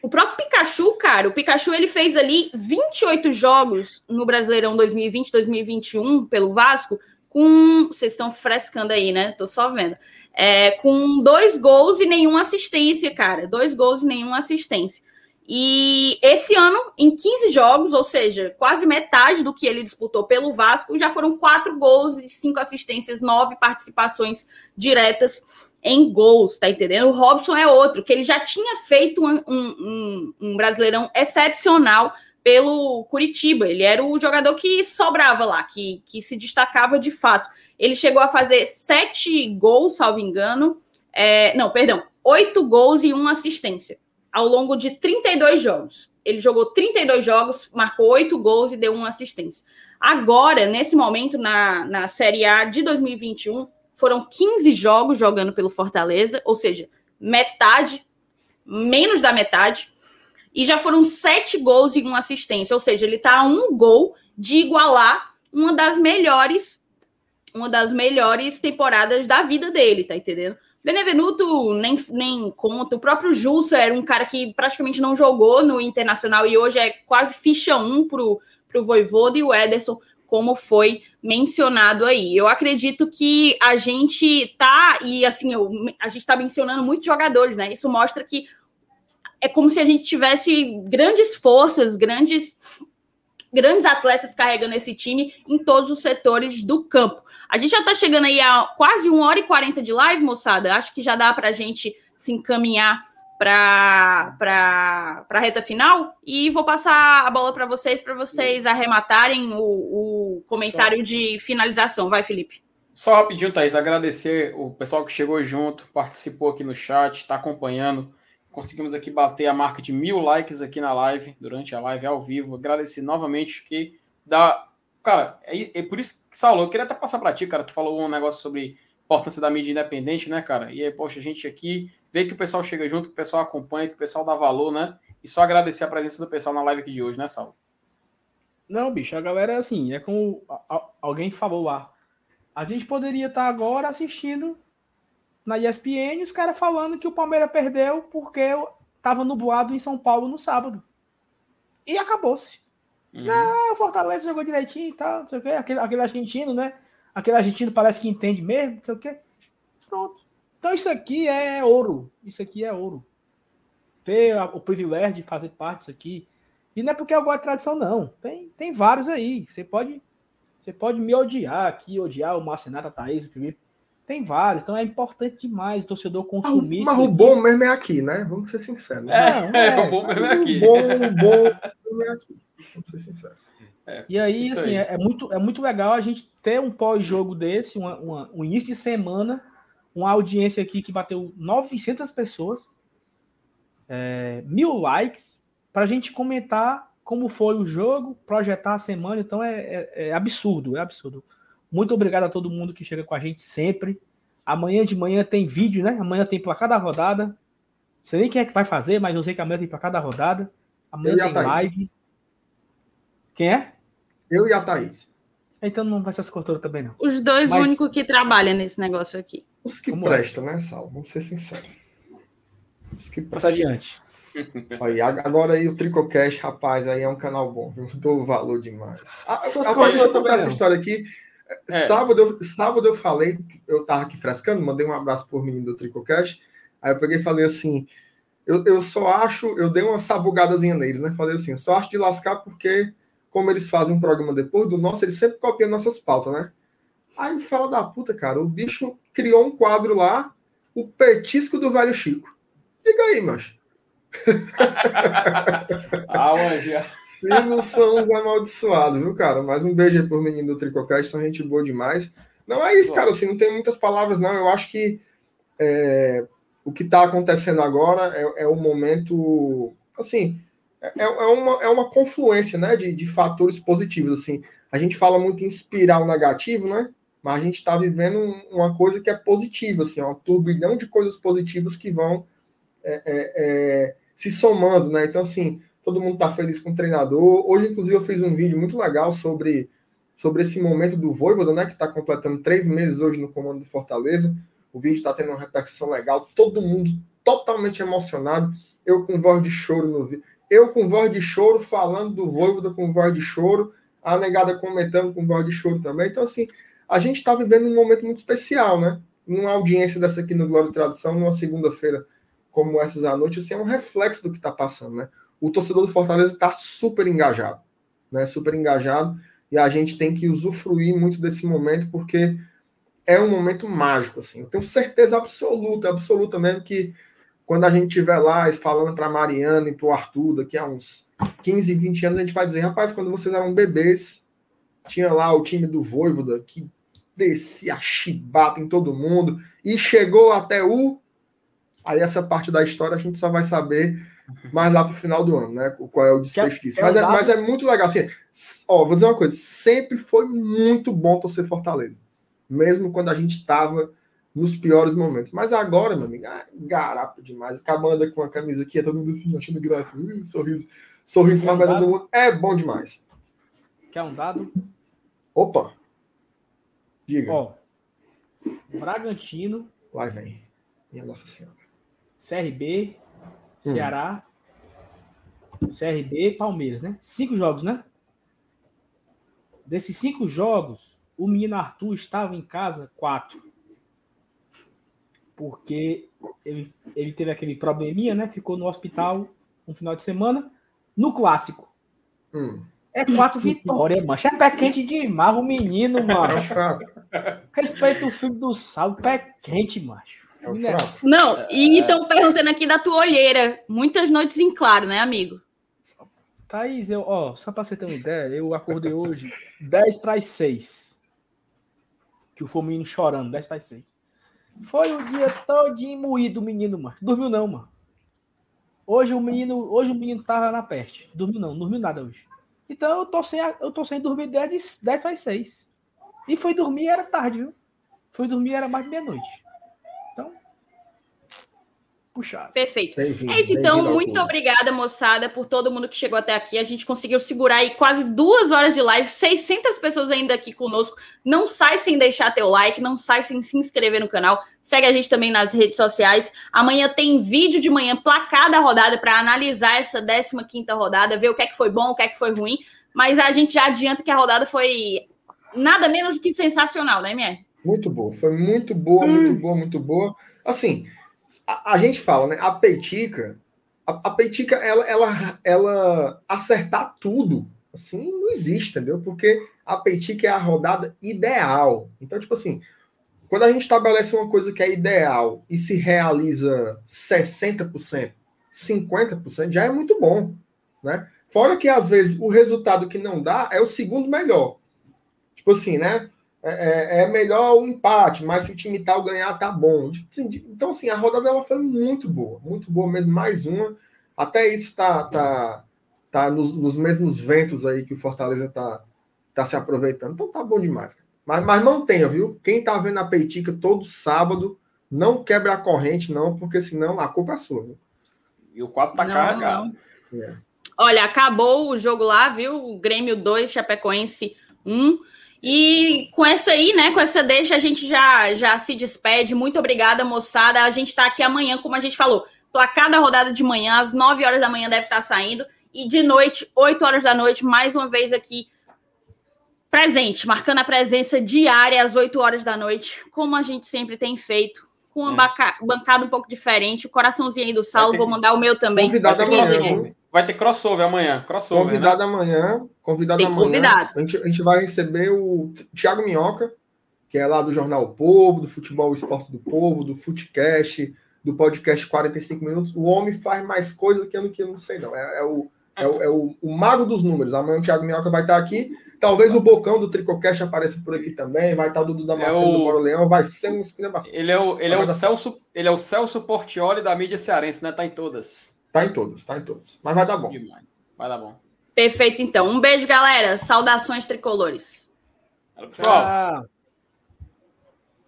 O próprio Pikachu, cara, o Pikachu ele fez ali 28 jogos no Brasileirão 2020-2021 pelo Vasco, com. Vocês estão frescando aí, né? Tô só vendo. É, com dois gols e nenhuma assistência, cara. Dois gols e nenhuma assistência. E esse ano, em 15 jogos, ou seja, quase metade do que ele disputou pelo Vasco, já foram quatro gols e cinco assistências, nove participações diretas em gols, tá entendendo? O Robson é outro, que ele já tinha feito um, um, um brasileirão excepcional pelo Curitiba. Ele era o jogador que sobrava lá, que, que se destacava de fato. Ele chegou a fazer sete gols, salvo engano. É, não, perdão, oito gols e uma assistência ao longo de 32 jogos. Ele jogou 32 jogos, marcou oito gols e deu uma assistência. Agora, nesse momento, na, na Série A de 2021, foram 15 jogos jogando pelo Fortaleza, ou seja, metade, menos da metade, e já foram sete gols e uma assistência, ou seja, ele está a um gol de igualar uma das melhores, uma das melhores temporadas da vida dele, tá entendendo? Benevenuto nem, nem conta. O próprio Jussa era um cara que praticamente não jogou no Internacional e hoje é quase ficha um pro, pro Voivoda e o Ederson como foi mencionado aí. Eu acredito que a gente tá, e assim, eu, a gente está mencionando muitos jogadores, né? Isso mostra que é como se a gente tivesse grandes forças, grandes, grandes atletas carregando esse time em todos os setores do campo. A gente já está chegando aí a quase uma hora e quarenta de live, moçada. Acho que já dá para a gente se encaminhar para a reta final e vou passar a bola para vocês para vocês arrematarem o, o comentário Só... de finalização. Vai, Felipe. Só rapidinho, Thaís, agradecer o pessoal que chegou junto, participou aqui no chat, está acompanhando. Conseguimos aqui bater a marca de mil likes aqui na live, durante a live ao vivo. Agradecer novamente que dá. Cara, é, é por isso que, Saulo, eu queria até passar para ti, cara. Tu falou um negócio sobre importância da mídia independente, né, cara? E aí, poxa, a gente aqui ver que o pessoal chega junto, que o pessoal acompanha, que o pessoal dá valor, né? E só agradecer a presença do pessoal na live aqui de hoje, né, Sal? Não, bicho, a galera, assim, é como alguém falou lá. A gente poderia estar agora assistindo na ESPN os caras falando que o Palmeiras perdeu porque estava nublado em São Paulo no sábado. E acabou-se. Uhum. Não, o Fortaleza jogou direitinho e tal, não sei o quê. Aquele, aquele argentino, né? Aquele argentino parece que entende mesmo, não sei o quê. Pronto. Então isso aqui é ouro. Isso aqui é ouro. Ter o privilégio de fazer parte disso aqui. E não é porque eu gosto de tradição, não. Tem, tem vários aí. Você pode, você pode me odiar aqui, odiar o Marcenato, a Thaís, o Felipe. Tem vários. Então é importante demais o torcedor consumir. Mas, mas o bom mesmo é aqui, né? Vamos ser sinceros. Né? É, [LAUGHS] é, é, o bom mesmo é aqui. O bom, o bom é aqui. Vamos ser sinceros. É, e aí, assim, aí. É, é, muito, é muito legal a gente ter um pós-jogo desse, uma, uma, um início de semana uma audiência aqui que bateu 900 pessoas, é, mil likes, para a gente comentar como foi o jogo, projetar a semana. Então é, é, é, absurdo, é absurdo. Muito obrigado a todo mundo que chega com a gente sempre. Amanhã de manhã tem vídeo, né? Amanhã tem placar da rodada. Não sei nem quem é que vai fazer, mas eu sei que amanhã tem placar da rodada. Amanhã tem live. Quem é? Eu e a Thaís. Então não vai ser as cortoras também, não. Os dois mas... únicos que trabalham nesse negócio aqui. Os que Vamos prestam, lá. né, Sal? Vamos ser sinceros. Os que Passa adiante. [LAUGHS] Aí, agora aí o Tricocast, rapaz, aí é um canal bom, viu? [LAUGHS] Dou valor demais. Ah, Essas deixa eu contar essa história aqui. É. Sábado, eu, sábado eu falei, eu tava aqui frescando, mandei um abraço por menino do Tricocast. Aí eu peguei e falei assim: eu, eu só acho, eu dei uma sabugadazinha neles, né? Falei assim, só acho de lascar porque, como eles fazem um programa depois do nosso, eles sempre copiam nossas pautas, né? Aí fala da puta, cara, o bicho criou um quadro lá, o petisco do velho Chico. Diga aí, macho. [LAUGHS] ah. Se não são os amaldiçoados, viu, cara? Mais um beijo aí pro menino do Tricocast, são gente boa demais. Não é isso, cara, assim, não tem muitas palavras, não. Eu acho que é, o que está acontecendo agora é, é um momento, assim, é, é, uma, é uma confluência, né, de, de fatores positivos, assim. A gente fala muito em espiral negativo, né? mas a gente está vivendo uma coisa que é positiva, assim, um turbilhão de coisas positivas que vão é, é, é, se somando, né? Então, assim, todo mundo está feliz com o treinador. Hoje, inclusive, eu fiz um vídeo muito legal sobre, sobre esse momento do Voivoda, né? Que está completando três meses hoje no comando do Fortaleza. O vídeo está tendo uma repercussão legal, todo mundo totalmente emocionado. Eu com voz de choro no vídeo. Eu com voz de choro falando do Voivoda com voz de choro, a negada comentando com voz de choro também. Então, assim, a gente está vivendo um momento muito especial, né? Numa audiência dessa aqui no Glória e Tradução, numa segunda-feira como essas à noite, assim, é um reflexo do que está passando, né? O torcedor do Fortaleza está super engajado, né? Super engajado, e a gente tem que usufruir muito desse momento, porque é um momento mágico, assim. Eu tenho certeza absoluta, absoluta mesmo, que quando a gente estiver lá falando para Mariana e para o Arthur, daqui a uns 15, 20 anos, a gente vai dizer, rapaz, quando vocês eram bebês, tinha lá o time do Voivoda, que descia chibata em todo mundo e chegou até o. Aí essa parte da história a gente só vai saber mais lá pro final do ano, né? Qual é o desfecho disso. Mas é, mas é muito legal. Assim, ó, vou dizer uma coisa: sempre foi muito bom torcer Fortaleza. Mesmo quando a gente estava nos piores momentos. Mas agora, meu amigo, ah, garapa demais. Acabando com a camisa aqui, todo mundo assim, achando graça. Uh, sorriso, sorriso mais do mundo. É bom demais. Quer um dado? Opa! Diga. Ó, Bragantino. Lá vem. Minha Nossa Senhora. CRB, Ceará, hum. CRB, Palmeiras, né? Cinco jogos, né? Desses cinco jogos, o menino Arthur estava em casa quatro. Porque ele, ele teve aquele probleminha, né? Ficou no hospital um final de semana. No clássico. Hum. É quatro vitórias, mano. É pé quente demais, o menino, mano. [LAUGHS] Respeita o filho do sal, pé quente, macho. É Não, e estão perguntando aqui da tua olheira. Muitas noites em claro, né, amigo? Thaís, eu, ó, só pra você ter uma ideia, eu acordei hoje 10 para as 6. Que o menino chorando, 10 para as 6. Foi o dia todo moído o menino, mano. Dormiu não, mano. Hoje o menino, hoje o menino tava na peste. Dormiu não, dormiu nada hoje. Então eu tô sem, eu tô sem dormir 10, 10 para 6. E foi dormir era tarde, viu? Foi dormir era mais de meia-noite. Puxado. Perfeito. É isso, então. Muito obrigada, moçada, por todo mundo que chegou até aqui. A gente conseguiu segurar aí quase duas horas de live, 600 pessoas ainda aqui conosco. Não sai sem deixar teu like, não sai sem se inscrever no canal. Segue a gente também nas redes sociais. Amanhã tem vídeo de manhã, placar da rodada, para analisar essa 15 quinta rodada, ver o que é que foi bom, o que é que foi ruim. Mas a gente já adianta que a rodada foi nada menos do que sensacional, né, Mier? Muito boa, foi muito boa, hum. muito boa, muito boa. Assim, a, a, gente fala, né? A Peitica, a, a Peitica, ela, ela, ela acertar tudo, assim, não existe, entendeu? Porque a Peitica é a rodada ideal. Então, tipo assim, quando a gente estabelece uma coisa que é ideal e se realiza 60%, 50%, já é muito bom, né? Fora que às vezes o resultado que não dá é o segundo melhor. Tipo assim, né? É, é, é melhor o empate, mas se o time tal ganhar, tá bom. Então, assim, a rodada dela foi muito boa, muito boa mesmo. Mais uma. Até isso tá, tá, tá nos, nos mesmos ventos aí que o Fortaleza tá, tá se aproveitando. Então tá bom demais. Mas, mas não tenha, viu? Quem tá vendo a Peitica todo sábado, não quebra a corrente, não, porque senão a culpa é sua. Viu? E o quadro tá não, carregado. Não. É. Olha, acabou o jogo lá, viu? O Grêmio 2, Chapecoense 1. E com essa aí, né, com essa deixa, a gente já, já se despede. Muito obrigada, moçada. A gente está aqui amanhã, como a gente falou, placar da rodada de manhã, às 9 horas da manhã deve estar tá saindo. E de noite, 8 horas da noite, mais uma vez aqui presente, marcando a presença diária às 8 horas da noite, como a gente sempre tem feito, com uma é. bancada um pouco diferente. O coraçãozinho aí do Saulo, vou mandar o meu também. Convidado amanhã. Vai ter crossover amanhã. Crossover, convidado né? amanhã. Convidado Tem amanhã. Convidado. A gente, a gente vai receber o Thiago Minhoca, que é lá do Jornal o Povo, do Futebol Esporte do Povo, do Futecast, do podcast 45 Minutos. O homem faz mais coisa que eu, que eu não sei, não. É, é o, é, o, é o, o, mago dos números. Amanhã o Thiago Minhoca vai estar aqui. Talvez o Bocão do Tricocast apareça por aqui também. Vai estar o Dudu Damasceno é o... do Bora Leão. Vai ser um Ele é o, ele é o, Celso, ele é o Celso Portioli da mídia cearense, né? Tá em todas. Tá em todos, tá em todos. Mas vai dar bom. Vai dar bom. Perfeito, então. Um beijo, galera. Saudações tricolores. Pessoal.